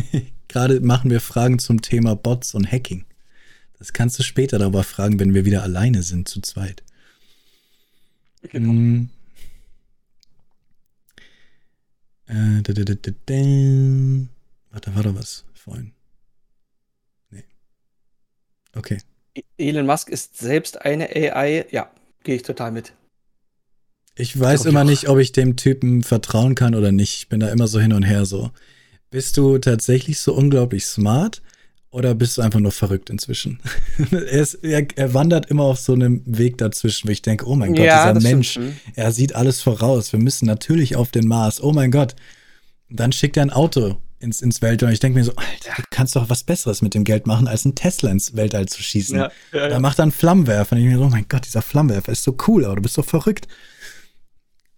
Gerade machen wir Fragen zum Thema Bots und Hacking. Das kannst du später darüber fragen, wenn wir wieder alleine sind, zu zweit. Genau. Hm. Äh, da, da, da, da, Warte, war da was vorhin? Nee. Okay. E-, Elon Musk ist selbst eine AI. Ja, gehe ich total mit. Ich weiß immer nicht, ob ich dem Typen vertrauen kann oder nicht. Ich bin da immer so hin und her so. Bist du tatsächlich so unglaublich smart oder bist du einfach nur verrückt inzwischen? er, ist, er, er, wandert immer auf so einem Weg dazwischen, wo ich denke, oh mein Gott, ja, dieser Mensch, stimmt. er sieht alles voraus. Wir müssen natürlich auf den Mars. Oh mein Gott. Dann schickt er ein Auto ins, ins Weltall. Und ich denke mir so, Alter, du kannst doch was Besseres mit dem Geld machen, als ein Tesla ins Weltall zu schießen. Ja, ja, da macht er einen Flammenwerfer. Und ich mir so, oh mein Gott, dieser Flammenwerfer ist so cool, aber du bist so verrückt.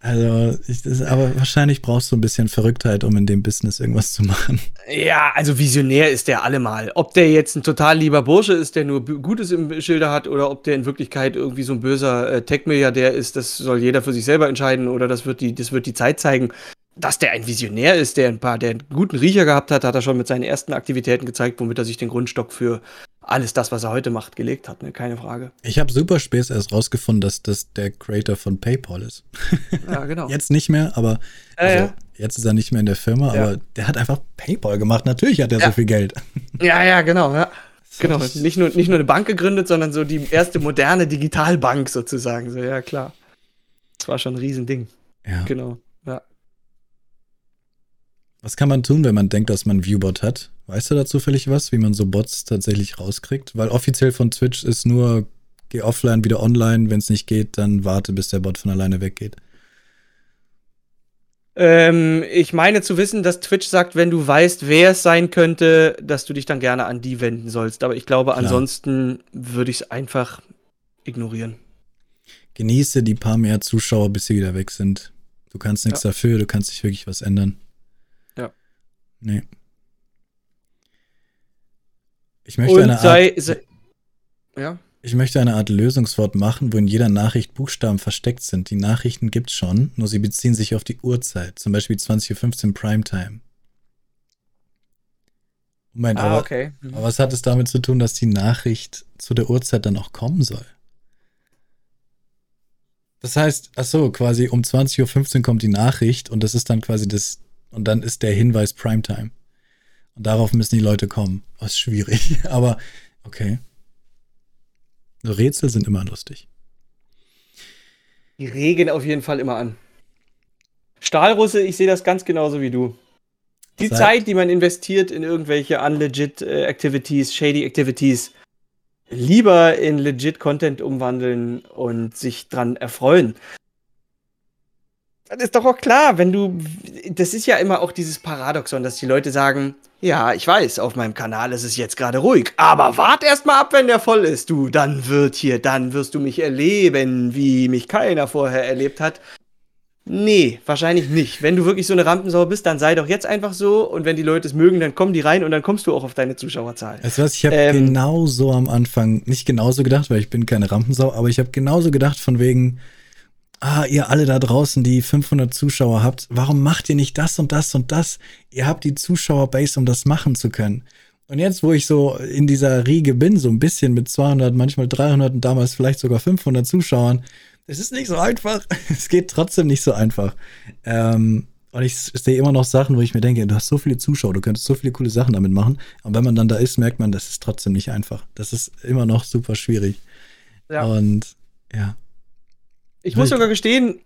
Also, ich, das, aber wahrscheinlich brauchst du ein bisschen Verrücktheit, um in dem Business irgendwas zu machen. Ja, also visionär ist der allemal. Ob der jetzt ein total lieber Bursche ist, der nur Gutes im Schilder hat, oder ob der in Wirklichkeit irgendwie so ein böser äh, Tech-Milliardär ist, das soll jeder für sich selber entscheiden, oder das wird die, das wird die Zeit zeigen. Dass der ein Visionär ist, der ein paar, der einen guten Riecher gehabt hat, hat er schon mit seinen ersten Aktivitäten gezeigt, womit er sich den Grundstock für alles das, was er heute macht, gelegt hat, ne? keine Frage. Ich habe super spät erst rausgefunden, dass das der Creator von PayPal ist. Ja, genau. jetzt nicht mehr, aber also, ja. jetzt ist er nicht mehr in der Firma, ja. aber der hat einfach PayPal gemacht. Natürlich hat er so viel Geld. Ja, ja, genau, ja. Genau, nicht nur, nicht nur eine Bank gegründet, sondern so die erste moderne Digitalbank sozusagen. So, ja, klar. Das war schon ein Riesending. Ja. Genau, ja. Was kann man tun, wenn man denkt, dass man einen Viewbot hat? Weißt du da zufällig was, wie man so Bots tatsächlich rauskriegt? Weil offiziell von Twitch ist nur, geh offline, wieder online. Wenn es nicht geht, dann warte, bis der Bot von alleine weggeht. Ähm, ich meine zu wissen, dass Twitch sagt, wenn du weißt, wer es sein könnte, dass du dich dann gerne an die wenden sollst. Aber ich glaube, Klar. ansonsten würde ich es einfach ignorieren. Genieße die paar mehr Zuschauer, bis sie wieder weg sind. Du kannst nichts ja. dafür, du kannst nicht wirklich was ändern. Ja. Nee. Ich möchte, eine Art, sei, ja? ich möchte eine Art Lösungswort machen, wo in jeder Nachricht Buchstaben versteckt sind. Die Nachrichten gibt es schon, nur sie beziehen sich auf die Uhrzeit, zum Beispiel 20.15 Uhr Primetime. Moment, ah, aber, okay. mhm. aber was hat es damit zu tun, dass die Nachricht zu der Uhrzeit dann auch kommen soll? Das heißt, ach so, quasi um 20.15 Uhr kommt die Nachricht und das ist dann quasi das, und dann ist der Hinweis Primetime. Und darauf müssen die Leute kommen. Das ist schwierig, aber okay. Rätsel sind immer lustig. Die regen auf jeden Fall immer an. Stahlrusse, ich sehe das ganz genauso wie du. Die Seit Zeit, die man investiert in irgendwelche unlegit äh, Activities, shady Activities, lieber in legit Content umwandeln und sich dran erfreuen. Das ist doch auch klar, wenn du. Das ist ja immer auch dieses Paradoxon, dass die Leute sagen: Ja, ich weiß, auf meinem Kanal ist es jetzt gerade ruhig, aber wart erst mal ab, wenn der voll ist, du. Dann wird hier, dann wirst du mich erleben, wie mich keiner vorher erlebt hat. Nee, wahrscheinlich nicht. Wenn du wirklich so eine Rampensau bist, dann sei doch jetzt einfach so. Und wenn die Leute es mögen, dann kommen die rein und dann kommst du auch auf deine Zuschauerzahl. Weißt du was, ich habe ähm, genauso am Anfang, nicht genauso gedacht, weil ich bin keine Rampensau, aber ich habe genauso gedacht von wegen, ah, ihr alle da draußen, die 500 Zuschauer habt, warum macht ihr nicht das und das und das? Ihr habt die Zuschauerbase, um das machen zu können. Und jetzt, wo ich so in dieser Riege bin, so ein bisschen mit 200, manchmal 300 und damals vielleicht sogar 500 Zuschauern, es ist nicht so einfach. Es geht trotzdem nicht so einfach. Ähm, und ich sehe immer noch Sachen, wo ich mir denke, du hast so viele Zuschauer, du könntest so viele coole Sachen damit machen. Aber wenn man dann da ist, merkt man, das ist trotzdem nicht einfach. Das ist immer noch super schwierig. Ja. Und ja. Ich muss sogar gestehen,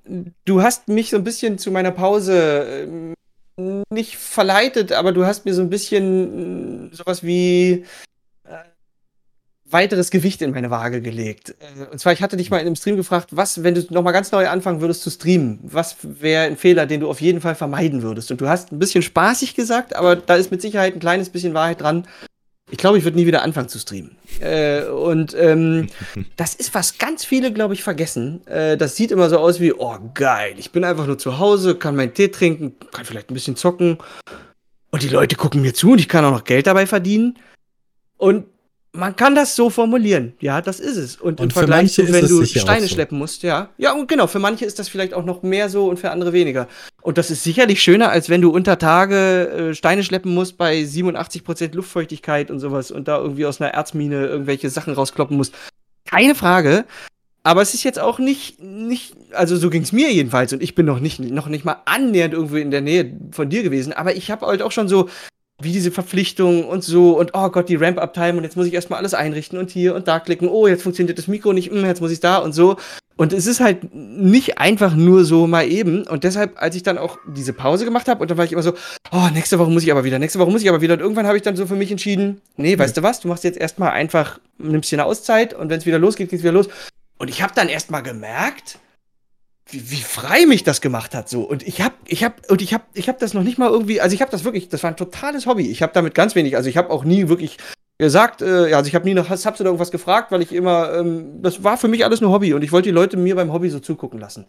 du hast mich so ein bisschen zu meiner Pause äh, nicht verleitet, aber du hast mir so ein bisschen äh, sowas wie äh, weiteres Gewicht in meine Waage gelegt. Äh, und zwar, ich hatte dich mal in einem Stream gefragt, was, wenn du nochmal ganz neu anfangen würdest zu streamen, was wäre ein Fehler, den du auf jeden Fall vermeiden würdest? Und du hast ein bisschen spaßig gesagt, aber da ist mit Sicherheit ein kleines bisschen Wahrheit dran. Ich glaube, ich würde nie wieder anfangen zu streamen. Äh, und ähm, das ist, was ganz viele, glaube ich, vergessen. Äh, das sieht immer so aus wie, oh geil, ich bin einfach nur zu Hause, kann meinen Tee trinken, kann vielleicht ein bisschen zocken. Und die Leute gucken mir zu und ich kann auch noch Geld dabei verdienen. Und man kann das so formulieren. Ja, das ist es. Und, und im Vergleich zu, wenn du Steine so. schleppen musst, ja. Ja, und genau, für manche ist das vielleicht auch noch mehr so und für andere weniger. Und das ist sicherlich schöner, als wenn du unter Tage äh, Steine schleppen musst bei 87% Luftfeuchtigkeit und sowas und da irgendwie aus einer Erzmine irgendwelche Sachen rauskloppen musst. Keine Frage. Aber es ist jetzt auch nicht, nicht also so ging es mir jedenfalls und ich bin noch nicht, noch nicht mal annähernd irgendwo in der Nähe von dir gewesen, aber ich habe halt auch schon so wie diese Verpflichtungen und so und oh Gott, die Ramp-Up-Time und jetzt muss ich erstmal alles einrichten und hier und da klicken, oh, jetzt funktioniert das Mikro nicht, hm, jetzt muss ich da und so. Und es ist halt nicht einfach nur so mal eben. Und deshalb, als ich dann auch diese Pause gemacht habe, und dann war ich immer so, oh, nächste Woche muss ich aber wieder, nächste Woche muss ich aber wieder. Und irgendwann habe ich dann so für mich entschieden, nee, weißt du was, du machst jetzt erstmal einfach, nimmst dir eine Auszeit und wenn es wieder losgeht, geht es wieder los. Und ich habe dann erstmal gemerkt, wie, wie frei mich das gemacht hat so und ich habe ich habe und ich habe ich habe das noch nicht mal irgendwie also ich habe das wirklich das war ein totales Hobby ich habe damit ganz wenig also ich habe auch nie wirklich gesagt äh, also ich habe nie nach Subs oder irgendwas gefragt weil ich immer ähm, das war für mich alles nur Hobby und ich wollte die Leute mir beim Hobby so zugucken lassen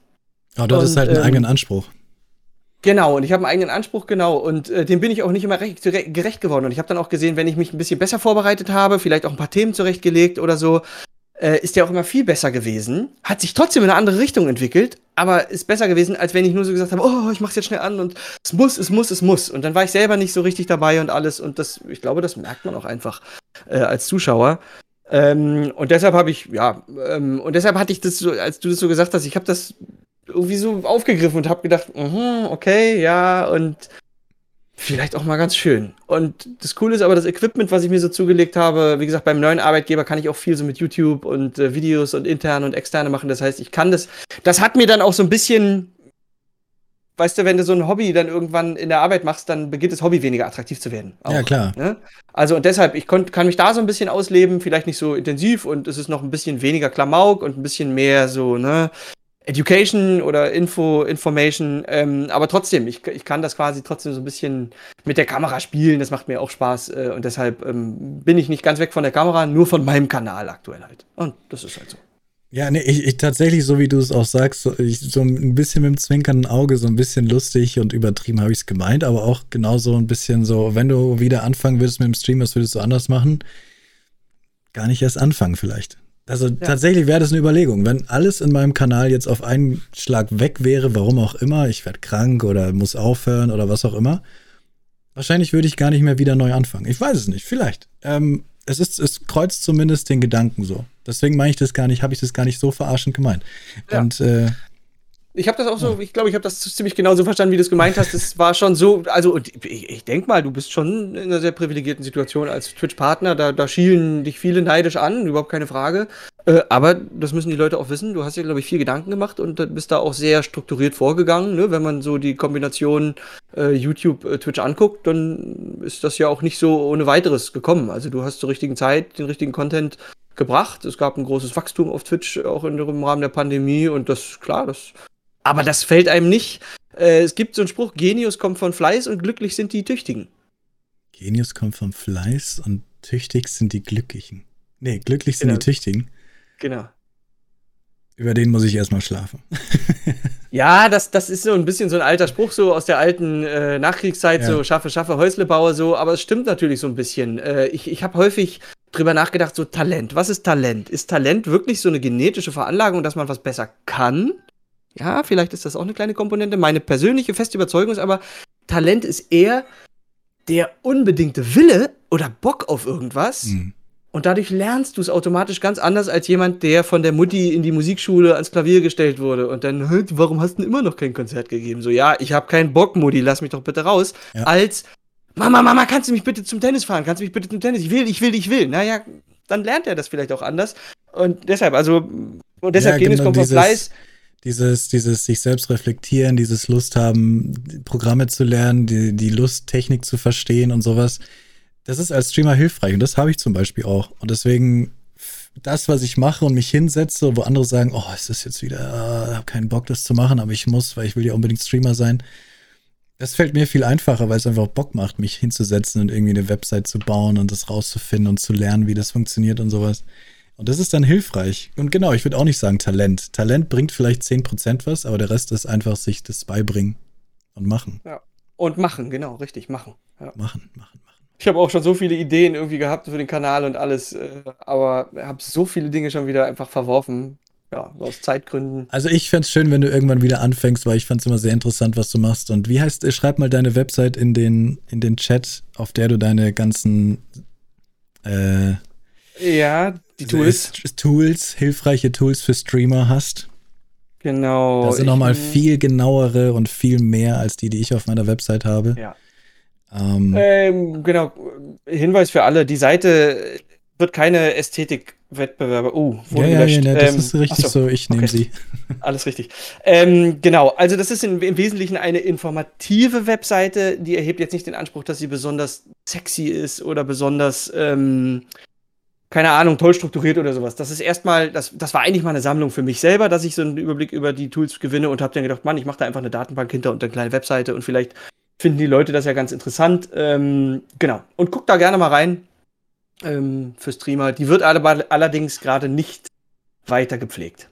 aber du hattest halt einen ähm, eigenen Anspruch Genau, und ich habe einen eigenen Anspruch, genau. Und äh, dem bin ich auch nicht immer recht, gerecht geworden. Und ich habe dann auch gesehen, wenn ich mich ein bisschen besser vorbereitet habe, vielleicht auch ein paar Themen zurechtgelegt oder so, äh, ist der auch immer viel besser gewesen. Hat sich trotzdem in eine andere Richtung entwickelt, aber ist besser gewesen, als wenn ich nur so gesagt habe, oh, ich mach's jetzt schnell an und es muss, es muss, es muss. Und dann war ich selber nicht so richtig dabei und alles. Und das, ich glaube, das merkt man auch einfach äh, als Zuschauer. Ähm, und deshalb habe ich, ja, ähm, und deshalb hatte ich das so, als du das so gesagt hast, ich habe das irgendwie so aufgegriffen und habe gedacht, uh okay, ja, und vielleicht auch mal ganz schön. Und das Coole ist aber, das Equipment, was ich mir so zugelegt habe, wie gesagt, beim neuen Arbeitgeber kann ich auch viel so mit YouTube und äh, Videos und interne und externe machen. Das heißt, ich kann das. Das hat mir dann auch so ein bisschen. Weißt du, wenn du so ein Hobby dann irgendwann in der Arbeit machst, dann beginnt das Hobby weniger attraktiv zu werden. Auch, ja, klar. Ne? Also und deshalb, ich konnt, kann mich da so ein bisschen ausleben, vielleicht nicht so intensiv und es ist noch ein bisschen weniger Klamauk und ein bisschen mehr so, ne, Education oder Info, Information, ähm, aber trotzdem, ich, ich kann das quasi trotzdem so ein bisschen mit der Kamera spielen, das macht mir auch Spaß äh, und deshalb ähm, bin ich nicht ganz weg von der Kamera, nur von meinem Kanal aktuell halt. Und das ist halt so. Ja, nee, ich, ich tatsächlich, so wie du es auch sagst, so, ich, so ein bisschen mit dem zwinkernden Auge, so ein bisschen lustig und übertrieben habe ich es gemeint, aber auch genauso ein bisschen so, wenn du wieder anfangen würdest mit dem Stream, was würdest du anders machen? Gar nicht erst anfangen vielleicht. Also ja. tatsächlich wäre das eine Überlegung. Wenn alles in meinem Kanal jetzt auf einen Schlag weg wäre, warum auch immer, ich werde krank oder muss aufhören oder was auch immer, wahrscheinlich würde ich gar nicht mehr wieder neu anfangen. Ich weiß es nicht, vielleicht. Ähm, es, ist, es kreuzt zumindest den Gedanken so. Deswegen meine ich das gar nicht, habe ich das gar nicht so verarschend gemeint. Ja. Und äh, ich habe das auch so, ich glaube, ich habe das ziemlich genau so verstanden, wie du es gemeint hast. Es war schon so, also ich, ich denke mal, du bist schon in einer sehr privilegierten Situation als Twitch-Partner. Da, da schielen dich viele neidisch an, überhaupt keine Frage. Äh, aber das müssen die Leute auch wissen. Du hast dir, glaube ich, viel Gedanken gemacht und bist da auch sehr strukturiert vorgegangen. Ne? Wenn man so die Kombination äh, YouTube, äh, Twitch anguckt, dann ist das ja auch nicht so ohne weiteres gekommen. Also du hast zur richtigen Zeit den richtigen Content gebracht. Es gab ein großes Wachstum auf Twitch, auch in, im Rahmen der Pandemie. Und das, klar, das aber das fällt einem nicht. Äh, es gibt so einen Spruch, Genius kommt von Fleiß und glücklich sind die Tüchtigen. Genius kommt vom Fleiß und tüchtig sind die Glücklichen. Nee, glücklich sind genau. die Tüchtigen. Genau. Über den muss ich erstmal schlafen. ja, das, das ist so ein bisschen so ein alter Spruch, so aus der alten äh, Nachkriegszeit, ja. so schaffe, schaffe, Häusle baue, so, aber es stimmt natürlich so ein bisschen. Äh, ich ich habe häufig drüber nachgedacht, so Talent. Was ist Talent? Ist Talent wirklich so eine genetische Veranlagung, dass man was besser kann? Ja, vielleicht ist das auch eine kleine Komponente. Meine persönliche feste Überzeugung ist aber, Talent ist eher der unbedingte Wille oder Bock auf irgendwas. Mhm. Und dadurch lernst du es automatisch ganz anders als jemand, der von der Mutti in die Musikschule ans Klavier gestellt wurde. Und dann, warum hast du immer noch kein Konzert gegeben? So, ja, ich habe keinen Bock, Mutti, lass mich doch bitte raus. Ja. Als, Mama, Mama, kannst du mich bitte zum Tennis fahren? Kannst du mich bitte zum Tennis? Ich will, ich will, ich will. Naja, dann lernt er das vielleicht auch anders. Und deshalb, also, und deshalb ja, genau, kommt vom Fleiß dieses, dieses sich selbst reflektieren, dieses Lust haben, Programme zu lernen, die, die Lust, Technik zu verstehen und sowas. Das ist als Streamer hilfreich und das habe ich zum Beispiel auch. Und deswegen das, was ich mache und mich hinsetze, wo andere sagen, oh, es ist jetzt wieder, äh, habe keinen Bock, das zu machen, aber ich muss, weil ich will ja unbedingt Streamer sein. Das fällt mir viel einfacher, weil es einfach Bock macht, mich hinzusetzen und irgendwie eine Website zu bauen und das rauszufinden und zu lernen, wie das funktioniert und sowas. Und das ist dann hilfreich. Und genau, ich würde auch nicht sagen Talent. Talent bringt vielleicht 10% was, aber der Rest ist einfach sich das beibringen und machen. Ja. Und machen, genau, richtig, machen. Ja. Machen, machen, machen. Ich habe auch schon so viele Ideen irgendwie gehabt für den Kanal und alles, äh, aber habe so viele Dinge schon wieder einfach verworfen. Ja, aus Zeitgründen. Also ich fände es schön, wenn du irgendwann wieder anfängst, weil ich fand es immer sehr interessant, was du machst. Und wie heißt, äh, schreib mal deine Website in den, in den Chat, auf der du deine ganzen äh, ja, die Tools. Tools, hilfreiche Tools für Streamer hast. Genau. Das sind nochmal viel genauere und viel mehr als die, die ich auf meiner Website habe. Ja. Ähm, ähm, genau. Hinweis für alle: Die Seite wird keine Ästhetikwettbewerbe. Oh, ja, gelöscht. Ja, ja, das ähm, ist richtig so, so. ich nehme okay. sie. Alles richtig. Ähm, genau, also das ist in, im Wesentlichen eine informative Webseite, die erhebt jetzt nicht den Anspruch, dass sie besonders sexy ist oder besonders ähm, keine Ahnung, toll strukturiert oder sowas. Das ist erstmal, das, das war eigentlich mal eine Sammlung für mich selber, dass ich so einen Überblick über die Tools gewinne und habe dann gedacht, Mann, ich mache da einfach eine Datenbank hinter und eine kleine Webseite und vielleicht finden die Leute das ja ganz interessant. Ähm, genau. Und guck da gerne mal rein ähm, für Streamer. Die wird alle, allerdings gerade nicht weiter gepflegt.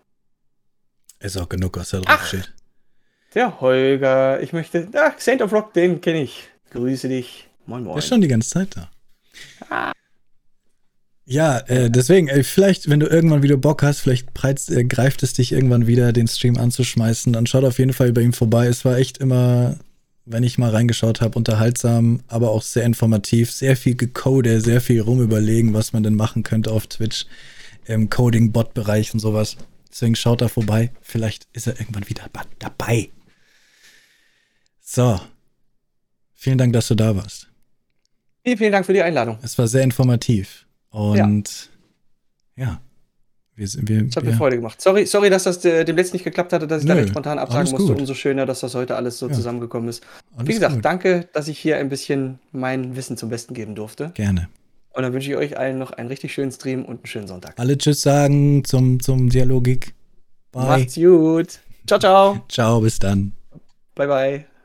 Ist auch genug, was da drauf steht. Der Holger, ich möchte. Ach, Saint of Rock, den kenne ich. Grüße dich. Moin, moin. Der ist schon die ganze Zeit da. Ah. Ja, äh, deswegen, äh, vielleicht, wenn du irgendwann wieder Bock hast, vielleicht preizt, äh, greift es dich irgendwann wieder, den Stream anzuschmeißen. Dann schaut auf jeden Fall bei ihm vorbei. Es war echt immer, wenn ich mal reingeschaut habe, unterhaltsam, aber auch sehr informativ. Sehr viel gecode, sehr viel rumüberlegen, was man denn machen könnte auf Twitch im Coding-Bot-Bereich und sowas. Deswegen schaut da vorbei. Vielleicht ist er irgendwann wieder dabei. So. Vielen Dank, dass du da warst. Vielen, vielen Dank für die Einladung. Es war sehr informativ. Und ja. ja. Wir, wir, das hat mir Freude gemacht. Sorry, sorry, dass das äh, dem letzten nicht geklappt hatte, dass ich Nö, da spontan absagen musste. Umso schöner, dass das heute alles so ja. zusammengekommen ist. Alles Wie gesagt, gut. danke, dass ich hier ein bisschen mein Wissen zum Besten geben durfte. Gerne. Und dann wünsche ich euch allen noch einen richtig schönen Stream und einen schönen Sonntag. Alle Tschüss sagen zum, zum Dialogik. Bye. Macht's gut. Ciao, ciao. Ciao, bis dann. Bye, bye.